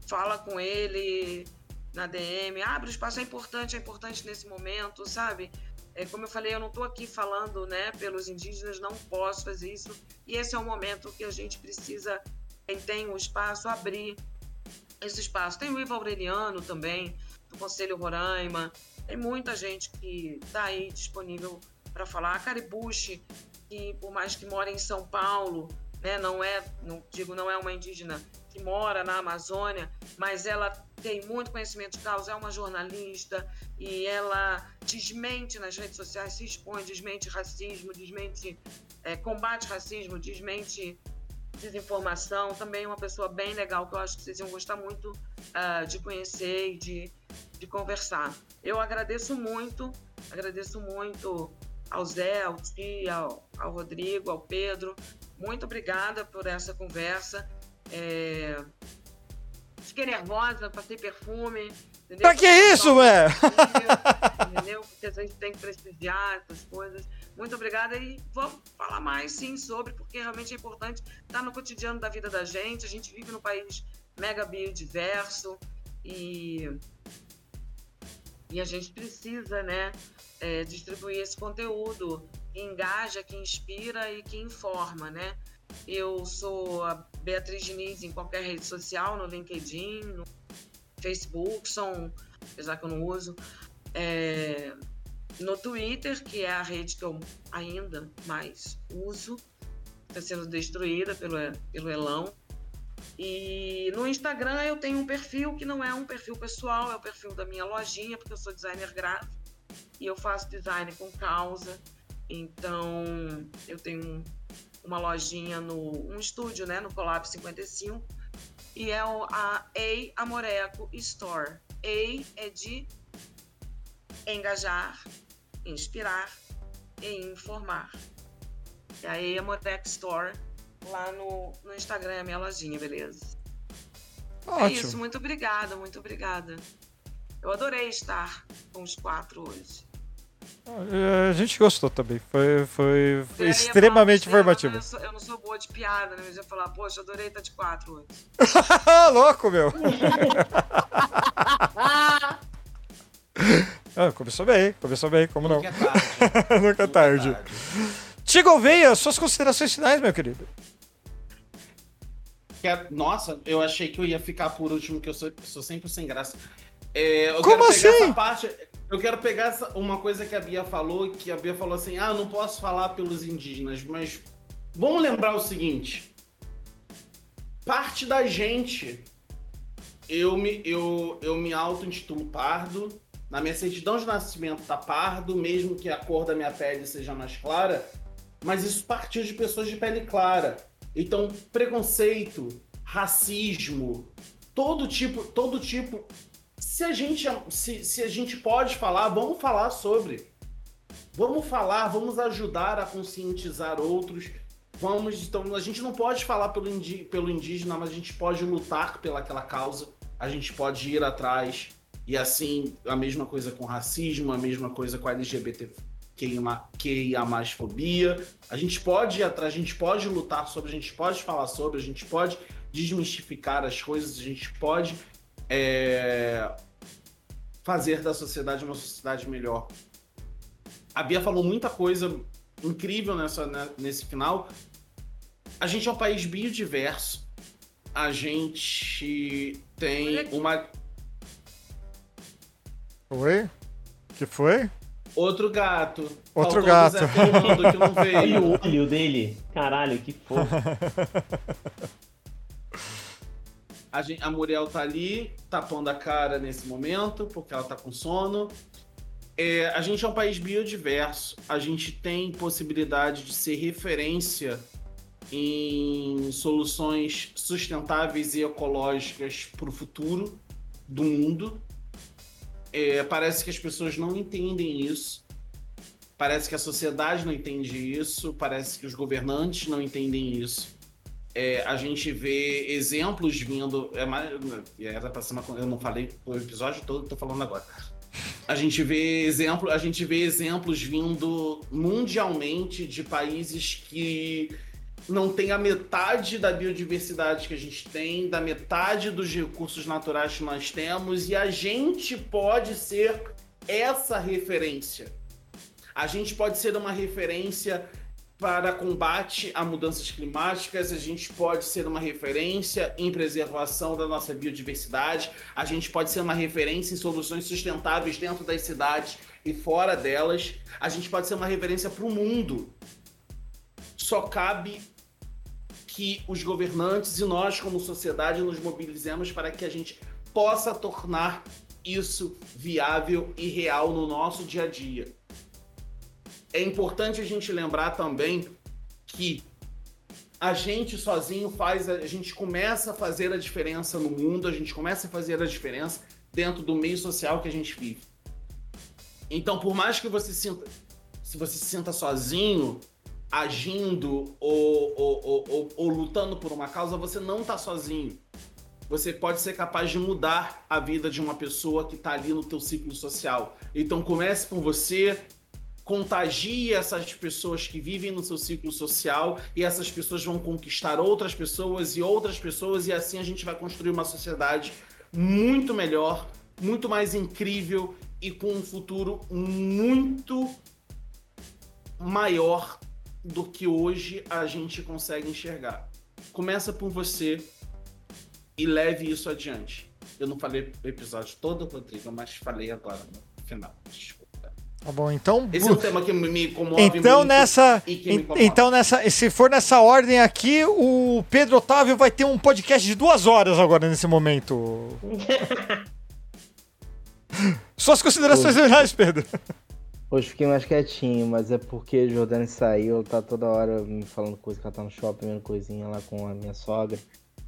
fala com ele na DM, abre o espaço, é importante, é importante nesse momento, sabe? É, como eu falei, eu não estou aqui falando né, pelos indígenas, não posso fazer isso. E esse é o momento que a gente precisa, quem tem o espaço, abrir esse espaço. Tem o Ivo Aureliano também, do Conselho Roraima. Tem muita gente que está aí disponível para falar. A Caribuchi, que por mais que mora em São Paulo, né, não é, não digo, não é uma indígena que mora na Amazônia, mas ela tem muito conhecimento de causa, é uma jornalista e ela desmente nas redes sociais, se expõe, desmente racismo, desmente, é, combate racismo, desmente desinformação. Também é uma pessoa bem legal que eu acho que vocês iam gostar muito ah, de conhecer e de, de conversar. Eu agradeço muito, agradeço muito ao Zé, ao Ti, ao, ao Rodrigo, ao Pedro. Muito obrigada por essa conversa. É... Fiquei nervosa, passei perfume. Entendeu? Pra que isso, ué? (laughs) Entendeu? Porque a gente tem que prestigiar essas coisas. Muito obrigada e vamos falar mais, sim, sobre, porque realmente é importante estar no cotidiano da vida da gente. A gente vive num país mega biodiverso e, e a gente precisa, né, é, distribuir esse conteúdo que engaja, que inspira e que informa, né? Eu sou a Beatriz Diniz em qualquer rede social, no LinkedIn, no Facebook, são, apesar que eu não uso, é, no Twitter, que é a rede que eu ainda mais uso, está sendo destruída pelo, pelo Elão. E no Instagram eu tenho um perfil que não é um perfil pessoal, é o perfil da minha lojinha, porque eu sou designer gráfico e eu faço design com causa. Então eu tenho um- uma lojinha no um estúdio, né, no Colab 55 e é a Ei Amoreco Store. Ei é de engajar, inspirar e informar. E a Ei Amoreco Store lá no, no Instagram é a minha lojinha, beleza? É isso, Ótimo. muito obrigada, muito obrigada. Eu adorei estar com os quatro hoje. É, A gente gostou também. Foi, foi, extremamente falar informativo. Eu, eu não sou boa de piada, né? Mas eu ia falar, poxa, adorei estar de quatro hoje. Ah, (laughs) louco, meu. (laughs) Ah, começou bem, começou bem, como não? Que é tarde. Nunca é tarde. (laughs) Tigo Veia, suas considerações finais, meu querido. Que é- Nossa, eu achei que eu ia ficar por último, que eu sou, sou sempre sem graça. É, Como assim? parte. Eu quero pegar essa, uma coisa que a Bia falou, que a Bia falou assim: ah, não posso falar pelos indígenas, mas vamos lembrar o seguinte. Parte da gente, eu me, eu, eu me auto-intitulo pardo. Na minha certidão de nascimento tá pardo, mesmo que a cor da minha pele seja mais clara. Mas isso partiu de pessoas de pele clara. Então, preconceito, racismo, todo tipo, todo tipo. Se a gente, se, se a gente pode falar, vamos falar sobre. Vamos falar, vamos ajudar a conscientizar outros. Vamos, então, a gente não pode falar pelo, pelo indígena, mas a gente pode lutar pelaquela causa. A gente pode ir atrás. E assim, a mesma coisa com racismo, a mesma coisa com a LGBT QIA mais fobia. A gente pode ir atrás, a gente pode lutar sobre, a gente pode falar sobre, a gente pode desmistificar as coisas, a gente pode é, fazer da sociedade uma sociedade melhor. A Bia falou muita coisa incrível nessa, né, nesse final. A gente é um país biodiverso. A gente tem uma Oi? que foi? outro gato. Outro Faltou gato. o Zé Fernando que não (laughs) Olha veio. o olho dele. Caralho, que fofo. (laughs) A, gen- a Muriel tá ali, tapando a cara nesse momento, porque ela tá com sono. É, a gente é um país biodiverso. A gente tem possibilidade de ser referência em soluções sustentáveis e ecológicas para o futuro do mundo. É, parece que as pessoas não entendem isso. Parece que a sociedade não entende isso. Parece que os governantes não entendem isso. É, a gente vê exemplos vindo. É mais, era pra ser uma, eu não falei o episódio todo, tô falando agora. A gente vê exemplo, a gente vê exemplos vindo mundialmente de países que não tem a metade da biodiversidade que a gente tem, da metade dos recursos naturais que nós temos, e a gente pode ser essa referência. A gente pode ser uma referência para combate a mudanças climáticas, a gente pode ser uma referência em preservação da nossa biodiversidade, a gente pode ser uma referência em soluções sustentáveis dentro das cidades e fora delas, a gente pode ser uma referência para o mundo. Só cabe que os governantes e nós, como sociedade, nos mobilizemos para que a gente possa tornar isso viável e real no nosso dia a dia. É importante a gente lembrar também que a gente sozinho faz, a gente começa a fazer a diferença no mundo, a gente começa a fazer a diferença dentro do meio social que a gente vive. Então, por mais que você sinta, se você se sinta sozinho, agindo ou, ou, ou, ou, lutando por uma causa, você não está sozinho. Você pode ser capaz de mudar a vida de uma pessoa que está ali no teu ciclo social. Então comece por você, contagie essas pessoas que vivem no seu ciclo social e essas pessoas vão conquistar outras pessoas e outras pessoas e assim a gente vai construir uma sociedade muito melhor, muito mais incrível e com um futuro muito maior do que hoje a gente consegue enxergar. Começa por você e leve isso adiante. Eu não falei o episódio todo, Rodrigo, mas falei agora no final. Desculpa. Tá bom, então. Esse é um tema que me comove Então muito nessa, e que me en- incomoda. então nessa, se for nessa ordem aqui, o Pedro Otávio vai ter um podcast de duas horas agora nesse momento. (laughs) Suas considerações finais, Pedro. Hoje fiquei mais quietinho, mas é porque a Jordane saiu, ela tá toda hora me falando coisa que ela tá no shopping, vendo coisinha lá com a minha sogra.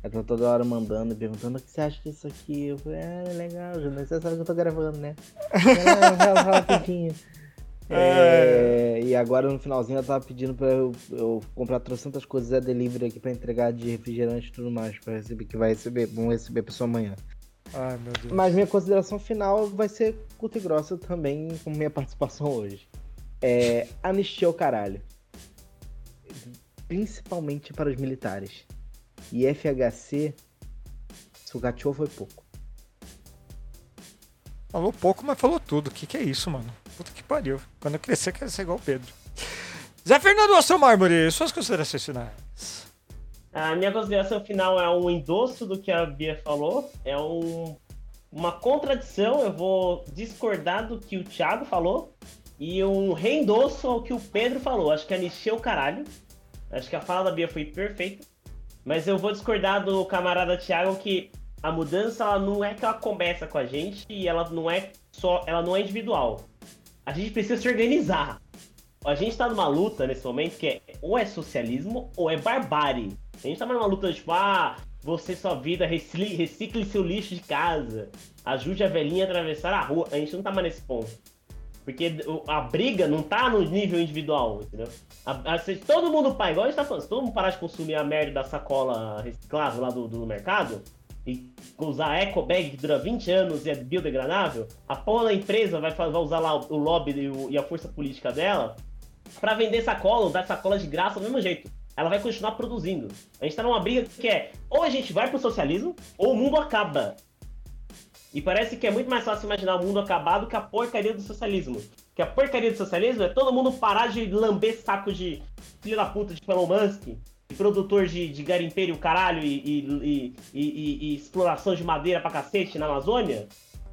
Ela tá toda hora mandando, perguntando o que você acha disso aqui. Eu falei, ah, é legal, Jordane, você sabe que eu tô gravando, né? Ah, fala, fala rapidinho. (laughs) É, e agora no finalzinho ela tava pedindo pra eu, eu comprar trocentas coisas é delivery aqui pra entregar de refrigerante e tudo mais, pra receber, que vai receber, vão receber pra sua manhã. Ai, meu Deus. Mas minha consideração final vai ser curta e grossa também com minha participação hoje. É, anistia o caralho. Principalmente para os militares. E FHC, sugateou foi pouco. Falou pouco, mas falou tudo. O que, que é isso, mano? Puta que pariu. Quando eu crescer, eu quero ser igual o Pedro. Zé Fernando Astro Mármore, suas considerações finais. A minha consideração final é um endosso do que a Bia falou. É um, uma contradição. Eu vou discordar do que o Thiago falou. E um reendosso ao que o Pedro falou. Acho que anistia o caralho. Acho que a fala da Bia foi perfeita. Mas eu vou discordar do camarada Thiago que a mudança ela não é que ela começa com a gente e ela não é só, ela não é individual. A gente precisa se organizar. A gente tá numa luta nesse momento que é ou é socialismo ou é barbárie. A gente tá numa luta tipo, ah, você sua vida, recicle, seu lixo de casa, ajude a velhinha a atravessar a rua. A gente não tá mais nesse ponto. Porque a briga não tá no nível individual, entendeu? A- a- se todo mundo, pai, igual a gente tá falando, se todo mundo parar de consumir a merda da sacola reciclável lá do, do mercado e usar a eco bag que dura 20 anos e é biodegradável, a porra da empresa vai, vai usar lá o, o lobby e, o- e a força política dela pra vender sacola, dar sacola de graça do mesmo jeito. Ela vai continuar produzindo. A gente tá numa briga que é ou a gente vai pro socialismo ou o mundo acaba. E parece que é muito mais fácil imaginar o mundo acabado que a porcaria do socialismo. Que a porcaria do socialismo é todo mundo parar de lamber saco de filho da puta de Elon Musk, de produtor de, de garimpeiro caralho e, e- e- e exploração de madeira pra cacete na Amazônia.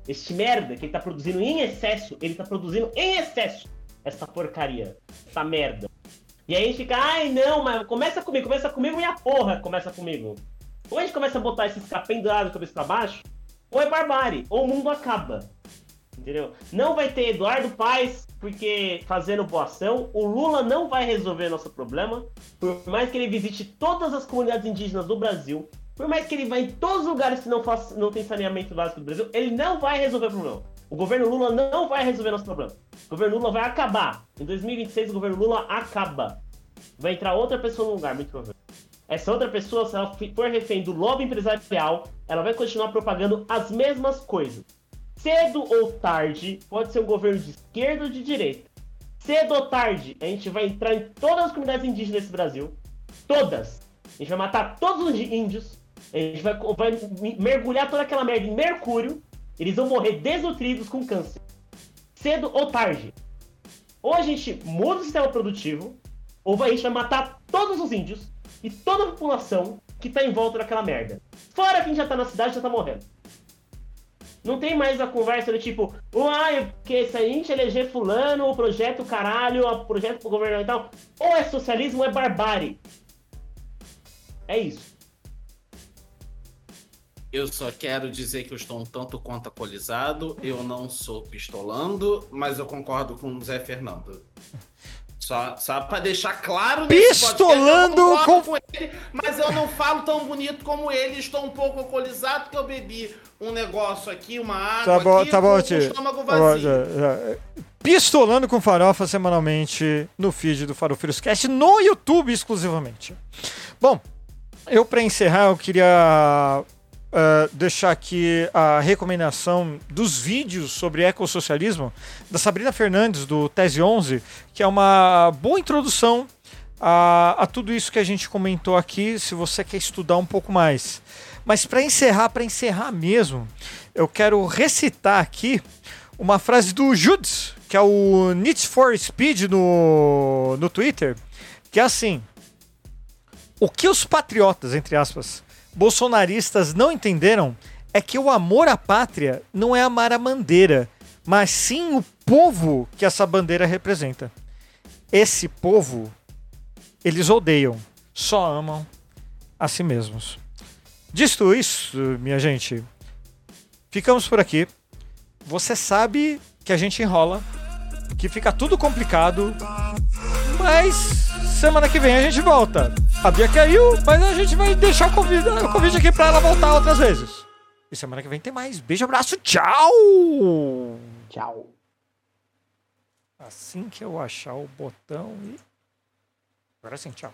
Este merda que ele tá produzindo em excesso, ele tá produzindo em excesso essa porcaria, essa merda. E aí a gente fica, ai não, mas começa comigo, começa comigo e a porra começa comigo. Ou a gente começa a botar esses de cabeça pra baixo, ou é barbárie, ou o mundo acaba. Entendeu? Não vai ter Eduardo Paes porque fazendo boa ação, o Lula não vai resolver nosso problema, por mais que ele visite todas as comunidades indígenas do Brasil, por mais que ele vá em todos os lugares que não, faça, não tem saneamento básico do Brasil, ele não vai resolver o problema. O governo Lula não vai resolver nosso problema. O governo Lula vai acabar. Em 2026 o governo Lula acaba. Vai entrar outra pessoa no lugar, muito provável. Essa outra pessoa, se ela for refém do lobby empresarial, ela vai continuar propagando as mesmas coisas. Cedo ou tarde, pode ser um governo de esquerda ou de direita. Cedo ou tarde, a gente vai entrar em todas as comunidades indígenas desse Brasil. Todas. A gente vai matar todos os índios. A gente vai, vai mergulhar toda aquela merda em mercúrio. Eles vão morrer desnutridos com câncer. Cedo ou tarde. Ou a gente muda o sistema produtivo, ou a gente vai matar todos os índios e toda a população que tá em volta daquela merda. Fora que a gente já tá na cidade já tá morrendo. Não tem mais a conversa do tipo, uai, porque se a gente eleger fulano, o projeto caralho, o projeto governamental, ou é socialismo ou é barbárie. É isso. Eu só quero dizer que eu estou um tanto quanto alcoolizado. Eu não sou pistolando, mas eu concordo com o Zé Fernando. Só, só pra deixar claro podcast, Pistolando eu concordo com- ele, mas eu não falo tão bonito como ele. Estou um pouco alcoolizado porque eu bebi um negócio aqui, uma água Tá bom, aqui, tá com bom, tio. estômago Tá bom, vazio. já- já. Pistolando com farofa semanalmente no feed do Farofeiros Cast no YouTube exclusivamente. Bom, eu para encerrar eu queria ah, deixar aqui a recomendação dos vídeos sobre ecossocialismo da Sabrina Fernandes do Tese 11, que é uma boa introdução a, a tudo isso que a gente comentou aqui, se você quer estudar um pouco mais. Mas para encerrar, para encerrar mesmo, eu quero recitar aqui uma frase do Judes, que é o Need for Speed no, no Twitter, que é assim: O que os patriotas, entre aspas, bolsonaristas não entenderam é que o amor à pátria não é amar a bandeira, mas sim o povo que essa bandeira representa. Esse povo, eles odeiam, só amam a si mesmos. Dito isso, minha gente, ficamos por aqui. Você sabe que a gente enrola, que fica tudo complicado, mas semana que vem a gente volta. A Bia caiu, mas a gente vai deixar o convite, o convite aqui pra ela voltar outras vezes. E semana que vem tem mais. Beijo, abraço, tchau! Tchau. Assim que eu achar o botão e. Agora sim, tchau.